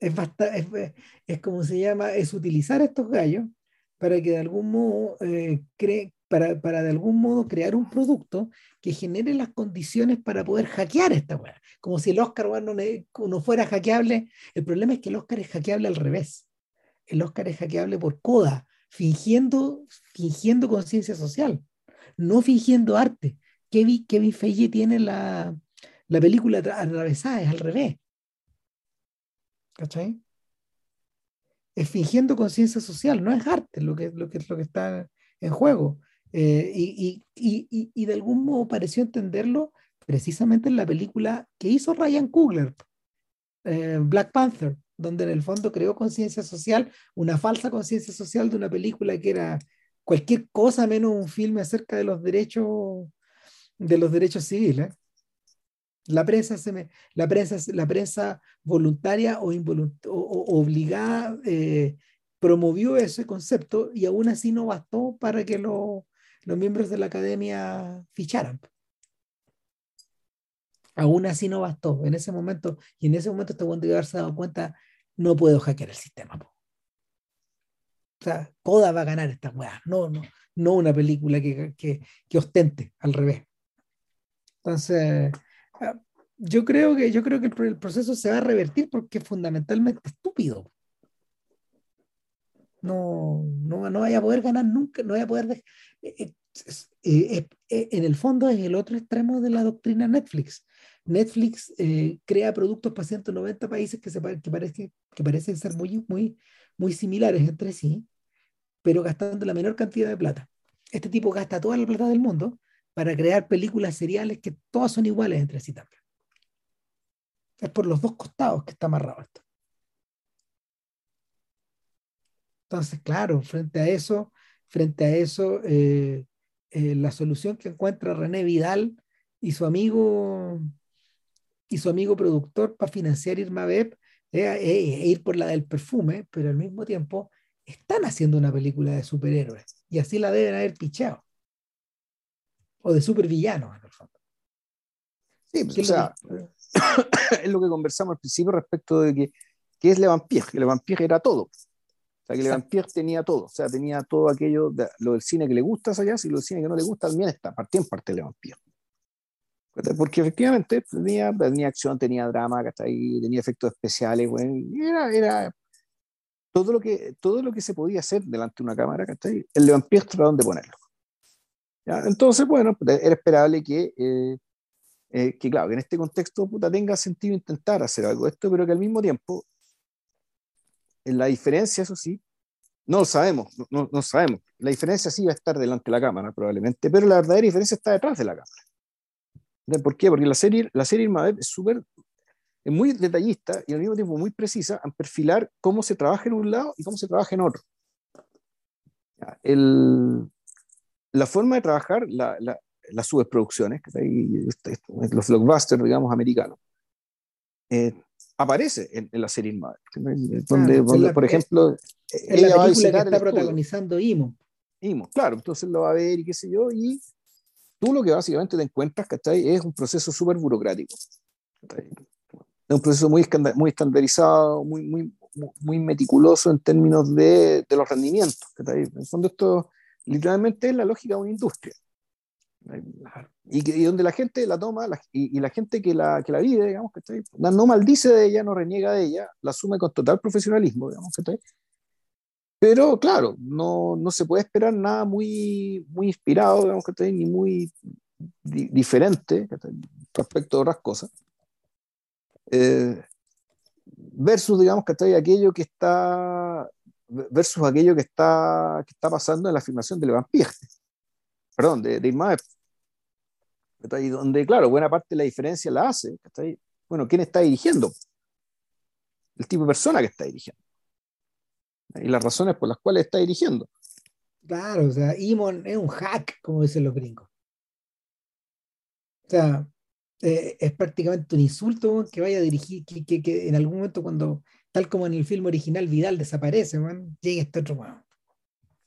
[SPEAKER 3] Es, es, es como se llama, es utilizar a estos gallos para que de algún modo eh, para, para, de algún modo crear un producto que genere las condiciones para poder hackear esta weá. Como si el Oscar no, no, fuera hackeable. El problema es que el Oscar es hackeable al revés. El Oscar es hackeable por coda, fingiendo, fingiendo conciencia social, no fingiendo arte. Kevin, Kevin Feige tiene la, la película atravesada, es al revés. ¿Cachai? es fingiendo conciencia social, no es arte lo que, lo que, lo que está en juego. Eh, y, y, y, y, de algún modo pareció entenderlo precisamente en la película que hizo Ryan Coogler, eh, Black Panther, donde en el fondo creó conciencia social, una falsa conciencia social de una película que era cualquier cosa menos un filme acerca de los derechos de los derechos civiles. La prensa, se me, la prensa, la prensa voluntaria o, o, obligada eh, promovió ese concepto y aún así no bastó para que los miembros de la academia ficharan. Aún así no bastó en ese momento, y en ese momento este buen de haberse dado cuenta, no puedo hackear el sistema. O sea, Coda va a ganar esta weá, no, no, no una película que, que, que ostente, al revés. Entonces, Ah, yo creo que, yo creo que el, proceso se va a revertir porque es fundamentalmente estúpido. No, no, no vaya a poder ganar nunca, no vaya a poder... Eh, eh, eh, en el fondo es el otro extremo de la doctrina Netflix. Netflix crea productos para 190 países que, se, que, parece, que parecen ser muy, muy, muy similares entre sí, pero gastando la menor cantidad de plata. Este tipo gasta toda la plata del mundo para crear películas seriales que todas son iguales entre sí también. Es por los dos costados que está amarrado esto. Entonces, claro, frente a eso, frente a eso, eh, eh, la solución que encuentra René Vidal y su amigo y su amigo productor para financiar Irma Beb es ir por la del perfume, pero al mismo tiempo están haciendo una película de superhéroes y así la deben haber pichado o de supervillanos, en el fondo.
[SPEAKER 1] Sí, pues, o sea, es lo que conversamos al principio respecto de que, ¿qué es Le Vampire? Que Le Vampire era todo. O sea, que Le Vampire tenía todo. O sea, tenía todo aquello, de, lo del cine que le gusta a Sayas y lo del cine que no le gusta también está, partía en parte de Le Vampire. Porque efectivamente tenía, tenía acción, tenía drama, tenía efectos especiales, bueno, era, era todo, lo que, todo lo que se podía hacer delante de una cámara, ¿cachai? el Levan Piestro dónde ponerlo. ¿Ya? Entonces, bueno, era esperable que, eh, eh, que, claro, que en este contexto puta, tenga sentido intentar hacer algo de esto, pero que al mismo tiempo, la diferencia, eso sí, no lo sabemos, no, no, sabemos. La diferencia sí va a estar delante de la cámara, probablemente, pero la verdadera diferencia está detrás de la cámara. ¿Por qué? Porque la serie, la serie es súper, es muy detallista y al mismo tiempo muy precisa en perfilar cómo se trabaja en un lado y cómo se trabaja en otro. El, la forma de trabajar, la, la, las subproducciones, los blockbusters, digamos, americanos, eh, aparece en, la serie donde, donde por ejemplo,
[SPEAKER 3] es la película que está protagonizando Imo.
[SPEAKER 1] Imo, claro, entonces lo va a ver y qué sé yo, y tú lo que básicamente te encuentras, ¿cachai? Es un proceso súper burocrático. Es un proceso muy, muy estandarizado, muy, muy, muy meticuloso en términos de, de los rendimientos. ¿cachai? En el fondo esto literalmente es la lógica de una industria. Y, donde la gente la toma y, la gente que la, que la vive, digamos, que no maldice de ella, no reniega de ella, la asume con total profesionalismo, digamos, que pero claro, no, no, se puede esperar nada muy, muy inspirado, digamos, que ni muy diferente respecto a otras cosas. Eh, versus, digamos, que aquello que está versus aquello que está, que está pasando en la filmación de Levan perdón, de, de donde, claro, buena parte de la diferencia la hace. Bueno, ¿quién está dirigiendo? El tipo de persona que está dirigiendo. Y las razones por las cuales está dirigiendo.
[SPEAKER 3] Claro, o sea, Imon es un hack, como dicen los gringos. O sea, eh, es prácticamente un insulto que vaya a dirigir, que, que, que, en algún momento cuando, tal como en el film original, Vidal desaparece, man, llega este otro man.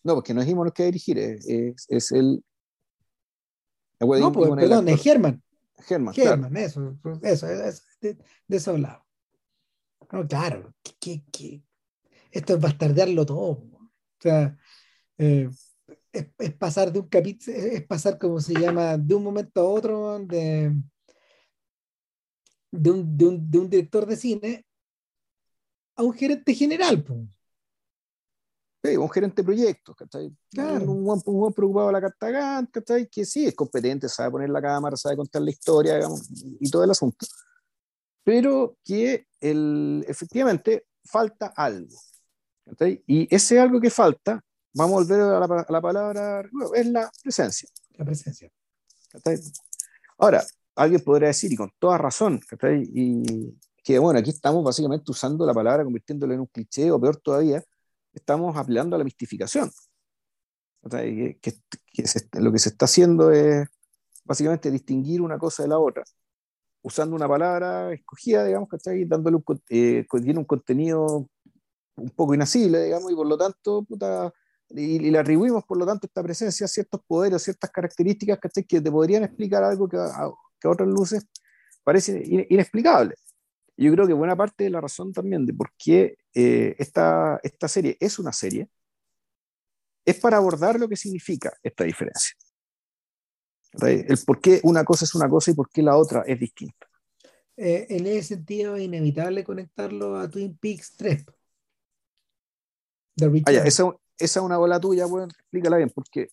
[SPEAKER 1] No, porque no es Imon el que va a dirigir, es, es el,
[SPEAKER 3] no, pues, perdón, es Germán.
[SPEAKER 1] Germán,
[SPEAKER 3] Germán, eso, eso, eso, de, de esos lados. No, claro, que, que, esto es bastardearlo todo. O sea, eh, es, es, pasar de un capítulo, es pasar como se llama, de un momento a otro, de, de, un, de, un, de un director de cine a un gerente general. Pues
[SPEAKER 1] un gerente de proyectos, ¿cachai? Un, buen, preocupado de la carta ¿cachai? Que sí, es competente, sabe poner la cámara, sabe contar la historia, digamos, y todo el asunto. Pero que el, efectivamente falta algo. ¿cachai? Y ese algo que falta, vamos a volver a la, a la palabra, es la presencia.
[SPEAKER 3] La presencia.
[SPEAKER 1] ¿cachai? Ahora, alguien podría decir, y con toda razón, ¿cachai? Y que bueno, aquí estamos básicamente usando la palabra, convirtiéndola en un cliché, o peor todavía, estamos apelando a la mistificación. lo que se está haciendo es básicamente distinguir una cosa de la otra, usando una palabra escogida, digamos, ¿cachai? dándole un, eh, un contenido un poco inasible, digamos, y por lo tanto, puta, y, le atribuimos por lo tanto esta presencia ciertos poderes, ciertas características ¿cachai? que te podrían explicar algo que que a otras luces parece inexplicable. Yo creo que buena parte de la razón también de por qué eh, esta, esta serie es una serie es para abordar lo que significa esta diferencia. El por qué una cosa es una cosa y por qué la otra es distinta.
[SPEAKER 3] Eh, en ese sentido es inevitable conectarlo a Twin Peaks 3.
[SPEAKER 1] Ah, esa, esa es una bola tuya, bueno, explícala bien, porque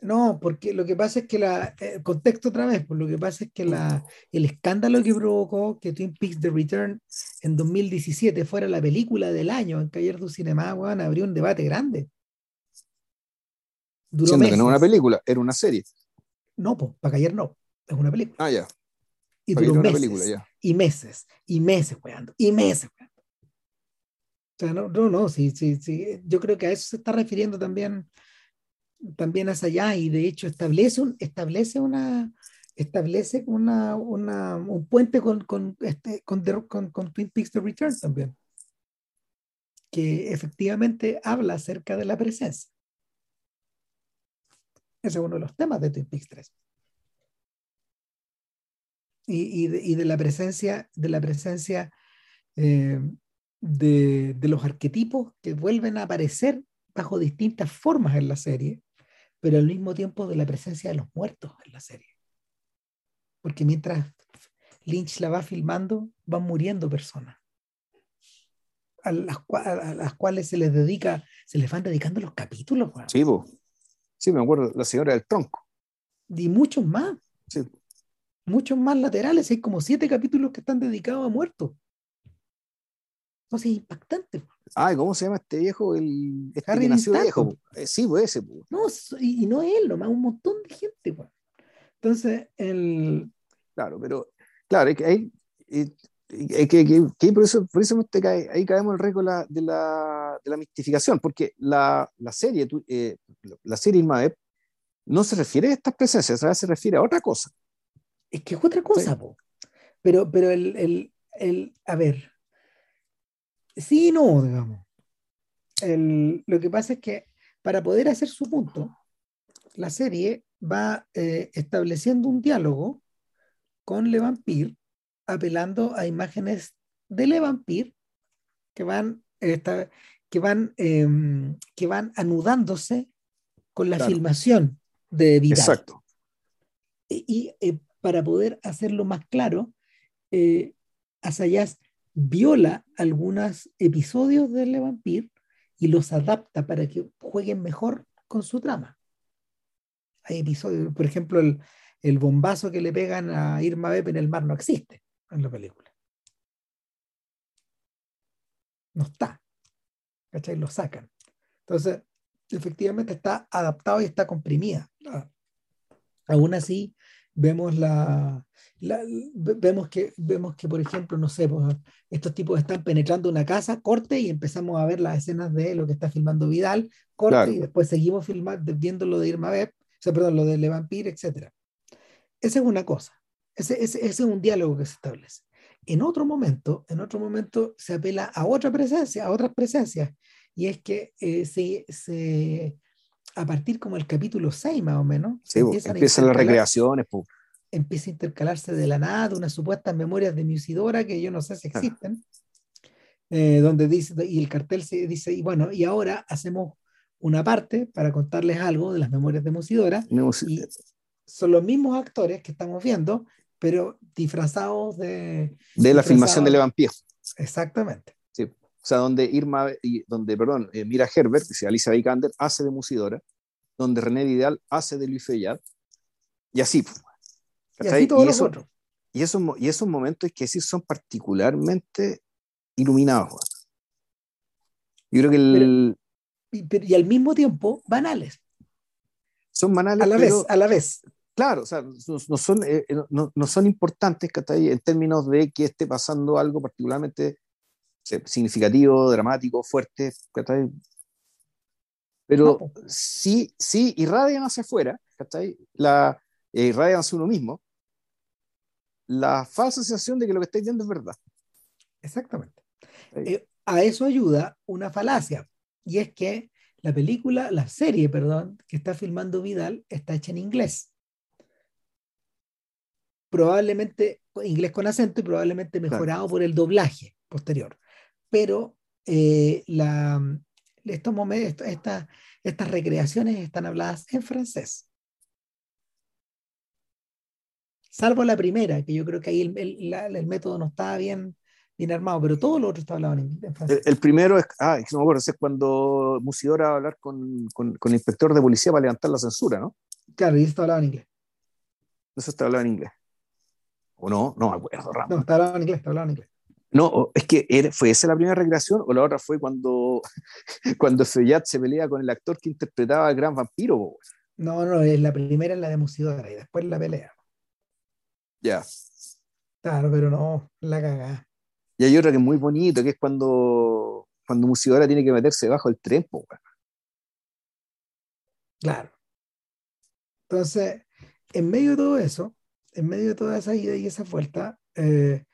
[SPEAKER 3] no, porque lo que pasa es que la, eh, contexto otra vez, pues lo que pasa es que la, el escándalo que provocó que Twin Peaks The Return en 2017 fuera la película del año en Cayer du Cinema, bueno, abrió un debate grande.
[SPEAKER 1] Duró Siendo que no era una película, era una serie.
[SPEAKER 3] No, pues, para Cayer no, es una película.
[SPEAKER 1] Ah, ya.
[SPEAKER 3] Y duró meses, película, ya. y meses, y meses jugando, y meses. O sea, no, no, no, sí, sí, sí. Yo creo que a eso se está refiriendo también también hacia allá y de hecho establece, un, establece una establece una, una un puente con, con, este, con, con, Twin Peaks The Return también. Que efectivamente habla acerca de la presencia. Ese es uno de los temas de Twin Peaks 3 y, y, de, y de, la presencia de la presencia eh, de, de los arquetipos que vuelven a aparecer bajo distintas formas en la serie pero al mismo tiempo de la presencia de los muertos en la serie. porque mientras Lynch la va filmando, van muriendo personas a las, a las cuales se les dedica, se les van dedicando los capítulos. weón.
[SPEAKER 1] Sí, sí, me acuerdo, la señora del tronco.
[SPEAKER 3] Y muchos más,
[SPEAKER 1] Sí.
[SPEAKER 3] muchos más laterales. Hay como siete capítulos que están dedicados a muertos. No sé, es impactante.
[SPEAKER 1] Ay, ¿cómo se llama este viejo? El, este
[SPEAKER 3] Harry
[SPEAKER 1] que nació viejo. Eh, sí, pues ese. po.
[SPEAKER 3] No, y, y no él, nomás un montón de gente. weón. Entonces, el,
[SPEAKER 1] Claro, pero claro, es que ahí, eh, eh, que, que- que por eso, por eso te cae- ahí caemos el riesgo de la, de la, de la mistificación, porque la, la serie, tú- eh, la serie Irma Vep no se refiere a estas presencias, se refiere a otra cosa.
[SPEAKER 3] es que es otra cosa, po. Pero, pero el, el, el, a ver, sí y no, digamos. El- lo que pasa es que para poder hacer su punto, la serie va eh, estableciendo un diálogo con Le Vampire, apelando a imágenes de Le Vampire que van, esta- que van, em, que van anudándose con la
[SPEAKER 1] Claro.
[SPEAKER 3] filmación de Vidal.
[SPEAKER 1] Exacto.
[SPEAKER 3] Y, y, eh, para poder hacerlo más claro, eh, Asayas viola algunos episodios de Le Vampire y los adapta para que jueguen mejor con su trama. Hay episodios, por ejemplo, el, el bombazo que le pegan a Irma Vep en el mar no existe en la película. No está. ¿Cachai? Lo sacan. Entonces, efectivamente está adaptado y está comprimida. Ah, Aún así, vemos la, la- ve- vemos que vemos que por ejemplo no sé pues, estos tipos están penetrando una casa corte y empezamos a ver las escenas de lo que está filmando Vidal corte
[SPEAKER 1] Claro.
[SPEAKER 3] y después seguimos filmando viendo lo de Irma Vep, o sea perdón lo de Le Vampire etcétera esa es una cosa ese, ese, ese es un diálogo que se establece en otro momento en otro momento se apela a otra presencia a otras presencias y es que eh, se, se a partir como el capítulo 6 más o menos
[SPEAKER 1] Sí,
[SPEAKER 3] empiezan
[SPEAKER 1] empiezan las recreaciones. po.
[SPEAKER 3] Empieza a intercalarse de la nada unas supuestas memorias de Musidora que yo no sé si existen, eh, donde dice, y el cartel se dice, y bueno, y ahora hacemos una parte para contarles algo de las memorias de Musidora, y son los mismos actores que estamos viendo, pero disfrazados de...
[SPEAKER 1] De la filmación de Levampie.
[SPEAKER 3] Exactamente.
[SPEAKER 1] O sea, donde Irma, donde, perdón, eh, Mira Herbert, que sea Alicia Vikander, hace de Musidora, donde René Vidal hace de Luis Fellad, y así.
[SPEAKER 3] Y
[SPEAKER 1] ¿Cachai?
[SPEAKER 3] así todos
[SPEAKER 1] Y
[SPEAKER 3] los
[SPEAKER 1] eso-
[SPEAKER 3] otros.
[SPEAKER 1] Y esos, y esos momentos que sí son particularmente iluminados. Yo creo que el-
[SPEAKER 3] Y, pero- y al mismo tiempo banales,
[SPEAKER 1] son banales,
[SPEAKER 3] a la
[SPEAKER 1] pero
[SPEAKER 3] vez, a la vez.
[SPEAKER 1] claro, o sea, no, no son, eh, eh, no, no son importantes ¿cachai? en términos de que esté pasando algo particularmente significativo, dramático, fuerte, ¿cachai? pero
[SPEAKER 3] No,
[SPEAKER 1] sí, sí irradian hacia afuera, ¿cachai? La, eh, irradian hacia uno mismo la falsa sensación de que lo que estáis viendo es verdad.
[SPEAKER 3] Exactamente. Eh, a eso ayuda una falacia, y es que la película, la serie, perdón, que está filmando Vidal está hecha en inglés. Probablemente inglés con acento y probablemente mejorado por el doblaje posterior. Pero eh, la, estos momentos, estas, estas recreaciones están habladas en francés. Salvo la primera, que yo creo que ahí el, el- la- el método no estaba bien, bien armado, pero todo lo otro está hablado en, inglés.
[SPEAKER 1] El, el primero es, ah, no me acuerdo, ese es cuando Musidora va a hablar con, con, con el inspector de policía para levantar la censura, ¿no?
[SPEAKER 3] Claro, y eso está hablado en inglés.
[SPEAKER 1] Eso está hablado en inglés. ¿O no? No me acuerdo, Ramón.
[SPEAKER 3] No, está hablado en inglés, está hablado en inglés.
[SPEAKER 1] No, es que fue esa la primera recreación o la otra fue cuando, cuando Feyat se pelea con el actor que interpretaba al gran vampiro.
[SPEAKER 3] No, no, es la primera es la de Musidora y después la pelea.
[SPEAKER 1] Ya.
[SPEAKER 3] Claro, pero no, la cagada.
[SPEAKER 1] Y hay otra que es muy bonito, que es cuando, cuando Musidora tiene que meterse bajo el tren. po.
[SPEAKER 3] Claro. Entonces, en medio de todo eso, en medio de toda esa ida y esa vuelta, eh,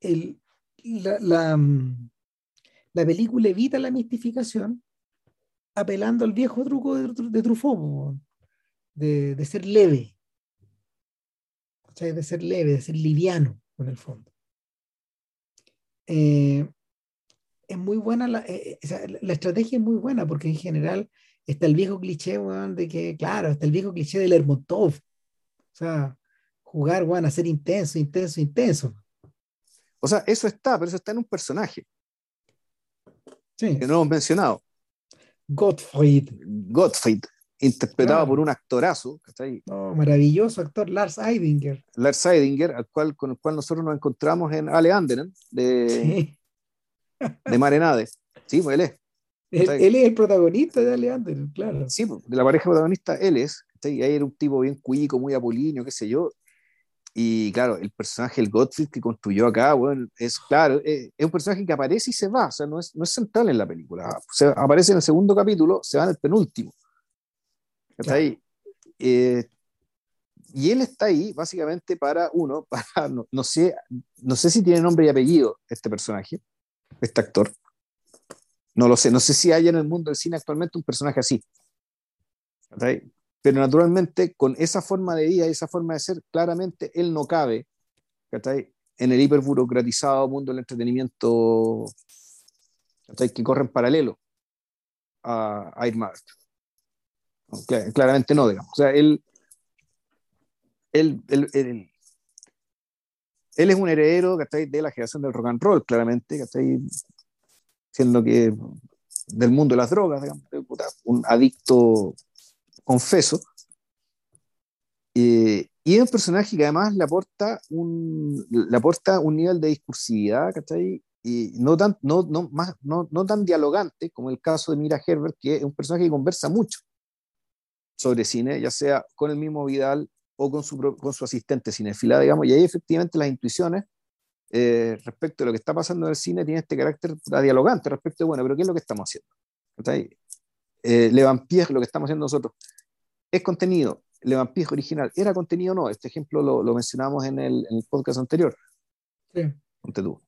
[SPEAKER 3] el- la, la, mm, la película evita la mistificación apelando al viejo truco de, de Truffaut, de, de ser leve, ¿cachai? de ser leve, de ser liviano, en el fondo. Eh, es muy buena, la, eh, eh, o sea, la- estrategia es muy buena porque en general está el viejo cliché, weón, de que, claro, está el viejo cliché de Lermontov. O sea, jugar, bueno, a ser intenso, intenso, intenso.
[SPEAKER 1] O sea, eso está, pero eso está en un personaje
[SPEAKER 3] Sí.
[SPEAKER 1] que no hemos mencionado.
[SPEAKER 3] Gottfried.
[SPEAKER 1] Gottfried, interpretado
[SPEAKER 3] Claro.
[SPEAKER 1] por un actorazo, ¿cachai?
[SPEAKER 3] No, maravilloso actor, Lars Eidinger.
[SPEAKER 1] Lars Seidinger, al cual, con el cual nosotros nos encontramos en Ale Anderen, de,
[SPEAKER 3] Sí.
[SPEAKER 1] de Marenade. Sí, pues él es.
[SPEAKER 3] Él, él es el protagonista de Aleander, claro.
[SPEAKER 1] Sí, pues, de la pareja protagonista, él es. ¿cachai? Y ahí era un tipo bien cuico, muy apolíneo, qué sé yo. Y claro, el personaje, el Gottfried que construyó acá, bueno, es claro, es, es un personaje que aparece y se va, o sea, no es, no es central en la película. Se, aparece en el segundo capítulo, se va en el penúltimo. ¿Cachai? Eh, y él está ahí básicamente para uno, para, no, no sé, no sé si tiene nombre y apellido este personaje, este actor. No lo sé, no sé si hay en el mundo del cine actualmente un personaje así. ¿cachai? Pero naturalmente, con esa forma de vida y esa forma de ser, claramente él no cabe ¿cachai? en el hiperburocratizado mundo del entretenimiento ¿cachai? que corre en paralelo a, a Irma. Claramente no, digamos. O sea, él, él, él, él, es un heredero de la generación del rock and roll, claramente, ¿cachai? siendo que del mundo de las drogas, digamos, un adicto confeso. Eh, y es un personaje que además le aporta un, le un nivel de discursividad, ¿cachai? Y no tan, no, no, más, no, no tan dialogante como el caso de Mira Herbert, que es un personaje que conversa mucho sobre cine, ya sea con el mismo Vidal o con su, con su asistente cinefila, digamos, y ahí efectivamente las intuiciones eh, respecto de lo que está pasando en el cine tiene este carácter dialogante respecto de, bueno, pero ¿qué es lo que estamos haciendo? ¿Cachai? Eh, Le Vampire, lo que estamos haciendo nosotros, es contenido. Le Vampire original, ¿era contenido o no? Este ejemplo lo, lo mencionamos en el, en el podcast anterior,
[SPEAKER 3] Sí.
[SPEAKER 1] tú.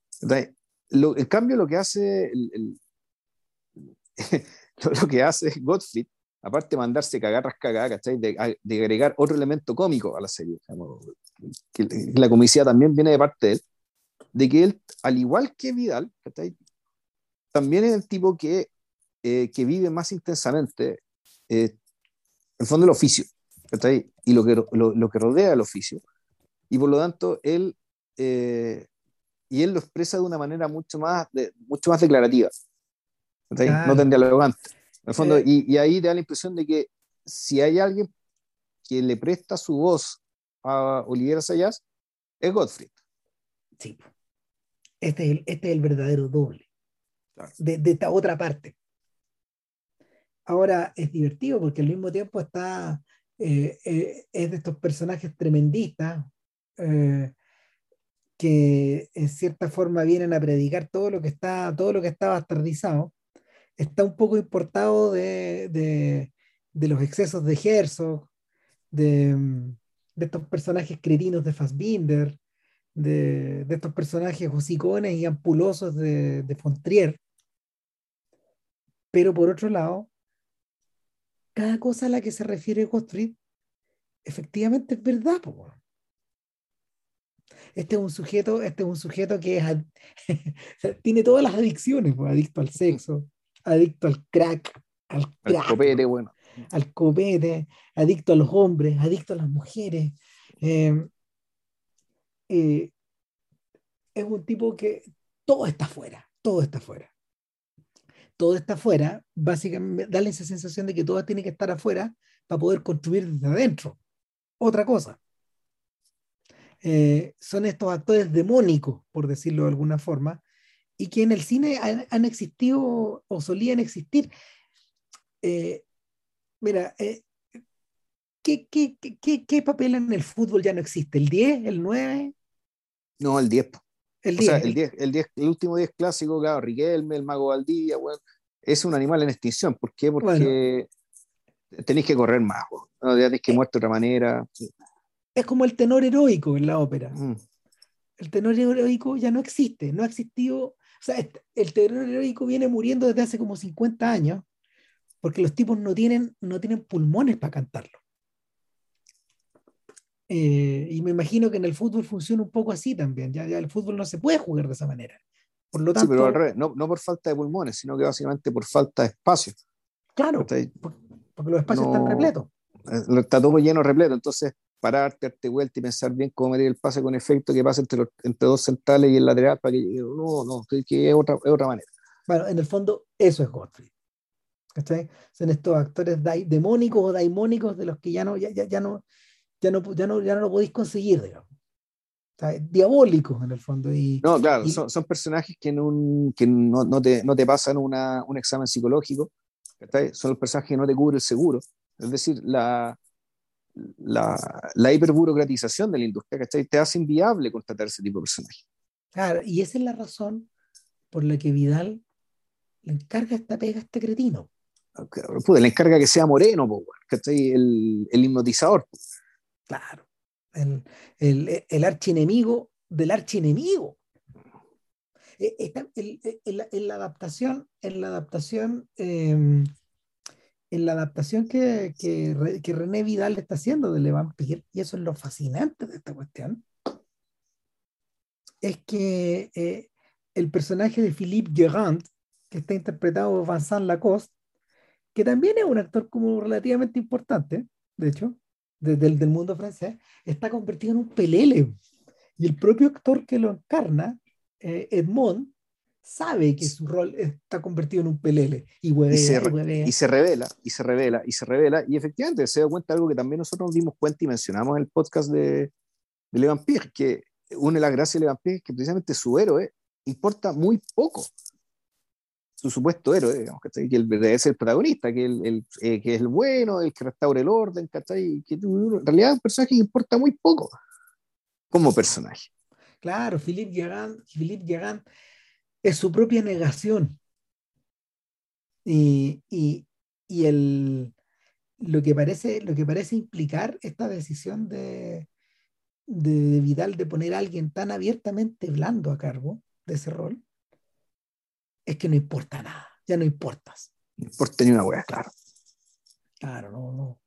[SPEAKER 1] Lo- en cambio, lo que hace el, el- lo, lo que hace Gottfried, aparte de mandarse cagarras cagadas, ¿cachai? De, de agregar otro elemento cómico a la serie, digamos, que la comicidad también viene de parte de él, de que él, al igual que Vidal, ¿cachai? también es el tipo que, eh, que vive más intensamente eh, el fondo el oficio ¿cachai? y lo que, lo, lo que rodea el oficio. Y por lo tanto, él, eh, y él lo expresa de una manera mucho más, de, mucho más declarativa, ¿cachai?
[SPEAKER 3] Claro.
[SPEAKER 1] no tan dialogante. En el fondo, y, y ahí te da la impresión de que si hay alguien que le presta su voz a Olivier Sayas, es Gottfried.
[SPEAKER 3] Sí. Este es el, este es el verdadero doble
[SPEAKER 1] Claro.
[SPEAKER 3] de, de esta otra parte. Ahora es divertido porque al mismo tiempo está, eh, eh, es de estos personajes tremendistas eh, que en cierta forma vienen a predicar todo lo que está, todo lo que está bastardizado. Está un poco importado de, de, de los excesos de Herzog, de, mm, de estos personajes cretinos de Fassbinder, de, de estos personajes hocicones y ampulosos de, de Fontrier. Pero por otro lado, cada cosa a la que se refiere Gottfried, efectivamente es verdad. Este es un sujeto, este es un sujeto que tiene todas las adicciones, po, adicto al sexo, adicto al crack, al crack,
[SPEAKER 1] copete, bueno.
[SPEAKER 3] al copete, adicto a los hombres, adicto a las mujeres. Eh, eh, es un tipo que todo está fuera, todo está fuera. Todo está afuera, básicamente, darle esa sensación de que todo tiene que estar afuera para poder construir desde adentro. Otra cosa. Eh, son estos actores demónicos, por decirlo de alguna forma, y que en el cine han, han existido o solían existir. Eh, mira, eh, ¿qué, qué, qué, papel en el fútbol ya no existe? ¿El 10? ¿El 9?
[SPEAKER 1] No, el 10. po.
[SPEAKER 3] El
[SPEAKER 1] O
[SPEAKER 3] 10.
[SPEAKER 1] sea, el, 10, el, 10, el último 10 clásico, claro, Riquelme, el Mago Valdivia, weón, es un animal en extinción. ¿Por qué? Porque tenéis que correr más, weón. No, ya tenéis que muerte de otra manera.
[SPEAKER 3] Es como el tenor heroico en la ópera.
[SPEAKER 1] Mm.
[SPEAKER 3] El tenor heroico ya no existe, no ha existido. O sea, el tenor heroico viene muriendo desde hace como 50 años porque los tipos no tienen, no tienen pulmones para cantarlo. Eh, y me imagino que en el fútbol funciona un poco así también. Ya, ya el fútbol no se puede jugar de esa manera. Por lo
[SPEAKER 1] Sí,
[SPEAKER 3] tanto,
[SPEAKER 1] pero al revés, no, no por falta de pulmones, sino que básicamente por falta de espacio.
[SPEAKER 3] claro,
[SPEAKER 1] ¿cachai?
[SPEAKER 3] porque los espacios
[SPEAKER 1] No.
[SPEAKER 3] están repletos.
[SPEAKER 1] Eh, Está todo lleno repleto. Entonces, pararte, darte vuelta y pensar bien cómo medir el pase con efecto que pasa entre, entre dos centrales y el lateral para que no, no, que, es, otra, es otra manera.
[SPEAKER 3] Bueno, en el fondo, eso es Godfrey. ¿Cachai? Son estos actores demónicos o daimónicos de los que ya no, ya, ya, ya no, ya no, ya no, ya no lo podéis conseguir, digamos. O diabólicos en el fondo. Y,
[SPEAKER 1] no, claro, son, son, personajes que, en un, que no, no, te, no te pasan una, un examen psicológico, ¿cachai? son los personajes que no te cubre el seguro. Es decir, la, la, la hiperburocratización de la industria, ¿cachai? Te hace inviable contratar ese tipo de personajes.
[SPEAKER 3] Claro, y esa es la razón por la que Vidal le encarga esta pega a este cretino.
[SPEAKER 1] le encarga que sea moreno, El, el hipnotizador.
[SPEAKER 3] Claro. El, el, el archienemigo del archienemigo. E, en, la adaptación, en la adaptación, em, en la adaptación que, que, que, René Vidal está haciendo de Le Vampire, y eso es lo fascinante de esta cuestión, es que eh, el personaje de Philippe Gerand, que está interpretado por Vincent Lacoste, que también es un actor como relativamente importante, de hecho, del, del mundo francés, está convertido en un pelele. Y el propio actor que lo encarna, eh, Edmond, sabe que su rol está convertido en un pelele y,
[SPEAKER 1] y, se, y, se, revela, y se revela, y se revela, y efectivamente se da cuenta de algo que también nosotros nos dimos cuenta y mencionamos en el podcast de, de Le Vampire, que une la gracia de Le Vampire, que precisamente su héroe importa muy poco su supuesto héroe, digamos, ¿cachai? Que es el protagonista, que, el, eh, que es el bueno, el que restaura el orden, ¿cachai? Que en realidad es un personaje que importa muy poco como personaje.
[SPEAKER 3] Claro, Philippe Garand, Philippe es su propia negación. Y, y, y el, lo, que parece, lo que parece implicar esta decisión de, de Vidal de poner a alguien tan abiertamente blando a cargo de ese rol, es que no importa nada, ya no importas.
[SPEAKER 1] No importa ni una hueá, claro.
[SPEAKER 3] Claro, no, no.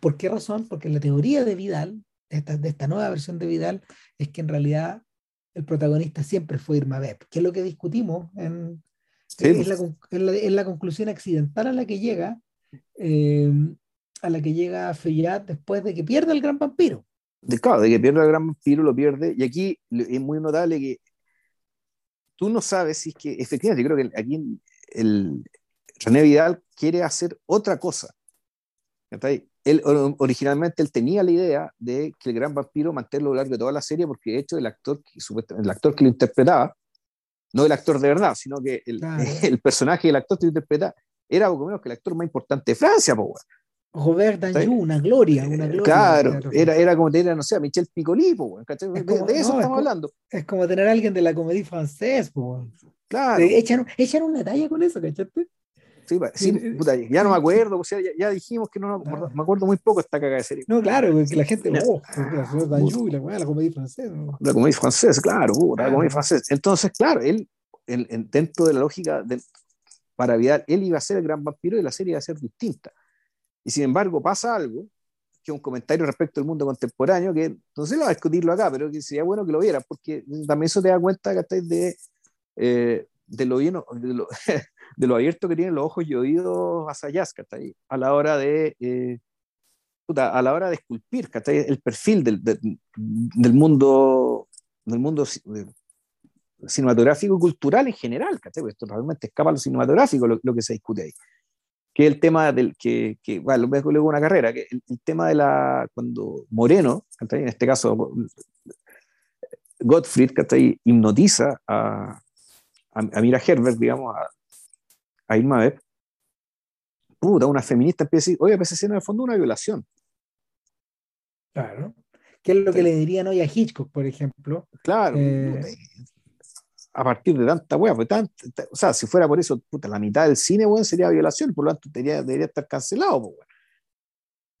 [SPEAKER 3] ¿Por qué razón? Porque la teoría de Vidal, de esta, de esta nueva versión de Vidal, es que en realidad el protagonista siempre fue Irma Beb, que es lo que discutimos en, en, la, conclusión accidental a la que llega, eh, a la que llega Feyat después de que pierde el gran vampiro.
[SPEAKER 1] De, claro, de que pierde el gran vampiro, lo pierde, y aquí es muy notable que tú no sabes si es que, efectivamente, yo creo que aquí el, René Vidal quiere hacer otra cosa. Él, originalmente él tenía la idea de que el gran vampiro mantenerlo a lo largo de toda la serie, porque de hecho el actor, que, el actor que lo interpretaba, no el actor de verdad, sino que el, el personaje del actor que lo interpretaba, era poco menos que el actor más importante de Francia, po,
[SPEAKER 3] Robert Danjou, una gloria, una gloria.
[SPEAKER 1] Claro, era, era como tener, no sé, a Michel Piccolipo, de, de, eso estamos hablando.
[SPEAKER 3] Es como tener a alguien de la comedia francesa,
[SPEAKER 1] claro.
[SPEAKER 3] Echan, echan una talla con eso, ¿cachate?
[SPEAKER 1] Sí, sí, puta, ya no me acuerdo, o sea, ya, ya, dijimos que no, no, me acuerdo muy poco esta caga de serie.
[SPEAKER 3] No, claro, que la gente, oh, Robert Danjou la, la comedia francesa.
[SPEAKER 1] La comedia francesa, claro, la comedia francesa. Entonces, claro, él, dentro de la lógica, para Vidal, él iba a ser el gran vampiro y la serie iba a ser distinta. Y sin embargo pasa algo, que es un comentario respecto al mundo contemporáneo, que no sé lo va a discutirlo acá, pero que sería bueno que lo vieran, porque también eso te da cuenta de, eh, de, lo bien, de, lo, de lo abierto que tienen los ojos y oídos ahí a la hora de... Eh, a la hora de esculpir el perfil del, del, mundo del mundo cinematográfico y cultural en general, ¿cachai? esto realmente escapa a lo cinematográfico lo, lo, que se discute ahí. Que el tema del que, que bueno, luego una carrera, que el, tema de la, cuando Moreno, en este caso Gottfried, que hipnotiza a, a, Mira Herbert, digamos, a, a Irma Beb, puta, una feminista empieza a decir, oye, pues en el fondo una violación.
[SPEAKER 3] Claro. ¿Qué es lo que le dirían hoy a Hitchcock, por ejemplo?
[SPEAKER 1] Claro. Eh, a partir de tanta hueá, pues o sea, si fuera por eso, puta, la mitad del cine, weón, sería violación, por lo tanto debería, debería estar cancelado, pues,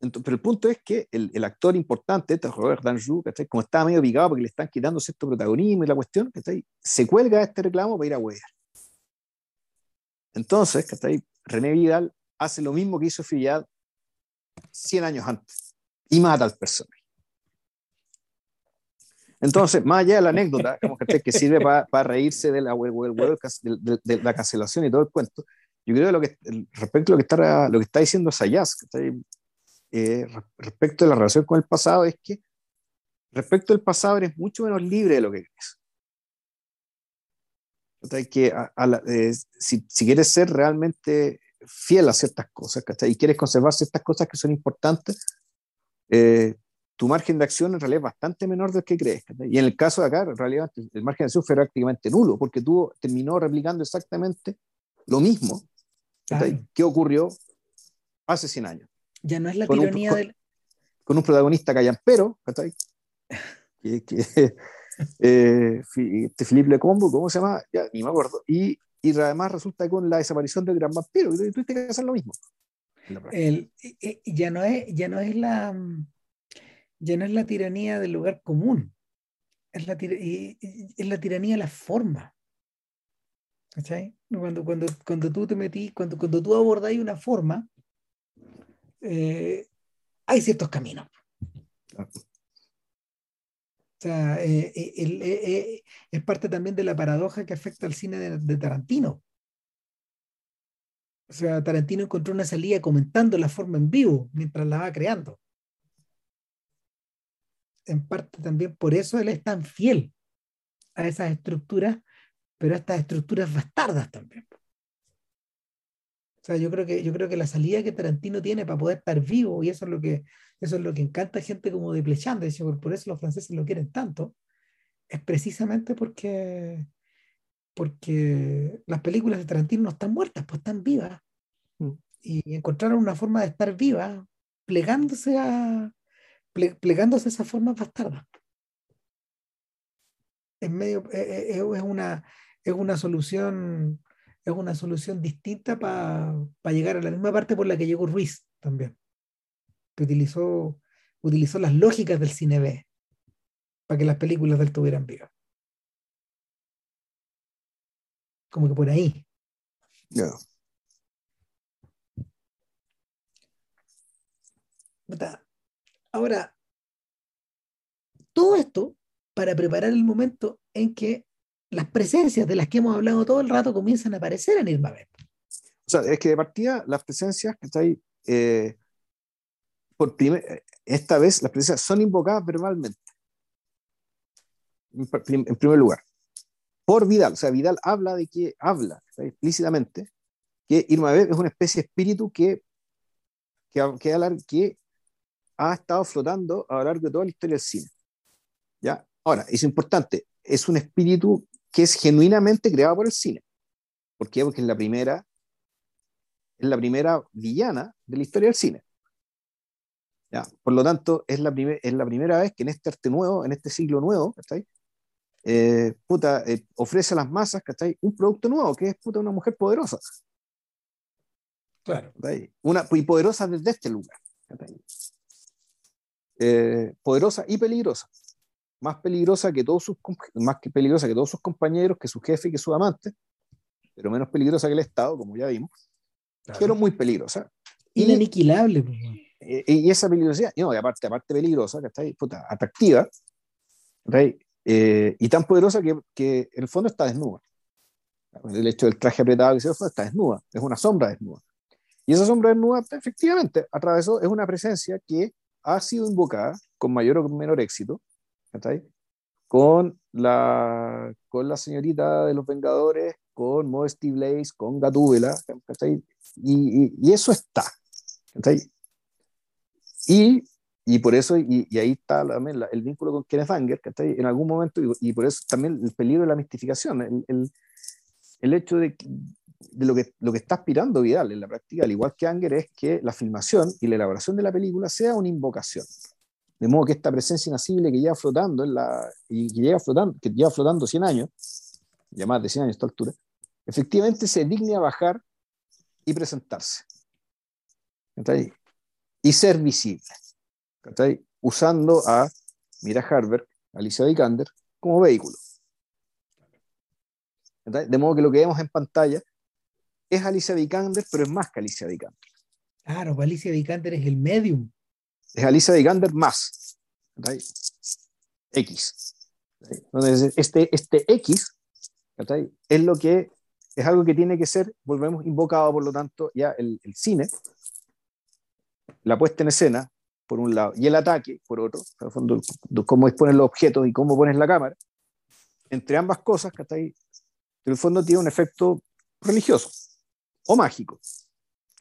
[SPEAKER 1] Entonces, pero el punto es que el, el actor importante, este Robert Danjou, como estaba medio picado porque le están quitando cierto protagonismo y la cuestión, se cuelga este reclamo para ir a huear. Entonces, René Vidal hace lo mismo que hizo Fillad 100 años antes y mata al personaje. Entonces, más allá de la anécdota, como que, sirve para reírse de la, de, de, la cancelación y todo el cuento, yo creo que respecto a lo que está, lo que está diciendo Sayas, eh, respecto a la relación con el pasado es que respecto al pasado eres mucho menos libre de lo que crees. Que eh, si, si, quieres ser realmente fiel a ciertas cosas y quieres conservar ciertas cosas que son importantes, eh, tu margen de acción en realidad es bastante menor del que crees. Y en el caso de acá, en realidad el margen de acción fue prácticamente nulo, porque tú terminó replicando exactamente lo mismo que ocurrió hace 100 años.
[SPEAKER 3] Ya no es la tiranía del...
[SPEAKER 1] Con un protagonista callampero, que, que eh, este Philippe Lecombo, ¿cómo se llama? Ya, ni me acuerdo. Y, y además resulta con la desaparición del gran vampiro, y tuviste que hacer lo mismo.
[SPEAKER 3] El, ya, no es, ya no es la ya no es la tiranía del lugar común, es la, es la tiranía de la forma. ¿Cachai? Cuando, cuando, cuando tú te metís, cuando, cuando tú abordáis una forma, eh, hay ciertos caminos. O sea, eh, eh, es parte también de la paradoja que afecta al cine de, Tarantino. O sea, Tarantino encontró una salida comentando la forma en vivo mientras la va creando. En parte también por eso él es tan fiel a esas estructuras, pero a estas estructuras bastardas también. O sea, yo creo que, yo creo que la salida que Tarantino tiene para poder estar vivo, y eso es lo que, eso es lo que encanta a gente como de Plechand, por eso los franceses lo quieren tanto, es precisamente porque, porque las películas de Tarantino no están muertas, pues están vivas. Mm. Y encontraron una forma de estar viva plegándose a, plegándose a esas formas bastardas. Es medio, es, es, una, es una solución es una solución distinta para llegar a la misma parte por la que llegó Ruiz también, que utilizó, utilizó las lógicas del cine B para que las películas de él tuvieran vida. Como que por ahí. Ahora, todo esto para preparar el momento en que las presencias de las que hemos hablado todo el rato comienzan a aparecer en Irma B.
[SPEAKER 1] O sea, es que de partida las presencias que está ahí, eh, por primer, esta vez las presencias son invocadas verbalmente. En, primer lugar. Por Vidal. O sea, Vidal habla de que, habla explícitamente, que Irma B es una especie de espíritu que, que, que, que ha estado flotando a lo largo de toda la historia del cine. ¿Ya? Ahora, es importante, es un espíritu que es genuinamente creada por el cine. ¿Por qué? Porque es la primera, es la primera villana de la historia del cine. ¿Ya? Por lo tanto, es la, es la primera vez que en este arte nuevo, en este siglo nuevo, eh, puta, eh, ofrece a las masas un producto nuevo, que es puta, una mujer poderosa.
[SPEAKER 3] Claro.
[SPEAKER 1] Una, y poderosa desde este lugar. Eh, poderosa y peligrosa más peligrosa que todos sus más que peligrosa que todos sus compañeros, que su jefe y que su amante, pero menos peligrosa que el Estado, como ya vimos, pero muy peligrosa.
[SPEAKER 3] Inaniquilable.
[SPEAKER 1] Y, y, esa peligrosidad, no, y aparte, aparte peligrosa, que está ahí, puta, atractiva, eh, y tan poderosa que, que, en el fondo está desnuda. El hecho del traje apretado que se está desnuda, es una sombra desnuda. Y esa sombra desnuda, efectivamente, atravesó, es una presencia que ha sido invocada con mayor o menor éxito con la, con la señorita de los Vengadores, con Modesty Blaze, con Gatúbela, y, y, eso está. Y, y por eso, y, y ahí está también el vínculo con Kenneth Anger, en algún momento, y, por eso también el peligro de la mistificación, el, el, el hecho de, de, lo, que, lo que está aspirando Vidal en la práctica, al igual que Anger, es que la filmación y la elaboración de la película sea una invocación. De modo que esta presencia inasible que lleva flotando en la, y que lleva flotando, que lleva flotando 100 años, ya más de 100 años a esta altura, efectivamente se digne a bajar y presentarse. Y ser visible. Usando a Mira Harber, Alicia Vikander, como vehículo. De modo que lo que vemos en pantalla es Alicia Vikander, pero es más que Alicia Vikander.
[SPEAKER 3] Claro, pues Alicia Vikander es el medium
[SPEAKER 1] es Alicia Vikander más X. Entonces, este, este X es lo que es algo que tiene que ser, volvemos invocado, por lo tanto, ya el, el cine, la puesta en escena, por un lado, y el ataque, por otro, en el fondo, cómo dispones los objetos y cómo pones la cámara, entre ambas cosas, que en el fondo tiene un efecto religioso o mágico.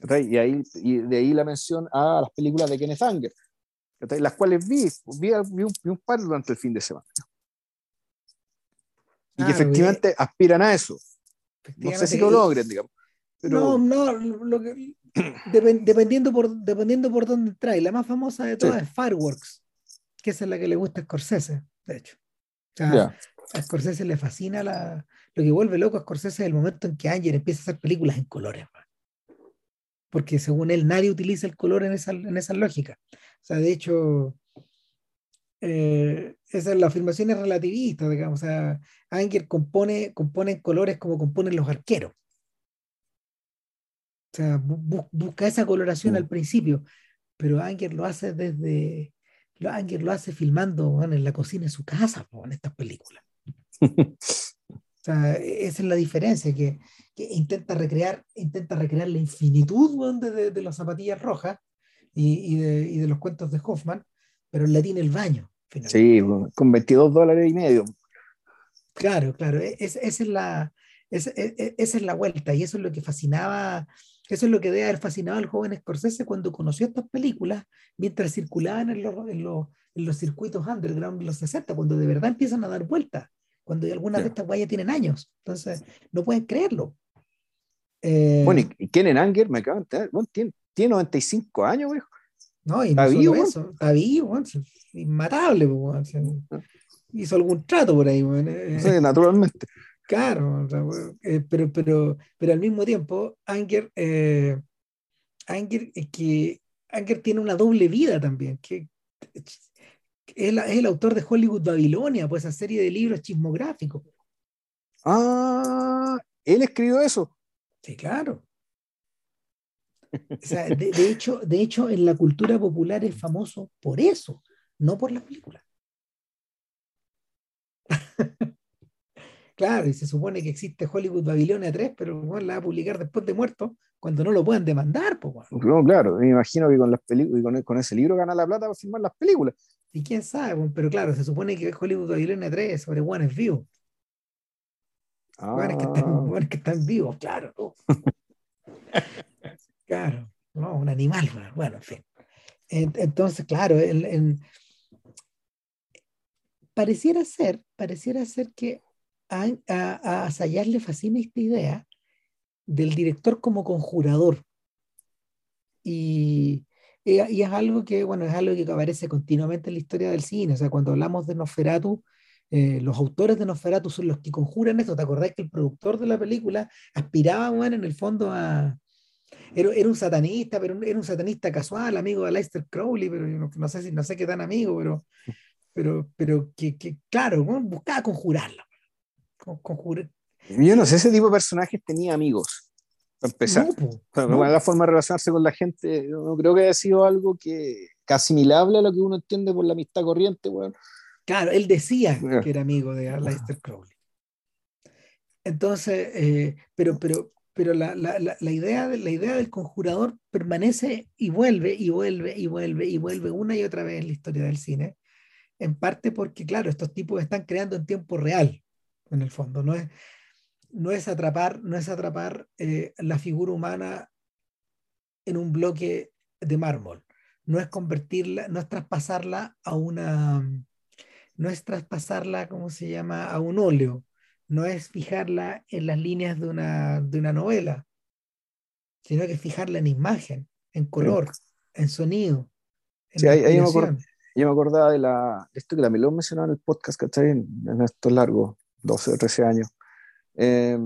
[SPEAKER 1] Y, ahí, y de ahí la mención a las películas de Kenneth Anger, las cuales vi, vi, un, par durante el fin de semana. Y que efectivamente aspiran a eso. No sé si lo logren, digamos.
[SPEAKER 3] No, no, lo que, dependiendo, por, dependiendo por dónde trae. La más famosa de todas es Fireworks, que esa es la que le gusta a Scorsese, de hecho. A Scorsese le fascina la, lo que vuelve loco a Scorsese es el momento en que Anger empieza a hacer películas en colores. Porque según él, nadie utiliza el color en esa, en esa lógica. O sea, de hecho, eh, esa es la afirmación es relativista, digamos. O sea, Anger compone, compone en colores como componen los arqueros. O sea, busca esa coloración al principio, pero Anger lo hace desde. Anger lo hace filmando en la cocina de su casa, en estas películas. o sea, e-, esa es la diferencia, que, que intenta, recrear, intenta recrear la infinitud de, de, las zapatillas rojas y, y, de, y, de, los cuentos de Hoffman, pero en latín el baño.
[SPEAKER 1] Sí, con 22 dólares y medio.
[SPEAKER 3] Claro, claro, e-, es, esa, es la, es, e-, esa es la vuelta y eso es lo que fascinaba eso es lo que debe haber fascinado al joven Scorsese cuando conoció estas películas mientras circulaban en los, en en los circuitos underground de los 60, cuando de verdad empiezan a dar vueltas, cuando algunas de estas guayas tienen años. Entonces, no pueden creerlo.
[SPEAKER 1] Eh, bueno, y Kenen Anger, me acaban de bueno, tiene, tiene 95 años, viejo.
[SPEAKER 3] No, y no está vivo, eso, está vivo, inmatable. Hizo algún trato por ahí.
[SPEAKER 1] Sí, naturalmente.
[SPEAKER 3] Claro, eh, pero, pero, pero al mismo tiempo, Anger, eh, Anger, que, Anger tiene una doble vida también, que es, el autor de Hollywood Babilonia, pues esa serie de libros chismográficos.
[SPEAKER 1] Ah, él escribió eso.
[SPEAKER 3] Sí, claro. de, hecho, de hecho, en la cultura popular es famoso por eso, no por las películas. Claro, y se supone que existe Hollywood Babilonia 3, pero bueno, la va a publicar después de muerto, cuando no lo puedan demandar. Pues,
[SPEAKER 1] no, claro, me imagino que con, las con, con, ese libro gana la plata para filmar las películas.
[SPEAKER 3] Y quién sabe, pero claro, se supone que Hollywood Babilonia 3 sobre Juanes vivos. Ah. Juanes que están, que están vivos, claro. claro, no, un animal, bueno, en fin. Entonces, claro, pareciera ser, pareciera ser que a, a, a Sayas le fascina esta idea del director como conjurador. Y, y, es algo que, bueno, es algo que aparece continuamente en la historia del cine. O sea, cuando hablamos de Nosferatu, eh, los autores de Nosferatu son los que conjuran esto. ¿Te acordás que el productor de la película aspiraba, bueno, en el fondo a... Era, era un satanista, pero era un satanista casual, amigo de Leicester Crowley, pero no, no sé, si, no sé qué tan amigo, pero, pero, pero que, que claro, buscaba conjurarla.
[SPEAKER 1] Yo no sé, ese tipo de personajes tenía amigos, para empezar. La forma de relacionarse con la gente, no creo que haya sido algo que, asimilable a lo que uno entiende por la amistad corriente. Bueno.
[SPEAKER 3] Claro, él decía que era amigo de Aleister Crowley. Entonces, eh, pero, pero, pero la, la, la, idea la idea del conjurador permanece y vuelve y vuelve y vuelve y vuelve una y otra vez en la historia del cine, en parte porque, claro, estos tipos están creando en tiempo real en el fondo. No es, no es atrapar, no es atrapar eh, la figura humana en un bloque de mármol. No es convertirla, no es traspasarla a una, no es traspasarla, ¿cómo se llama?, a un óleo. No es fijarla en las líneas de una, de una novela, sino que fijarla en imagen, en color, en sonido.
[SPEAKER 1] En sí, ahí, yo, me acordaba de la, esto que la Melón mencionaba en el podcast, ¿cachai? En, en esto largo, 12 o 13 años, eh,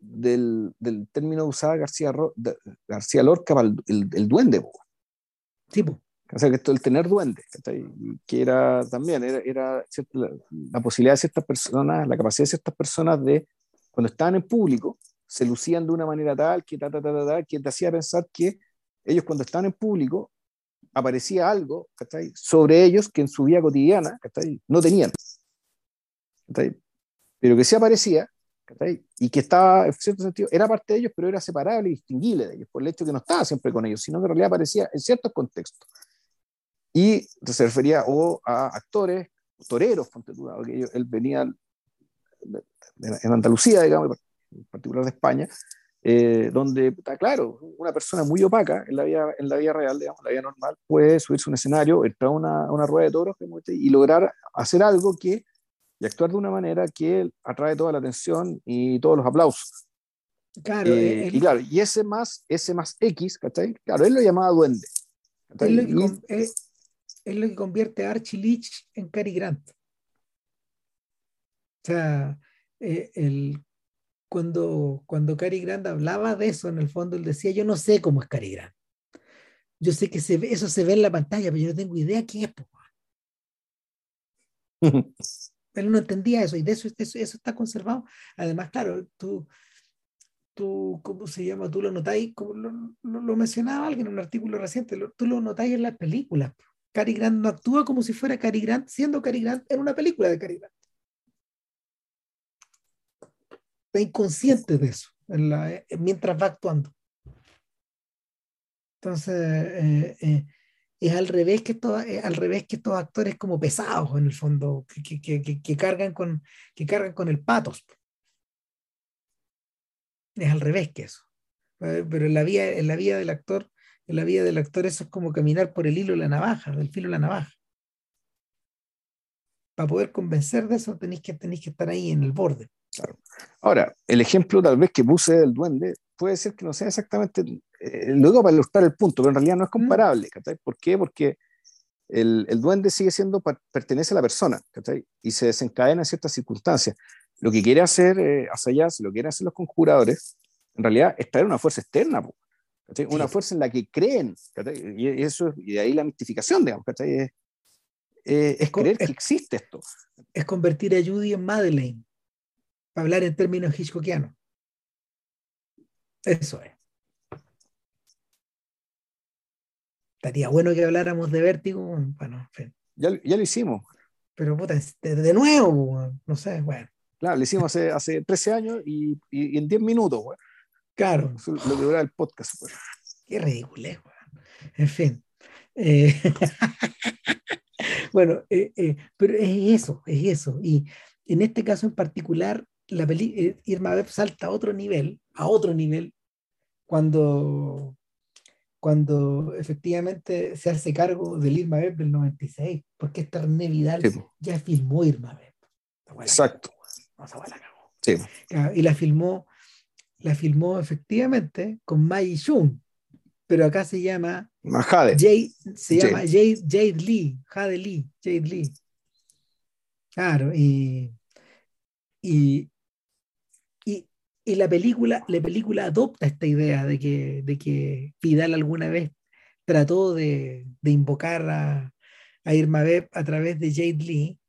[SPEAKER 1] del, del, término usado García, García Lorca el, el, duende.
[SPEAKER 3] Sí,
[SPEAKER 1] O sea, que esto, el tener duende, que era también, era, era la, posibilidad de ciertas personas, la capacidad de ciertas personas de, cuando estaban en público, se lucían de una manera tal que, ta, ta, ta, que te hacía pensar que ellos cuando estaban en público aparecía algo sobre ellos que en su vida cotidiana no tenían pero que se aparecía y que estaba, en cierto sentido, era parte de ellos, pero era separable y distinguible de ellos, por el hecho de que no estaba siempre con ellos, sino que en realidad aparecía en ciertos contextos. Y se refería o a actores, toreros, porque él venía en Andalucía, digamos, en particular de España, eh, donde está claro, una persona muy opaca en la vida, en la vida real, digamos, en la vida normal, puede subirse a un escenario, entrar a una, una rueda de toros y lograr hacer algo que y actuar de una manera que atrae toda la atención y todos los aplausos. Claro, eh, y claro, y ese más, ese más X, ¿cachai? Claro, él lo llamaba duende.
[SPEAKER 3] Es lo, que, es, lo que convierte a Archie Leach en Cary Grant. O sea, eh, el, cuando, cuando Cary Grant hablaba de eso, en el fondo él decía, yo no sé cómo es Cary Grant. Yo sé que se eso se ve en la pantalla, pero yo no tengo idea quién es. Él no entendía eso y de eso, eso, está conservado. Además, claro, tú, tú, ¿cómo se llama? Tú lo notáis, como lo, lo, mencionaba alguien en un artículo reciente, tú lo notáis en las películas. Cary Grant no actúa como si fuera Cary Grant, siendo Cary Grant en una película de Cary Grant. Está inconsciente de eso en la, eh, mientras va actuando. Entonces, eh, eh, es al revés que estos, al revés que estos actores como pesados en el fondo, que, que, que, cargan, con, que cargan con el patos. Es al revés que eso. Eh, pero en la vida, en la vida del actor, en la vida del actor eso es como caminar por el hilo de la navaja, del filo de la navaja. Para poder convencer de eso tenéis que, tenéis que estar ahí en el borde.
[SPEAKER 1] Ahora, el ejemplo tal vez que puse del duende puede ser que no sea exactamente, eh, lo digo para ilustrar el punto, pero en realidad no es comparable. ¿Por qué? Porque el, el, duende sigue siendo, pertenece a la persona y se desencadena en ciertas circunstancias. Lo que quiere hacer eh, hacia allá, si lo quieren hacer los conjuradores, en realidad es traer una fuerza externa, una fuerza en la que creen, y, eso, y de ahí la mistificación, digamos, es, eh, es, creer que existe esto.
[SPEAKER 3] Es convertir a Judy en Madeleine hablar en términos hitchcockianos. Eso es. Estaría bueno que habláramos de vértigo. Bueno,
[SPEAKER 1] ya, ya, lo hicimos.
[SPEAKER 3] Pero puta, de, nuevo, no sé, bueno.
[SPEAKER 1] Claro, lo hicimos hace, hace 13 años y, y, en 10 minutos, güey.
[SPEAKER 3] Claro.
[SPEAKER 1] lo que dura el podcast, güey.
[SPEAKER 3] Qué ridículo, En fin. Eh, bueno, eh, eh, pero es eso, es eso. Y en este caso en particular, la peli eh, Irma Web salta a otro nivel, a otro nivel, cuando, cuando efectivamente se hace cargo del Irma Web del 96, porque esta René Vidal ya filmó Irma Web.
[SPEAKER 1] Exacto.
[SPEAKER 3] sí. Y la filmó, la filmó efectivamente con Mai Jung, pero acá se llama
[SPEAKER 1] Jade.
[SPEAKER 3] Jade, se llama Jade, Jade Lee, Jade Lee, Jade Lee. Claro, y, y, y la película, la película adopta esta idea de que, de que Vidal alguna vez trató de, de invocar a, a, Irma Beb a través de Jade Lee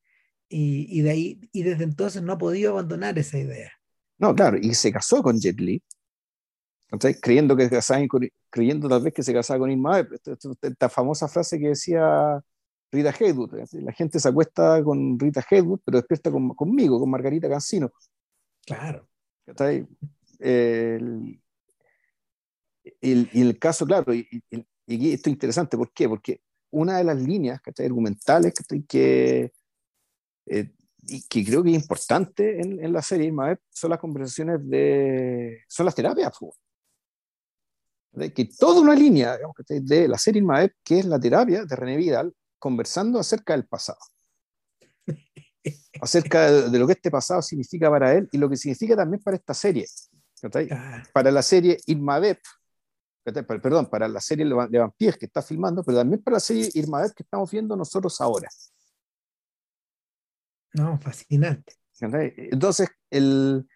[SPEAKER 3] y, y, de ahí, y desde entonces no ha podido abandonar esa idea.
[SPEAKER 1] No, claro, y se casó con Jade Lee, creyendo, que con, creyendo tal vez que se casaba con Irma Beb. Esta, famosa frase que decía Rita Haywood, la gente se acuesta con Rita Haywood, pero despierta con, conmigo, con Margarita Cancino.
[SPEAKER 3] Claro.
[SPEAKER 1] El, el, y el caso, claro, y, y, esto es interesante, ¿por qué? Porque una de las líneas argumentales que, eh, y que creo que es importante en, en la serie son las conversaciones de. son las terapias. Que toda una línea de la serie Irmaep, que es la terapia de René Vidal, conversando acerca del pasado acerca de, lo que este pasado significa para él y lo que significa también para esta serie. Para la serie Irmabep, perdón, para la serie de vampiros que está filmando, pero también para la serie Irmabep que estamos viendo nosotros ahora.
[SPEAKER 3] No, fascinante.
[SPEAKER 1] Entonces, el,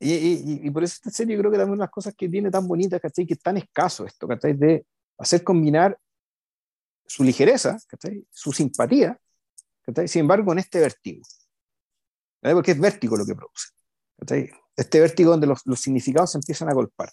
[SPEAKER 1] y, y, por eso esta serie creo que también una de las cosas que tiene tan bonitas, ¿cachai? Que es tan escaso esto, ¿cachai? De hacer combinar su ligereza, ¿cachai? Su simpatía sin embargo, en este vértigo, porque es vértigo lo que produce. Este vértigo donde los, los, significados se empiezan a golpar.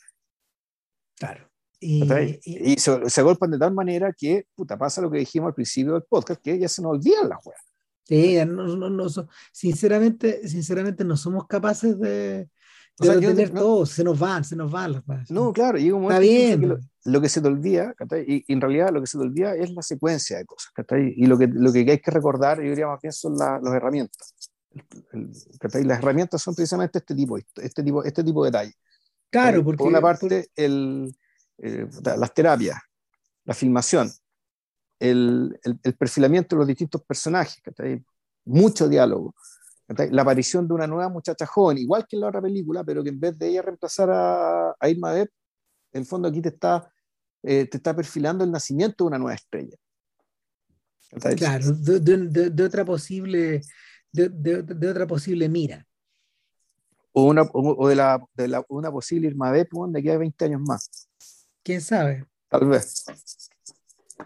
[SPEAKER 3] Claro.
[SPEAKER 1] Y, y, se, se, golpan de tal manera que puta, pasa lo que dijimos al principio del podcast, que ya se nos olvidan las weas.
[SPEAKER 3] Sí, no, no, no, sinceramente, sinceramente no somos capaces de,
[SPEAKER 1] O sea, yo-
[SPEAKER 3] tener
[SPEAKER 1] no-
[SPEAKER 3] todo, se nos van, se nos van las cosas.
[SPEAKER 1] No, claro, llega un
[SPEAKER 3] Está
[SPEAKER 1] momento incluso
[SPEAKER 3] bien.
[SPEAKER 1] que lo, lo que se te olvida, y, y en realidad lo que se te olvida es la secuencia de cosas, y lo que, lo que hay que recordar, yo diría más bien, son la- las herramientas. El- el- ¿cachai? Las herramientas son precisamente este tipo, este tipo, este tipo de detalle.
[SPEAKER 3] Claro, porque
[SPEAKER 1] Por una parte, el, eh, las terapias, la filmación, el, el- perfilamiento de los distintos personajes, mucho diálogo. La aparición de una nueva muchacha joven, igual que en la otra película, pero que en vez de ella reemplazar a, a Irma Depp, en el fondo aquí te está, eh, te está perfilando el nacimiento de una nueva estrella.
[SPEAKER 3] Claro, de, de- de- otra posible, de, de- otra posible mira.
[SPEAKER 1] O, una, o, o de, la, de la- una posible Irma Depp de aquí a 20 años más,
[SPEAKER 3] ¿Quién sabe?
[SPEAKER 1] tal vez.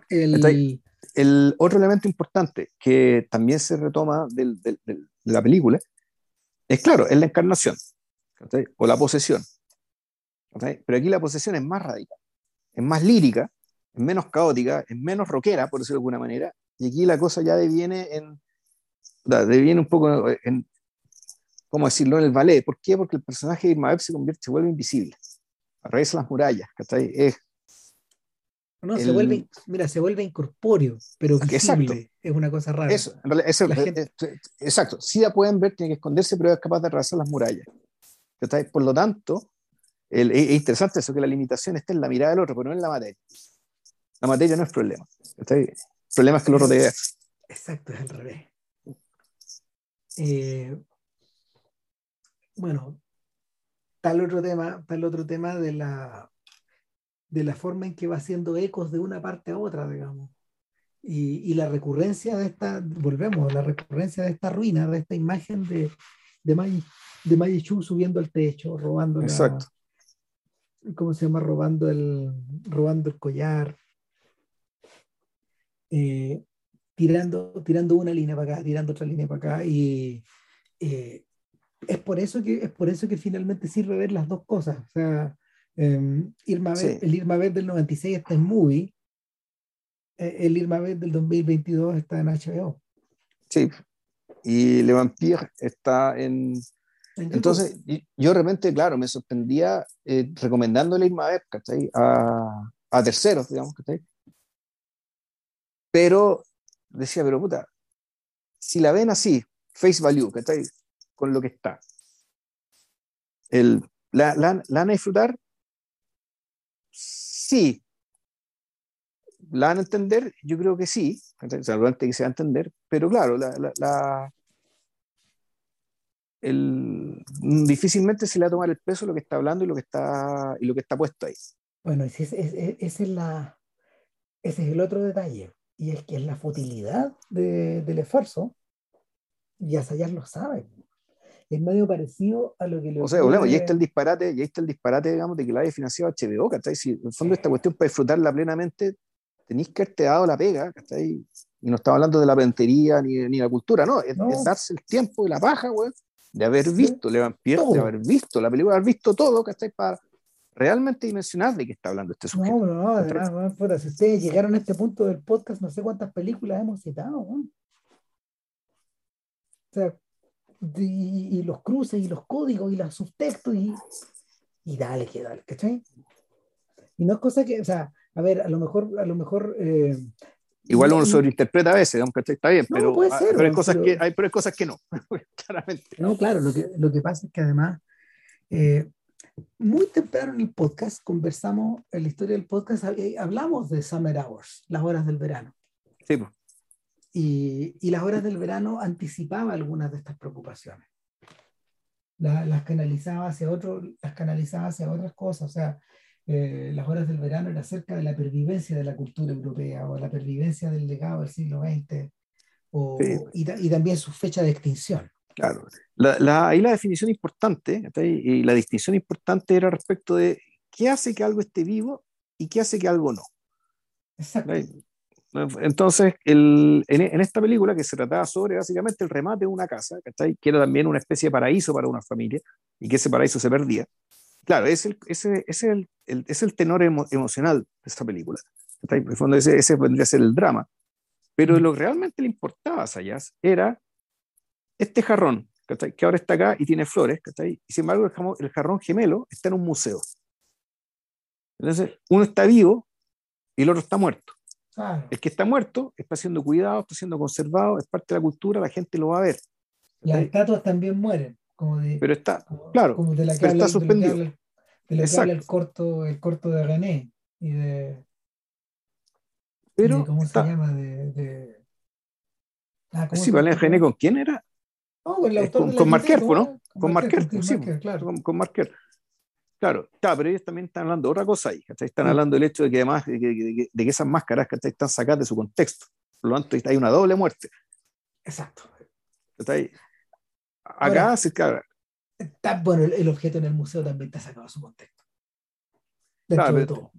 [SPEAKER 3] El,
[SPEAKER 1] el otro elemento importante que también se retoma del- del- del- la película es, claro, es la encarnación o la posesión. Pero aquí la posesión es más radical, es más lírica, es menos caótica, es menos rockera, por decirlo de alguna manera, y aquí la cosa ya deviene en, deviene un poco en, ¿cómo decirlo?, en el ballet. ¿Por qué? Porque el personaje de Irma se convierte, se vuelve invisible, atraviesa las murallas, ¿cachai? Es,
[SPEAKER 3] no, se
[SPEAKER 1] el-
[SPEAKER 3] vuelve, mira, se vuelve incorpóreo, pero
[SPEAKER 1] Exacto.
[SPEAKER 3] visible. Es una cosa rara.
[SPEAKER 1] Eso, en realidad, eso-
[SPEAKER 3] gente-
[SPEAKER 1] exacto. Si la pueden ver, tiene que esconderse, pero es capaz de atravesar las murallas. Por lo tanto, el- es, es interesante eso, que la limitación está en la mirada del otro, pero no en la materia. La materia no es problema. El problema es que el otro te vea.
[SPEAKER 3] Exacto, es al revés. Eh, bueno, tal otro tema, tal otro tema de la, de la forma en que va haciendo ecos de una parte a otra, digamos. Y, y la recurrencia de esta, volvemos, la recurrencia de esta ruina, de esta imagen de, de Mai, de Mai Chu subiendo al techo, robando la-
[SPEAKER 1] Exacto.
[SPEAKER 3] ¿cómo se llama? Robando el, robando el collar, eh, tirando, tirando una línea para acá, tirando otra línea para acá, y eh, es, por eso que, es por eso que finalmente sirve ver las dos cosas. O sea, eh, Irma
[SPEAKER 1] Sí.
[SPEAKER 3] Vep- el Irma Vep del 96 está en Movie, eh, el Irma Vep del 2022 está en HBO.
[SPEAKER 1] Sí. Y Le Vampire está en.
[SPEAKER 3] en.
[SPEAKER 1] Entonces, yo realmente, claro, me sorprendía eh, recomendándole Irma Vep, ¿cachai? A, a terceros, digamos, ¿cachai? Pero decía, pero puta, si la ven así, face value, ¿cachai? Con lo que está, el, la, la, la van a disfrutar? Sí. ¿La van a entender? Yo creo que sí, seguramente que se va a entender, pero claro, la, la, la- el, difícilmente se le va a tomar el peso lo que está hablando y lo que está, y lo que está puesto ahí.
[SPEAKER 3] Bueno, ese es, la, ese es el otro detalle, y es que es la futilidad de- del esfuerzo, y Asayas lo sabe. Es medio parecido a lo que le
[SPEAKER 1] O sea, volvemos, y ahí está el disparate, y ahí está el disparate, digamos, de que la haya financiado HBO, ¿cachai? Si en el fondo esta cuestión para disfrutarla plenamente, tenéis que haberte dado la pega, ¿cachai? Y no estamos hablando de la pentería ni, ni la cultura, no, es,
[SPEAKER 3] No.
[SPEAKER 1] es darse el tiempo y la paja, güey, de haber visto Le Vampire,
[SPEAKER 3] Todo.
[SPEAKER 1] de haber visto la película, de haber visto todo, ¿cachai? Para realmente dimensionar de qué está hablando este sujeto.
[SPEAKER 3] No, no, además, no, puta, si ustedes llegaron a este punto del podcast, no sé cuántas películas hemos citado, weón. O sea, y, y los cruces y los códigos y los subtextos y, y dale, que dale, ¿cachai? Y no es cosa que, o sea, a ver, a lo mejor, a lo mejor. eh,
[SPEAKER 1] Igual
[SPEAKER 3] no-
[SPEAKER 1] uno
[SPEAKER 3] no-
[SPEAKER 1] sobreinterpreta a veces, ¿cachai? Está bien,
[SPEAKER 3] No,
[SPEAKER 1] pero,
[SPEAKER 3] puede
[SPEAKER 1] ah,
[SPEAKER 3] ser,
[SPEAKER 1] pero, hay
[SPEAKER 3] ¿no?
[SPEAKER 1] cosas
[SPEAKER 3] Pero-
[SPEAKER 1] que, hay, pero hay cosas que no, claramente.
[SPEAKER 3] No, claro, lo que, lo que pasa es que además, eh, muy temprano en el podcast conversamos, en la historia del podcast, eh, hablamos de Summer Hours, las horas del verano.
[SPEAKER 1] Sí, pues.
[SPEAKER 3] Y, y las horas del verano anticipaba algunas de estas preocupaciones. La- las canalizaba hacia otro, las canalizaba hacia otras cosas. O sea, eh, las horas del verano era acerca de la pervivencia de la cultura europea o la pervivencia del legado del siglo XX o,
[SPEAKER 1] Sí.
[SPEAKER 3] y, y también su fecha de extinción.
[SPEAKER 1] Claro. La, la- ahí la definición importante, y la distinción importante era respecto de qué hace que algo esté vivo y qué hace que algo no.
[SPEAKER 3] Exacto.
[SPEAKER 1] Entonces, el- en, en esta película que se trataba sobre básicamente el remate de una casa, ¿cachai? que era también una especie de paraíso para una familia, y que ese paraíso se perdía. Claro, es el, ese, es el, el- es el tenor emo- emocional de esta película. ¿cachai? En el fondo ese, ese vendría a ser el drama. Pero lo que realmente le importaba a Sayas era este jarrón, ¿cachai? que ahora está acá y tiene flores, ¿cachai? y sin embargo el jarrón gemelo está en un museo. Entonces, uno está vivo y el otro está muerto.
[SPEAKER 3] Claro.
[SPEAKER 1] El que está muerto está siendo cuidado, está siendo conservado, es parte de la cultura, la gente lo va a ver.
[SPEAKER 3] Las estatuas también mueren, como de,
[SPEAKER 1] Pero está,
[SPEAKER 3] como-
[SPEAKER 1] claro,
[SPEAKER 3] como de la que
[SPEAKER 1] pero
[SPEAKER 3] habla,
[SPEAKER 1] está
[SPEAKER 3] de lo que
[SPEAKER 1] suspendido.
[SPEAKER 3] habla- de lo que
[SPEAKER 1] Exacto.
[SPEAKER 3] habla el corto, el corto de René y de, y
[SPEAKER 1] pero
[SPEAKER 3] de ¿cómo
[SPEAKER 1] está-
[SPEAKER 3] se llama? De, Ah, ¿cómo
[SPEAKER 1] Sí,
[SPEAKER 3] llama?
[SPEAKER 1] René, ¿con quién era?
[SPEAKER 3] Con el autor
[SPEAKER 1] con-
[SPEAKER 3] de la
[SPEAKER 1] con Marquer,
[SPEAKER 3] Quintero,
[SPEAKER 1] ¿no? Con Marquer, sí,
[SPEAKER 3] claro.
[SPEAKER 1] Con, con Marquer. Claro, claro, pero ellos también están hablando de otra cosa ahí, ¿cachai? Están
[SPEAKER 3] Sí.
[SPEAKER 1] hablando del hecho de que además de de de que esas máscaras ¿cachai? están sacadas de su contexto. Por lo tanto, hay una doble muerte.
[SPEAKER 3] Exacto.
[SPEAKER 1] ¿cachai?
[SPEAKER 3] Ahora-
[SPEAKER 1] Acá, sí, claro,
[SPEAKER 3] Está, bueno, el, el objeto en el museo también está sacado de su contexto.
[SPEAKER 1] Claro,
[SPEAKER 3] de
[SPEAKER 1] pero-
[SPEAKER 3] todo.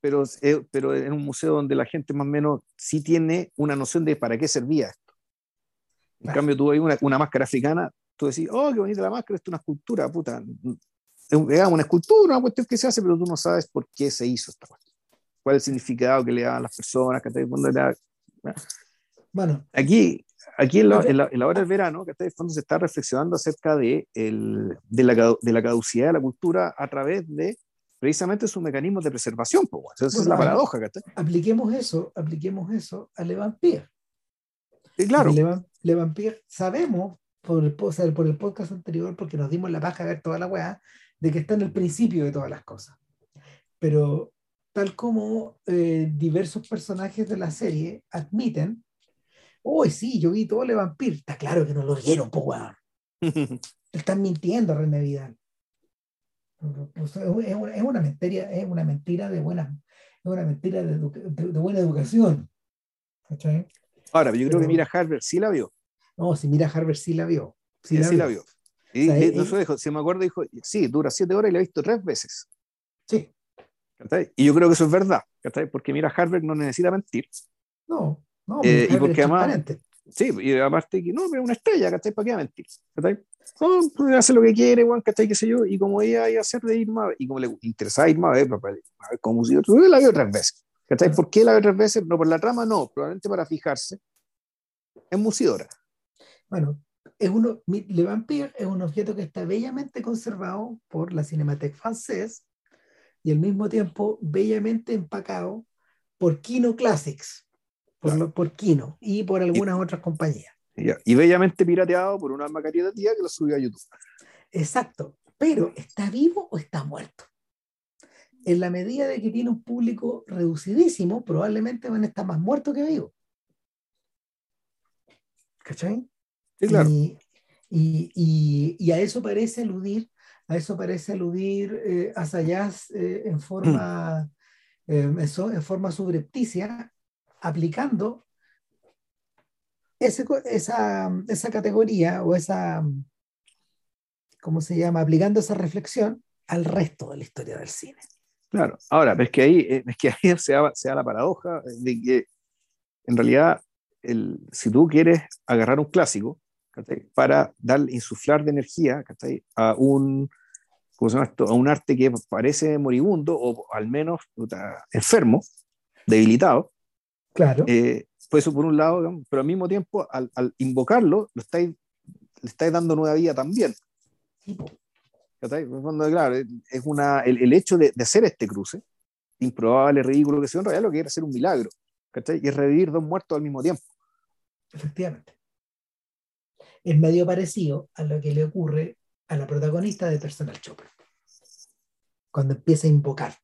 [SPEAKER 1] pero, eh, pero en un museo donde la gente más o menos sí tiene una noción de para qué servía esto. En
[SPEAKER 3] Claro.
[SPEAKER 1] cambio, tú hay una, una máscara africana, tú decís, oh, qué bonita la máscara, esto es una escultura, puta. Es una escultura, una cuestión que se hace, pero tú no sabes por qué se hizo esta cuestión. ¿Cuál es el significado que le dan las personas? ¿cachai? Cuando le da-
[SPEAKER 3] Bueno,
[SPEAKER 1] Aquí, aquí en, la, en, la, en la hora del verano, que está fondo se está reflexionando acerca de, el, de, la, de la caducidad de la cultura a través de precisamente sus mecanismos de preservación. pues, bueno. Esa es
[SPEAKER 3] Bueno,
[SPEAKER 1] la
[SPEAKER 3] ajá.
[SPEAKER 1] paradoja. ¿cachai?
[SPEAKER 3] apliquemos eso, apliquemos eso a Le Vampire.
[SPEAKER 1] Y claro,
[SPEAKER 3] Le, Le Vampire sabemos por el, por el podcast anterior, porque nos dimos la paja a ver toda la weá, de que está en el principio de todas las cosas. Pero tal como eh, diversos personajes de la serie admiten, hoy sí, yo vi todo Le Vampire, está claro que no lo vieron, po weón. Están mintiendo, René Vidal. Es, una, es una mentira, es una mentira de buena, es una mentira de, de- de buena educación. ¿Cachai?
[SPEAKER 1] Ahora, yo creo que
[SPEAKER 3] Pero-
[SPEAKER 1] Mira Harvard sí la vio.
[SPEAKER 3] No, si mira Harvard sí la vio. Sí,
[SPEAKER 1] Sí,
[SPEAKER 3] la,
[SPEAKER 1] sí
[SPEAKER 3] vio.
[SPEAKER 1] la vio. Y
[SPEAKER 3] O sea,
[SPEAKER 1] y
[SPEAKER 3] y-
[SPEAKER 1] eso dijo, si me acuerdo, dijo, sí, dura siete horas y la he visto tres veces.
[SPEAKER 3] Sí.
[SPEAKER 1] Y yo creo que eso es verdad, porque mira, Harvard no necesita mentir.
[SPEAKER 3] No, no,
[SPEAKER 1] Eh, y porque además-. Sí, y aparte que no, pero es una estrella, ¿cachai? ¿Para qué va a mentir? ¿cachai? No, pues hace lo que quiere, Juan, ¿cachai? ¿Qué sé yo? Y como ella iba a hacer de Irma, y como le interesaba a Irma, a ver, papá, a ver cómo musical, tú la vio tres veces. ¿Cachai? ¿Por qué la vio tres veces? No por la trama, no, probablemente para fijarse en Musidora.
[SPEAKER 3] Bueno, es uno, Le Vampire es un objeto que está bellamente conservado por la Cinémathèque Française y al mismo tiempo bellamente empacado por Kino Classics, por,
[SPEAKER 1] Claro.
[SPEAKER 3] lo- por Kino y por algunas otras compañías.
[SPEAKER 1] Y, y bellamente pirateado por una alma caritativa que lo subió a YouTube.
[SPEAKER 3] Exacto, pero ¿está vivo o está muerto? En la medida de que tiene un público reducidísimo, probablemente van a estar más muertos que vivos. ¿Cachai?
[SPEAKER 1] Sí, claro.
[SPEAKER 3] Y, y- y- y a eso parece aludir, a eso parece aludir eh, a Sayas eh, en forma, eh, eso, en forma subrepticia, aplicando ese esa, esa categoría o esa, ¿cómo se llama? Aplicando esa reflexión al resto de la historia del cine.
[SPEAKER 1] Claro. Ahora, es que ahí, eh, es que ahí se, da, se da la paradoja de que en realidad, el, si tú quieres agarrar un clásico ¿cachai? para dar, insuflar de energía ¿cachai? a un ¿cómo se llama esto? a un arte que parece moribundo o al menos puta, enfermo, debilitado,
[SPEAKER 3] Claro.
[SPEAKER 1] eh, pues eso por un lado, digamos, pero al mismo tiempo, al, al invocarlo, lo estáis, le estáis dando nueva vida también. Claro, es una, el, el hecho de, de hacer este cruce, improbable, ridículo que sea, en realidad lo que quiere hacer un milagro, ¿cachai? Y es revivir dos muertos al mismo tiempo.
[SPEAKER 3] efectivamente. Es medio parecido a lo que le ocurre a la protagonista de Personal Chopper. Cuando empieza a invocar.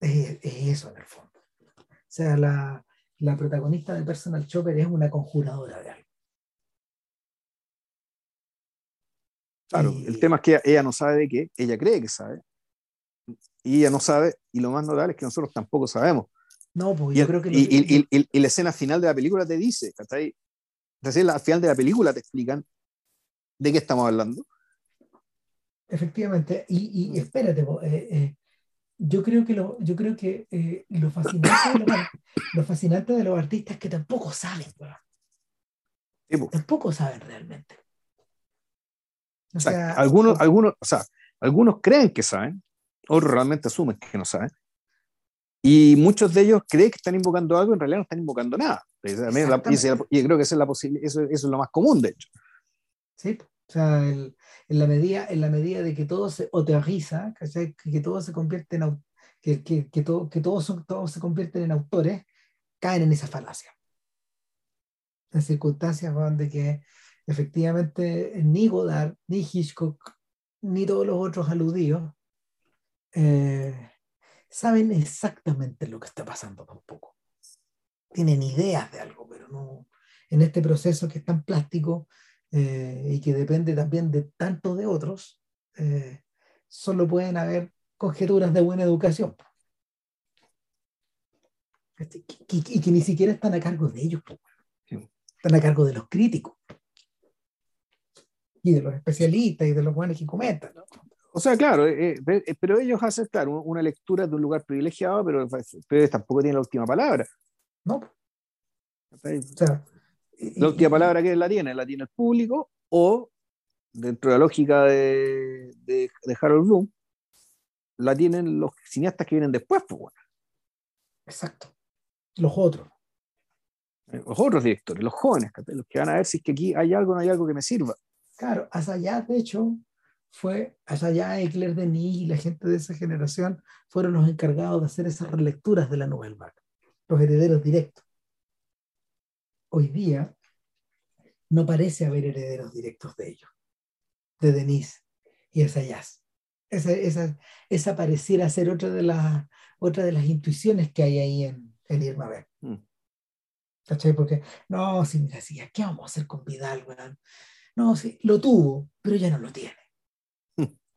[SPEAKER 3] Es, es eso en el fondo. O sea, la, la protagonista de Personal Chopper es una conjuradora de algo.
[SPEAKER 1] Claro,
[SPEAKER 3] Y-
[SPEAKER 1] el tema es que ella, no sabe de qué, ella cree que sabe, y ella no sabe, y lo más notable es que nosotros tampoco sabemos.
[SPEAKER 3] No, pues
[SPEAKER 1] Y,
[SPEAKER 3] yo creo que...
[SPEAKER 1] y- y la escena final de la película te dice, ¿cachai? Recién al final de la película te explican de qué estamos hablando.
[SPEAKER 3] Efectivamente, y, y espérate, eh, eh, yo creo que lo, yo creo que eh, lo fascinante de los, lo fascinante de los artistas es que tampoco saben.
[SPEAKER 1] Sí, po.
[SPEAKER 3] tampoco saben realmente. O
[SPEAKER 1] O sea, algunos, algunos, o sea, algunos creen que saben, otros realmente asumen que no saben. Y muchos de ellos creen que están invocando algo, en realidad no están invocando nada. Y, creo que eso es, la eso, eso, es lo más común, de hecho.
[SPEAKER 3] Sí, o sea, en, la medida, en la medida de que todo se autoriza, que, que todo se convierte en que, que, que, todo, que todos, son, todos se convierten en autores, caen en esa falacia. En circunstancias donde que efectivamente ni Godard, ni Hitchcock, ni todos los otros aludidos eh, saben exactamente lo que está pasando tampoco. Tienen ideas de algo, pero no en este proceso que es tan plástico eh, y que depende también de tanto de otros, eh, solo pueden haber conjeturas de buena educación. Este, y, que ni siquiera están a cargo de ellos, están a cargo de los críticos y de los especialistas y de los buenos que comentan.
[SPEAKER 1] O sea, claro, eh, eh, pero ellos hacen, claro, una lectura de un lugar privilegiado, pero, pero tampoco tienen la última palabra.
[SPEAKER 3] No. O
[SPEAKER 1] sea, la última palabra que la tiene, la tiene el público o, dentro de la lógica de, de, Harold Bloom, la tienen los cineastas que vienen después. Pues, bueno.
[SPEAKER 3] Exacto. Los otros.
[SPEAKER 1] Eh, los otros directores, los jóvenes, los que van a ver si es que aquí hay algo o no hay algo que me sirva.
[SPEAKER 3] Claro, hasta allá, de hecho, fue allá ya Eclair Denis y la gente de esa generación fueron los encargados de hacer esas relecturas de la Nouvelle Vague, los herederos directos. Hoy día no parece haber herederos directos de ellos, de Denis y Esayas. Esa, esa, esa pareciera ser otra de, las, otra de las intuiciones que hay ahí en, en Irma B. Mm. ¿Cachai? Porque, no, si mira, si, ¿qué vamos a hacer con Vidal, No, sí, lo tuvo, pero ya no lo tiene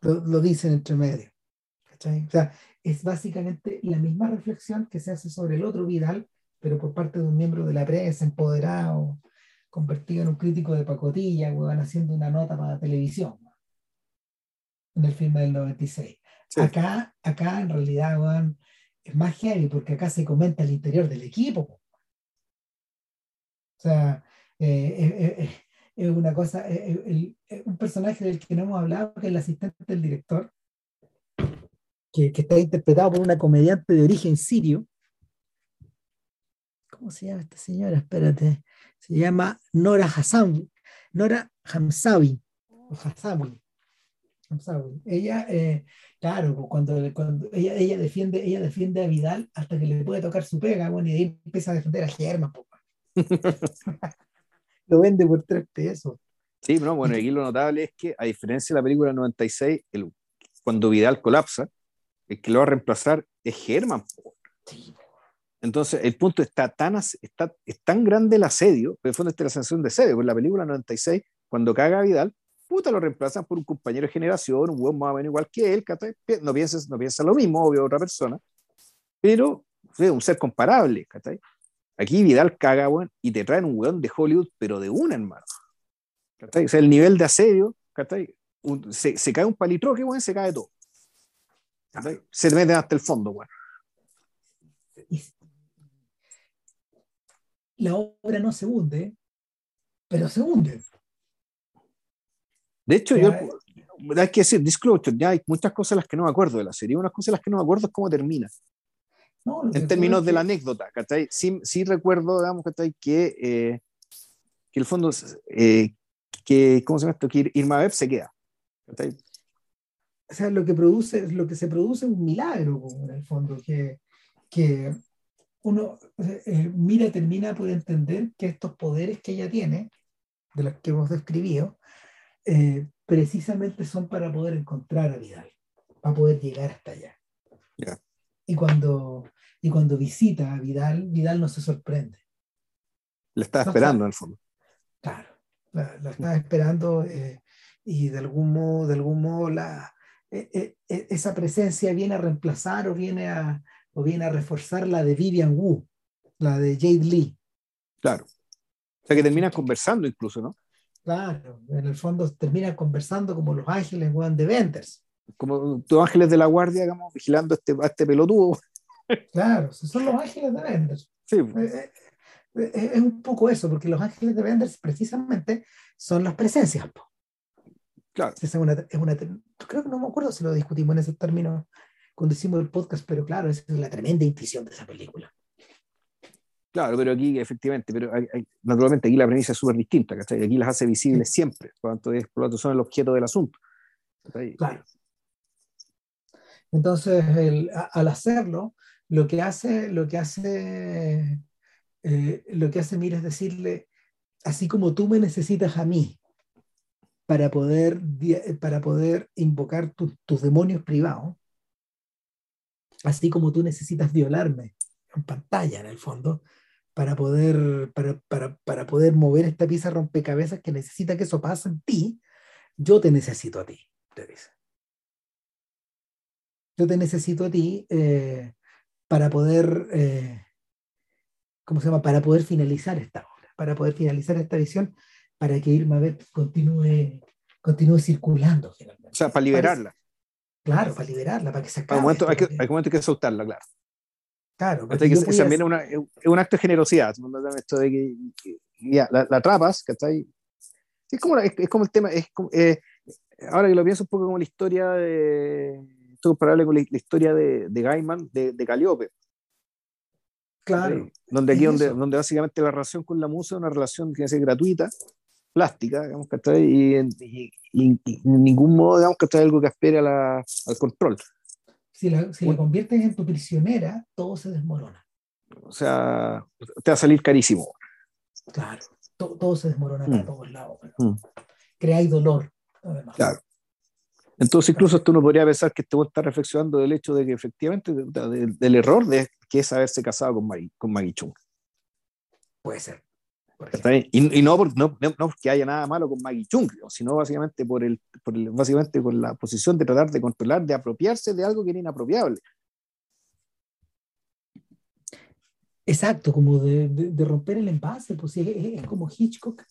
[SPEAKER 3] lo, dicen entre medio. O sea, es básicamente la misma reflexión que se hace sobre el otro Vidal, pero por parte de un miembro de la prensa empoderado, convertido en un crítico de pacotilla, van haciendo una nota para la televisión, en el filme del 96. Acá, acá en realidad es más heavy porque acá se comenta el interior del equipo. O sea, eh, eh, eh, es una cosa, un personaje del que no hemos hablado, que es el asistente del director, que, que, está interpretado por una comediante de origen sirio. ¿Cómo se llama esta señora? Espérate. Se llama Nora Hassan, Nora Hamsawi. Ella, eh, claro, cuando, cuando ella, ella, defiende, ella defiende a Vidal hasta que le puede tocar su pega, bueno, y ahí empieza a defender a Germán. lo vende por tres pesos.
[SPEAKER 1] Sí, no, bueno, aquí lo notable es que, a diferencia de la película 96, el, cuando Vidal colapsa, el que lo va a reemplazar es Germán. Entonces, el punto está tan, está, es tan grande el asedio, pero en el fondo está la sensación de asedio, porque la película 96, cuando caga Vidal, puta, lo reemplazan por un compañero de generación, un buen más o menos igual que él, no piensa, no piensa lo mismo, obvio, otra persona, pero es un ser comparable, ¿cachai? Aquí Vidal caga, weón, y te traen un weón de Hollywood, pero de una, hermano. O sea, el nivel de asedio, se, se, cae un palitroque, weón, se cae todo. Se mete hasta el fondo, weón.
[SPEAKER 3] La obra no se hunde, pero se hunde.
[SPEAKER 1] De hecho, yo, hay que decir, disclosure, ya hay muchas cosas las que no me acuerdo de la serie. Unas cosas las que no me acuerdo es cómo termina en términos de la anécdota, ¿cachai? Sí, sí recuerdo, digamos, ¿cachai? Que, eh, que el fondo, eh, que, ¿cómo se llama esto? Que Irma Beb se queda, ¿cachai?
[SPEAKER 3] O sea, lo que, produce, lo que se produce es un milagro, en el fondo, que, que uno, eh, mira, termina por entender que estos poderes que ella tiene, de los que hemos describido, precisamente son para poder encontrar a Vidal, para poder llegar hasta allá. Y cuando, y cuando visita a Vidal, Vidal no se sorprende.
[SPEAKER 1] Le está esperando en el fondo.
[SPEAKER 3] Claro, la, está esperando eh, y de algún modo, de algún modo la, eh, eh, esa presencia viene a reemplazar o viene a, o viene a reforzar la de Vivian Wu, la de Jade Lee.
[SPEAKER 1] Claro. O sea que termina conversando incluso, ¿no?
[SPEAKER 3] Claro, en el fondo termina conversando como los ángeles de Venters
[SPEAKER 1] como los ángeles de la guardia, digamos, vigilando a este, a este pelotudo.
[SPEAKER 3] Claro, son los ángeles de Benders. Sí. Eh, eh, eh, es un poco eso, porque los ángeles de Benders precisamente son las presencias.
[SPEAKER 1] Claro.
[SPEAKER 3] Es una, es una, creo que no me acuerdo si lo discutimos en ese término cuando hicimos el podcast, pero claro, esa es la tremenda intuición de esa película.
[SPEAKER 1] Claro, pero aquí efectivamente, pero naturalmente aquí la premisa es súper distinta, ¿cachai? Aquí las hace visibles siempre, cuando es, por lo tanto son el objeto del asunto.
[SPEAKER 3] Claro. Entonces, al hacerlo, lo que hace, lo que hace, eh, lo que hace Mira es decirle, así como tú me necesitas a mí para poder, para poder invocar tus demonios privados, así como tú necesitas violarme en pantalla, en el fondo, para poder, para, para, para poder mover esta pieza rompecabezas que necesita que eso pase en ti, yo te necesito a ti, te dice. Yo te necesito a ti eh, para poder, eh, ¿cómo se llama? Para poder finalizar esta obra, para poder finalizar esta visión, para que Irma Bet continúe, continúe circulando
[SPEAKER 1] finalmente. O sea, para liberarla.
[SPEAKER 3] claro, para liberarla, para que se acabe.
[SPEAKER 1] Hay momento, hay, que, hay momento que soltarla, claro.
[SPEAKER 3] Claro,
[SPEAKER 1] que, también es, un acto de generosidad, esto de que, ya, la, atrapas, ¿cachai? Es como, es, como el tema, es eh, ahora que lo pienso un poco como la historia de, esto es comparable con la, historia de, de Gaiman, de, de Calliope.
[SPEAKER 3] Claro.
[SPEAKER 1] Donde aquí, donde, donde, básicamente la relación con la musa es una relación que es gratuita, plástica, digamos, ¿cachai? Y, y, y, y, en ningún modo, digamos, que algo que espere a la, al control
[SPEAKER 3] si la, si conviertes en tu prisionera, todo se desmorona.
[SPEAKER 1] O sea, te va a salir carísimo.
[SPEAKER 3] Claro, todo se desmorona mm. todos lados. Mm. Creáis dolor, además.
[SPEAKER 1] Claro. Entonces, incluso tú no podrías pensar que este está reflexionando del hecho de que efectivamente, del error de que es haberse casado con Maggie, con Maggie Chung.
[SPEAKER 3] Puede ser.
[SPEAKER 1] Y, y no, por, no, no, porque haya nada malo con Maggie Chung, sino básicamente por, el, por el, básicamente por la posición de tratar de controlar, de apropiarse de algo que era inapropiable.
[SPEAKER 3] Exacto, como de, de, romper el envase, pues es, es, como Hitchcock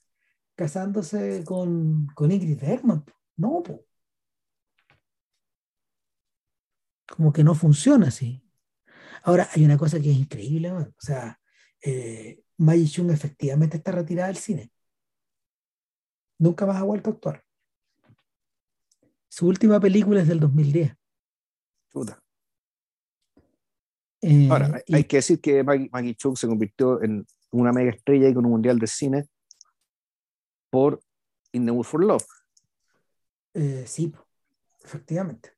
[SPEAKER 3] casándose con, con Ingrid Bergman. No, pues. Como que no funciona así. Ahora, hay una cosa que es increíble, o sea, eh, Maggie Chung efectivamente está retirada del cine. Nunca más ha vuelto a actuar. Su última película es del 2010.
[SPEAKER 1] Eh, Ahora, hay, que decir que Maggie, Chung se convirtió en una mega estrella y con un mundial de cine por In the Mood for Love.
[SPEAKER 3] Eh, sí, efectivamente.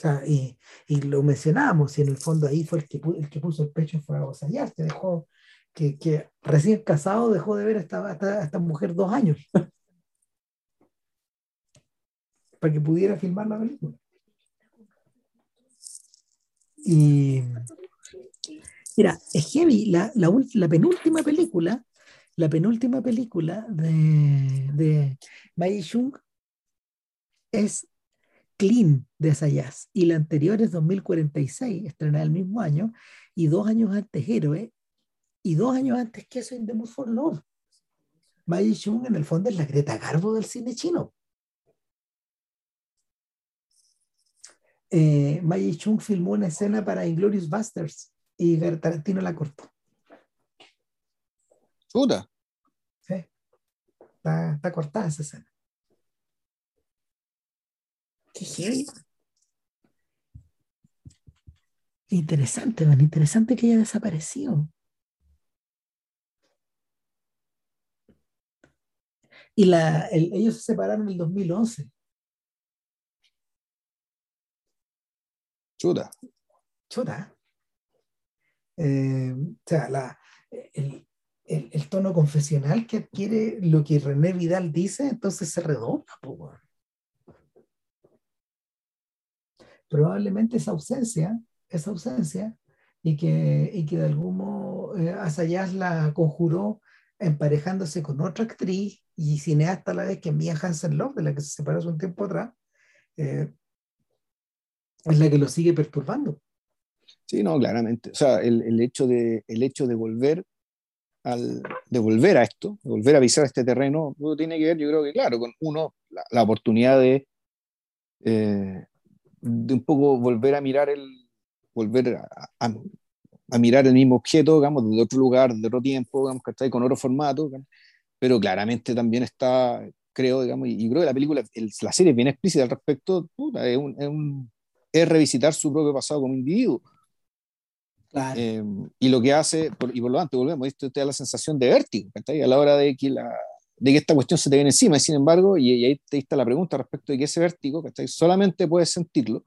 [SPEAKER 3] O sea, y, y, lo mencionamos, y en el fondo ahí fue el que, el que puso el pecho fue a te dejó que, que, recién casado dejó de ver a esta, esta, mujer dos años para que pudiera filmar la película. Y mira, es heavy, la, la, la penúltima película, la penúltima película de, de Mai Chung es Clean de Sayas y la anterior es 2046, estrenada el mismo año, y dos años antes Héroe, y dos años antes que eso, In the Mood for Love. Mai Chung en el fondo es la Greta Garbo del cine chino. Eh, Mai Chung filmó una escena para Inglorious Busters y Tarantino la cortó.
[SPEAKER 1] ¿Chuta?
[SPEAKER 3] Sí. Está, está, cortada esa escena. Qué. Interesante, man, interesante que haya desaparecido. Y la, ellos se separaron en el 2011.
[SPEAKER 1] Chuta.
[SPEAKER 3] Chuta. Eh, o sea, la, el, el, el, tono confesional que adquiere lo que René Vidal dice, entonces se redobla. Probablemente esa ausencia, esa ausencia, y que, y que de algún modo eh, Asayas la conjuró emparejándose con otra actriz y cineasta a la vez que Mia Hansen Love, de la que se separó hace un tiempo atrás, eh, es la que lo sigue perturbando.
[SPEAKER 1] Sí, no, claramente. O sea, el, el, hecho, de, el hecho de volver al, de volver a esto, de volver a pisar este terreno, tiene que ver, yo creo que, claro, con uno, la, la oportunidad de, eh, de un poco volver a mirar el, volver a, a, a mirar el mismo objeto, digamos, desde otro lugar, de otro tiempo, digamos, que está con otro formato, pero claramente también está, creo, digamos, y, creo que la película, el, la serie es bien explícita al respecto, puta, es, un, es, un, es revisitar su propio pasado como individuo.
[SPEAKER 3] Claro.
[SPEAKER 1] Eh, y lo que hace, por, y por lo tanto, volvemos, esto te da la sensación de vértigo, ¿cachai? A la hora de que, la, de que esta cuestión se te viene encima, y sin embargo, y, ahí te está la pregunta respecto de que ese vértigo, ¿cachai? Solamente puedes sentirlo,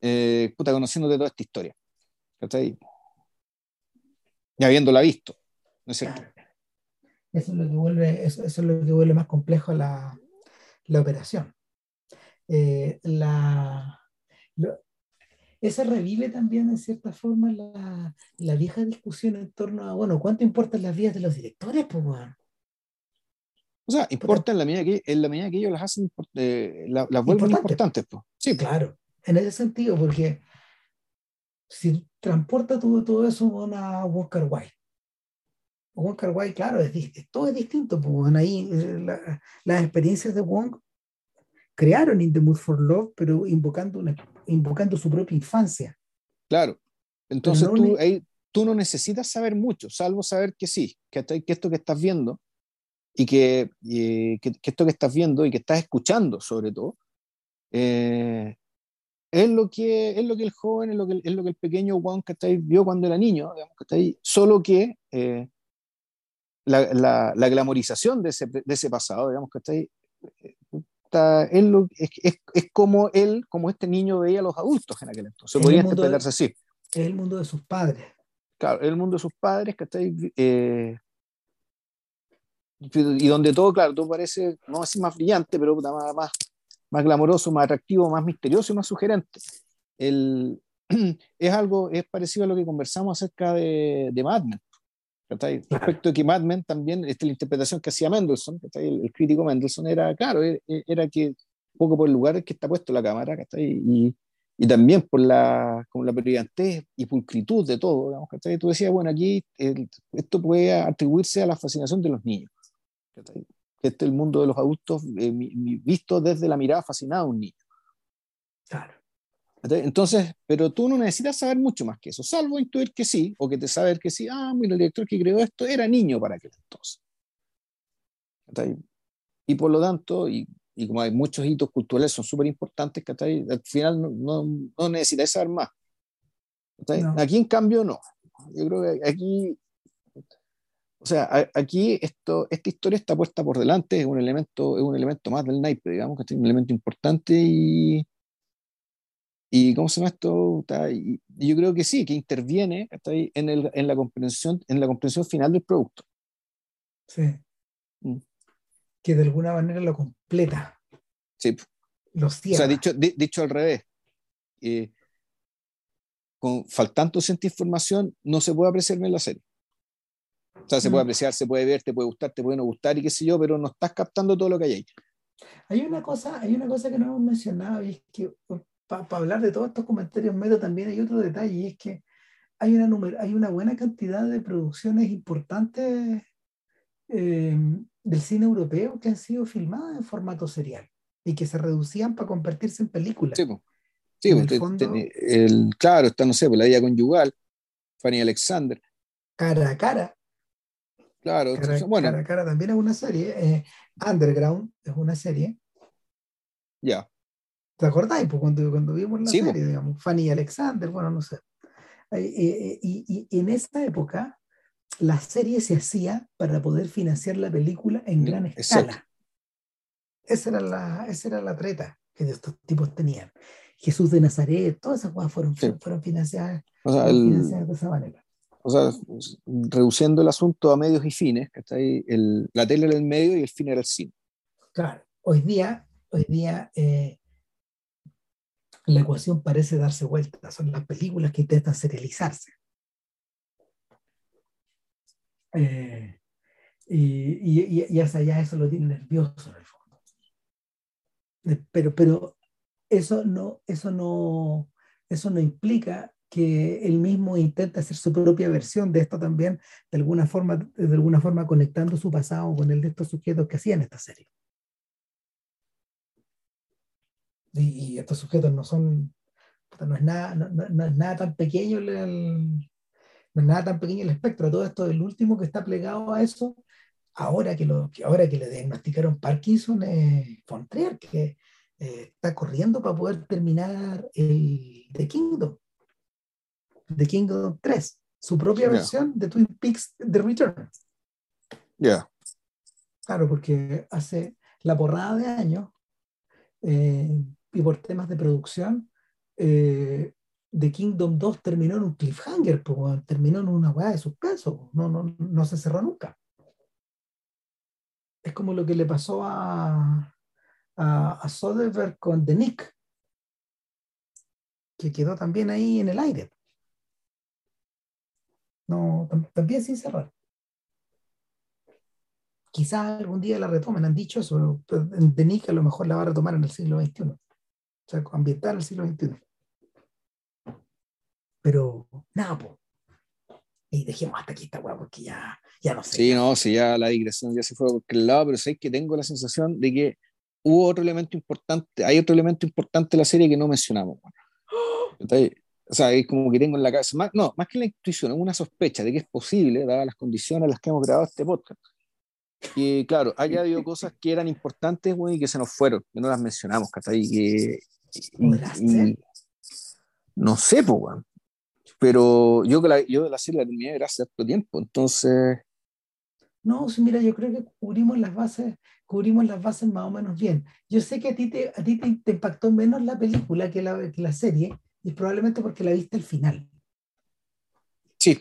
[SPEAKER 1] eh, puta, conociendo de toda esta historia, ¿cachai? Y habiéndola visto, ¿no es cierto?
[SPEAKER 3] Eso es lo que vuelve, más complejo la, la operación. Eh, la, eso revive también, en cierta forma, la, la vieja discusión en torno a, bueno, ¿cuánto importan las vidas de los directores? Pues, weón?
[SPEAKER 1] O sea, importa en la medida que, en la medida que ellos las hacen, eh, la- las vuelven
[SPEAKER 3] Importante.
[SPEAKER 1] importantes, pues. Sí, pues.
[SPEAKER 3] Claro, en ese sentido, porque si transporta todo, todo eso a una Walker White. Walker White, claro, es, todo es distinto. Pues, ahí eh, la- las experiencias de Wong crearon In the Mood for Love, pero invocando, una, invocando su propia infancia.
[SPEAKER 1] Claro. Entonces
[SPEAKER 3] no
[SPEAKER 1] tú, ahí, tú no necesitas saber mucho, salvo saber que sí, que, que esto que estás viendo y que, que, que esto que estás viendo y que estás escuchando sobre todo, eh, es, lo que, es lo que el joven, es lo que, es lo que el pequeño Juan que vio cuando era niño, digamos, ¿cachai? solo que eh, la, la, la glamorización de ese, de ese pasado, digamos, ¿cachai? Está- es, lo- es, es, es como él, como este niño veía a los adultos en aquel entonces.
[SPEAKER 3] Es
[SPEAKER 1] Podría
[SPEAKER 3] mundo de-
[SPEAKER 1] interpretarse así.
[SPEAKER 3] Es el mundo de sus padres.
[SPEAKER 1] Claro, el mundo de sus padres, ¿cachai? Eh, y donde todo, claro, todo parece, no así más brillante, pero más, más, más glamoroso, más atractivo, más misterioso y más sugerente. El, es algo, es parecido a lo que conversamos acerca de, de Mad Men. Respecto a que Mad Men también, esta, la interpretación que hacía Mendelssohn, el, el crítico Mendelssohn, era, claro, era, era que un poco por el lugar en que está puesto la cámara. Y, y también por la, con la brillantez y pulcritud de todo, digamos. Tú decías, bueno, aquí el- esto puede atribuirse a la fascinación de los niños. Que este es el mundo de los adultos eh, visto desde la mirada fascinada de un niño.
[SPEAKER 3] Claro.
[SPEAKER 1] Entonces, pero tú no necesitas saber mucho más que eso, salvo intuir que sí, o que te saber que sí, ah, mira, el director que creó esto era niño para aquel entonces. Y por lo tanto, y, y como hay muchos hitos culturales son súper importantes, al final no, no, no necesitas saber más.
[SPEAKER 3] No.
[SPEAKER 1] Aquí en cambio no. Yo creo que aquí, o sea, a- aquí esto, esta historia está puesta por delante, es un elemento, es un elemento más del naipe, digamos, que es un elemento importante y, y ¿cómo se llama esto? Está- Y, yo creo que sí, que interviene en, el, en, la comprensión, en la comprensión final del producto.
[SPEAKER 3] Sí.
[SPEAKER 1] Mm.
[SPEAKER 3] Que de alguna manera lo completa,
[SPEAKER 1] Sí,
[SPEAKER 3] lo
[SPEAKER 1] O
[SPEAKER 3] cierra.
[SPEAKER 1] sea, dicho, di- dicho al revés, eh, con, faltando cierta información, no se puede apreciar bien la serie. O sea, se puede apreciar, se puede ver, te puede gustar, te puede no gustar y qué sé yo, pero no estás captando todo lo que hay ahí.
[SPEAKER 3] Hay una cosa, hay una cosa que no hemos mencionado y es que para hablar de todos estos comentarios medio también hay otro detalle y es que hay una, numer- hay una buena cantidad de producciones importantes eh, del cine europeo que han sido filmadas en formato serial y que se reducían para convertirse en películas.
[SPEAKER 1] Sí, po. Sí,
[SPEAKER 3] En el
[SPEAKER 1] te-
[SPEAKER 3] fondo-
[SPEAKER 1] te- el, claro, está, no sé, por la vida conyugal, Fanny Alexander,
[SPEAKER 3] Cara a cara,
[SPEAKER 1] claro,
[SPEAKER 3] cara,
[SPEAKER 1] entonces, bueno,
[SPEAKER 3] cara a cara también es una serie. eh, Underground es una serie.
[SPEAKER 1] ya,
[SPEAKER 3] ¿Te acordáis? Pues cuando, cuando vimos la
[SPEAKER 1] Sí,
[SPEAKER 3] serie,
[SPEAKER 1] po.
[SPEAKER 3] digamos, Fanny Alexander, bueno, no sé. Eh, eh, y, y en esa época, la serie se hacía para poder financiar la película en gran
[SPEAKER 1] Exacto.
[SPEAKER 3] escala. Esa era la, esa era la treta que estos tipos tenían. Jesús de Nazaret, todas esas cosas fueron,
[SPEAKER 1] Sí.
[SPEAKER 3] fueron financiadas,
[SPEAKER 1] o sea, el-
[SPEAKER 3] financiadas de esa manera.
[SPEAKER 1] O sea, reduciendo el asunto a medios y fines, ¿cachai? El, la tele era el medio y el fin era el cine.
[SPEAKER 3] Claro, hoy día, hoy día eh, la ecuación parece darse vuelta. Son las películas que intentan serializarse. Eh, y, y, y- y hasta allá eso lo tiene nervioso en el fondo. Eh, Pero, pero eso no, eso no, eso no implica que él mismo intente hacer su propia versión de esto también, de alguna forma, de alguna forma conectando su pasado con el de estos sujetos que hacían esta serie. Y, y estos sujetos no son, no es nada, no, no- no es nada tan pequeño el, el- no es nada tan pequeño el espectro. Todo esto, el último que está plegado a eso, ahora que, lo, que ahora que le diagnosticaron Parkinson, es Fontrier, que, eh, está corriendo para poder terminar el The Kingdom. The Kingdom 3, su propia versión de Twin Peaks The Return.
[SPEAKER 1] Ya.
[SPEAKER 3] Claro, porque hace la porrada de años eh, y por temas de producción, eh, The Kingdom 2 terminó en un cliffhanger, po, terminó en una weá de suspenso, no, no, no se cerró nunca. Es como lo que le pasó a, a, a Soderbergh con The Nick, que quedó también ahí en el aire. No, tam- también sin cerrar. Quizás algún día la retomen, han dicho eso, pero Nick a lo mejor la va a retomar en el siglo XXI, o sea, ambientar en el siglo XXI. Pero, nada, po. Y dejemos hasta aquí esta weá, porque ya, ya no sé.
[SPEAKER 1] Sí, no, sí, ya la digresión ya se fue por aquel lado, pero sé que tengo la sensación de que hubo otro elemento importante, hay otro elemento importante de la serie que no mencionamos. weón. ¿Cachai? O sea, es como que tengo en la cabeza, más, no, más que la intuición, es una sospecha de que es posible, dadas las condiciones en las que hemos grabado este podcast, que, claro, haya habido cosas que eran importantes weón, y que se nos fueron, que no las mencionamos, ¿cachai? Y que- y-
[SPEAKER 3] ¿Podrá
[SPEAKER 1] y- no sé, pues. Pero yo, la, yo la serie la terminé hace harto tiempo, entonces,
[SPEAKER 3] No, mira, yo creo que cubrimos las bases, cubrimos las bases más o menos bien. Yo sé que a ti te, a ti te, te impactó menos la película que la, que la serie, y probablemente porque la viste al final.
[SPEAKER 1] sí,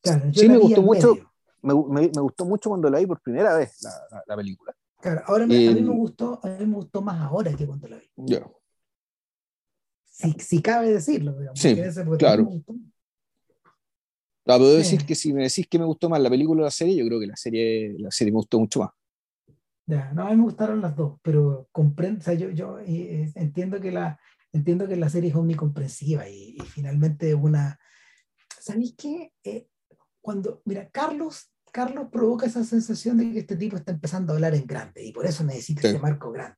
[SPEAKER 3] Claro, yo
[SPEAKER 1] Sí, me gustó mucho. me, me- me gustó mucho cuando la vi por primera vez la, la- la película.
[SPEAKER 3] Claro, ahora me- a mí me gustó, a mí me gustó más ahora que cuando la vi.
[SPEAKER 1] Ya.
[SPEAKER 3] Si, si cabe decirlo, digamos.
[SPEAKER 1] Sí, claro. La puedo
[SPEAKER 3] Sí.
[SPEAKER 1] decir que si me decís que me gustó más la película o la serie, yo creo que la serie, la serie me gustó mucho más.
[SPEAKER 3] Ya, no, a mí me gustaron las dos, pero comprendo, o sea, yo, yo eh, eh, entiendo que la entiendo que la serie es omnicomprensiva y, y finalmente una. ¿Sabéis qué? Eh, cuando, mira, Carlos, Carlos provoca esa sensación de que este tipo está empezando a hablar en grande y por eso necesita
[SPEAKER 1] Sí.
[SPEAKER 3] este marco grande.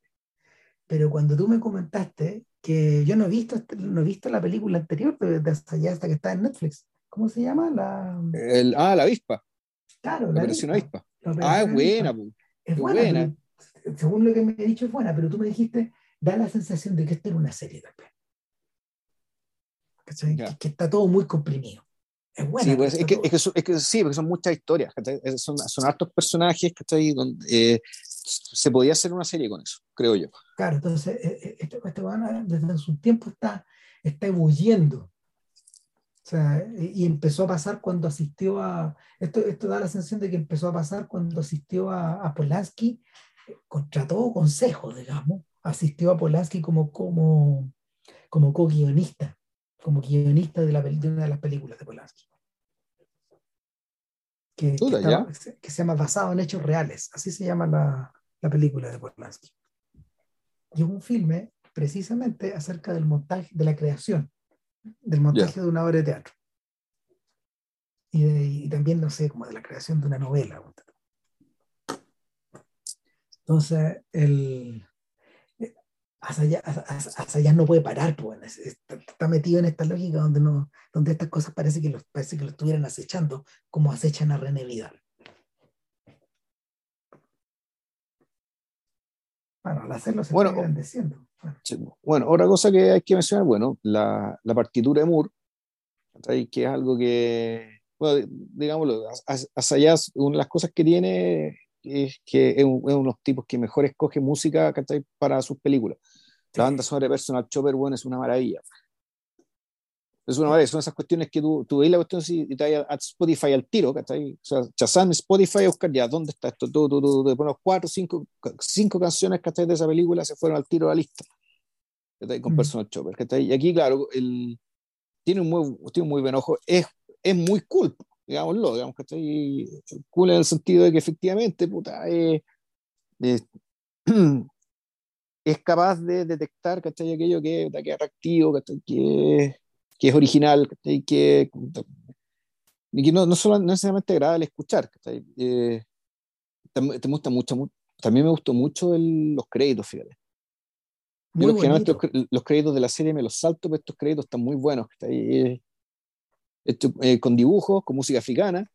[SPEAKER 3] Pero cuando tú me comentaste que yo no he visto, este- no he visto la película anterior de, de hasta allá, hasta que está en Netflix, ¿cómo se llama? La,
[SPEAKER 1] El- ah, la avispa,
[SPEAKER 3] claro,
[SPEAKER 1] la
[SPEAKER 3] la avispa.
[SPEAKER 1] avispa.
[SPEAKER 3] La
[SPEAKER 1] Ah, es buena.
[SPEAKER 3] Es buena,
[SPEAKER 1] buena.
[SPEAKER 3] pero, según lo que me he dicho es buena, pero tú me dijiste, da la sensación de que esto era una serie también. ¿Cachai?
[SPEAKER 1] Ya.
[SPEAKER 3] Que, que está todo muy comprimido. Es buena.
[SPEAKER 1] Sí, pues, es, que, es, que son, es que sí, porque son muchas historias, son, son hartos personajes, ¿cachai? Donde, eh, se podía hacer una serie con eso, creo yo.
[SPEAKER 3] Claro, entonces, eh, eh, este, este weón, desde su tiempo está, está ebulliendo. O sea, y empezó a pasar cuando asistió a. Esto, esto da la sensación de que empezó a pasar cuando asistió a, a Polanski, eh, contra todo consejo, digamos. Asistió a Polanski como, como, como co-guionista, como guionista de, la, de una de las películas de Polanski. Que, que, estaba- que se llama Basado en Hechos Reales, así se llama la, la película de Polanski. Y es un filme precisamente acerca del montaje, de la creación, del montaje de una obra de teatro. Y, de- y también, no sé, como de la creación de una novela. Entonces, el, Asa- Asayas no puede parar, pues, es- está, está metido en esta lógica donde, no, donde estas cosas parece que, los, parece que lo estuvieran acechando, como acechan a René Vidal. Bueno, al hacerlo se
[SPEAKER 1] Bueno,
[SPEAKER 3] está. Bueno.
[SPEAKER 1] Bueno, otra cosa que hay que mencionar, bueno, la, la partitura de Moore, que es algo que, bueno, digámoslo, As- Asayas, una de las cosas que tiene es que es, un- es uno de los tipos que mejor escoge música para sus películas. La banda sonora de Personal Chopper, bueno, es una maravilla. Es una maravilla, son esas cuestiones que tú, tú veis la cuestión y te vas a Spotify al tiro, ¿cachai? O sea, Shazam, Spotify, a buscar ya, ¿dónde está esto? Tú, tú, tú, te pones cuatro, cinco, cinco canciones, ¿cachai? De esa película se fueron al tiro a la lista. ¿cachai? Con
[SPEAKER 3] Mm.
[SPEAKER 1] Personal Chopper, ¿cachai? Y aquí, claro, el, tiene, un muy, tiene un muy buen ojo, es, es muy cool, digámoslo, digamos, ¿cachai? Cool en el sentido de que efectivamente, puta, eh, eh, es capaz de detectar, ¿cachai? Aquello que, que es atractivo, ¿cachai? Que, que es original, ¿cachai? Que, que no, no solo no necesariamente agradable escuchar, ¿cachai? Eh, también, te gusta mucho, mu- también me gustó mucho el- los créditos, fíjate. Yo los, los créditos de la serie me los salto, pero estos créditos están muy buenos. Eh, hecho, eh, con dibujos, con música africana.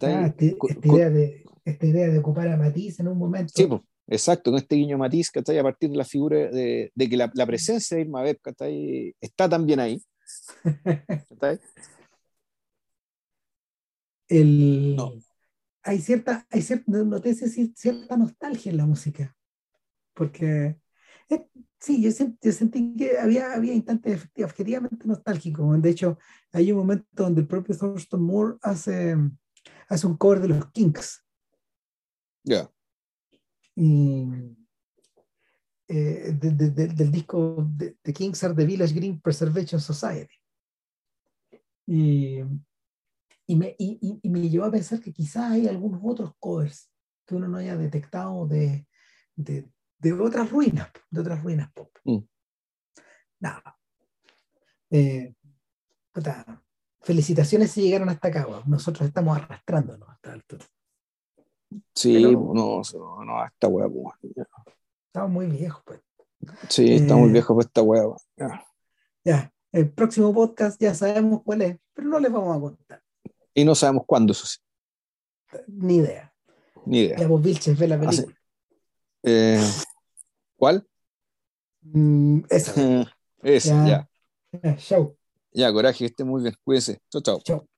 [SPEAKER 3] Ah, este-
[SPEAKER 1] Con-
[SPEAKER 3] esta, idea de, esta idea de ocupar a Matisse en un momento
[SPEAKER 1] sí, po, Exacto, con este guiño matiz, ¿cachai? A partir de la figura de, de que la, la, presencia de Irma Beb, ¿cachai? Está también ahí. ¿cachai?
[SPEAKER 3] El... No. Hay cierta, hay cierta, noté cierta nostalgia en la música, porque eh, sí, yo, sentí, yo sentí que había, había instantes objetivamente nostálgicos. De hecho, hay un momento donde el propio Thurston Moore hace, hace un cover de los Kinks.
[SPEAKER 1] Ya.
[SPEAKER 3] Y, eh, de, de, de, del disco de, Kings are the Village Green Preservation Society. Y, y, me, y, y, me llevó a pensar que quizás hay algunos otros covers que uno no haya detectado de, de, de otras ruinas, de otras ruinas pop.
[SPEAKER 1] Mm.
[SPEAKER 3] Nada. Eh, felicitaciones si llegaron hasta acá. Nosotros estamos arrastrándonos hasta el altura.
[SPEAKER 1] Sí, Pero, no, no, hasta huevo.
[SPEAKER 3] Estamos muy viejos, pues.
[SPEAKER 1] Sí,
[SPEAKER 3] Eh,
[SPEAKER 1] estamos viejos por esta huevo. Ya.
[SPEAKER 3] Ya, el próximo podcast ya sabemos cuál es, pero no les vamos a contar.
[SPEAKER 1] Y no sabemos cuándo, eso sí.
[SPEAKER 3] Ni idea.
[SPEAKER 1] Ni idea.
[SPEAKER 3] Ya vos, Vilches, ve la
[SPEAKER 1] Así-
[SPEAKER 3] película.
[SPEAKER 1] Eh, ¿Cuál?
[SPEAKER 3] Mm, esa.
[SPEAKER 1] Ese, Ya.
[SPEAKER 3] ya. Chau.
[SPEAKER 1] Ya, coraje, que esté muy bien. Cuídense. Chao, chao.
[SPEAKER 3] Chau.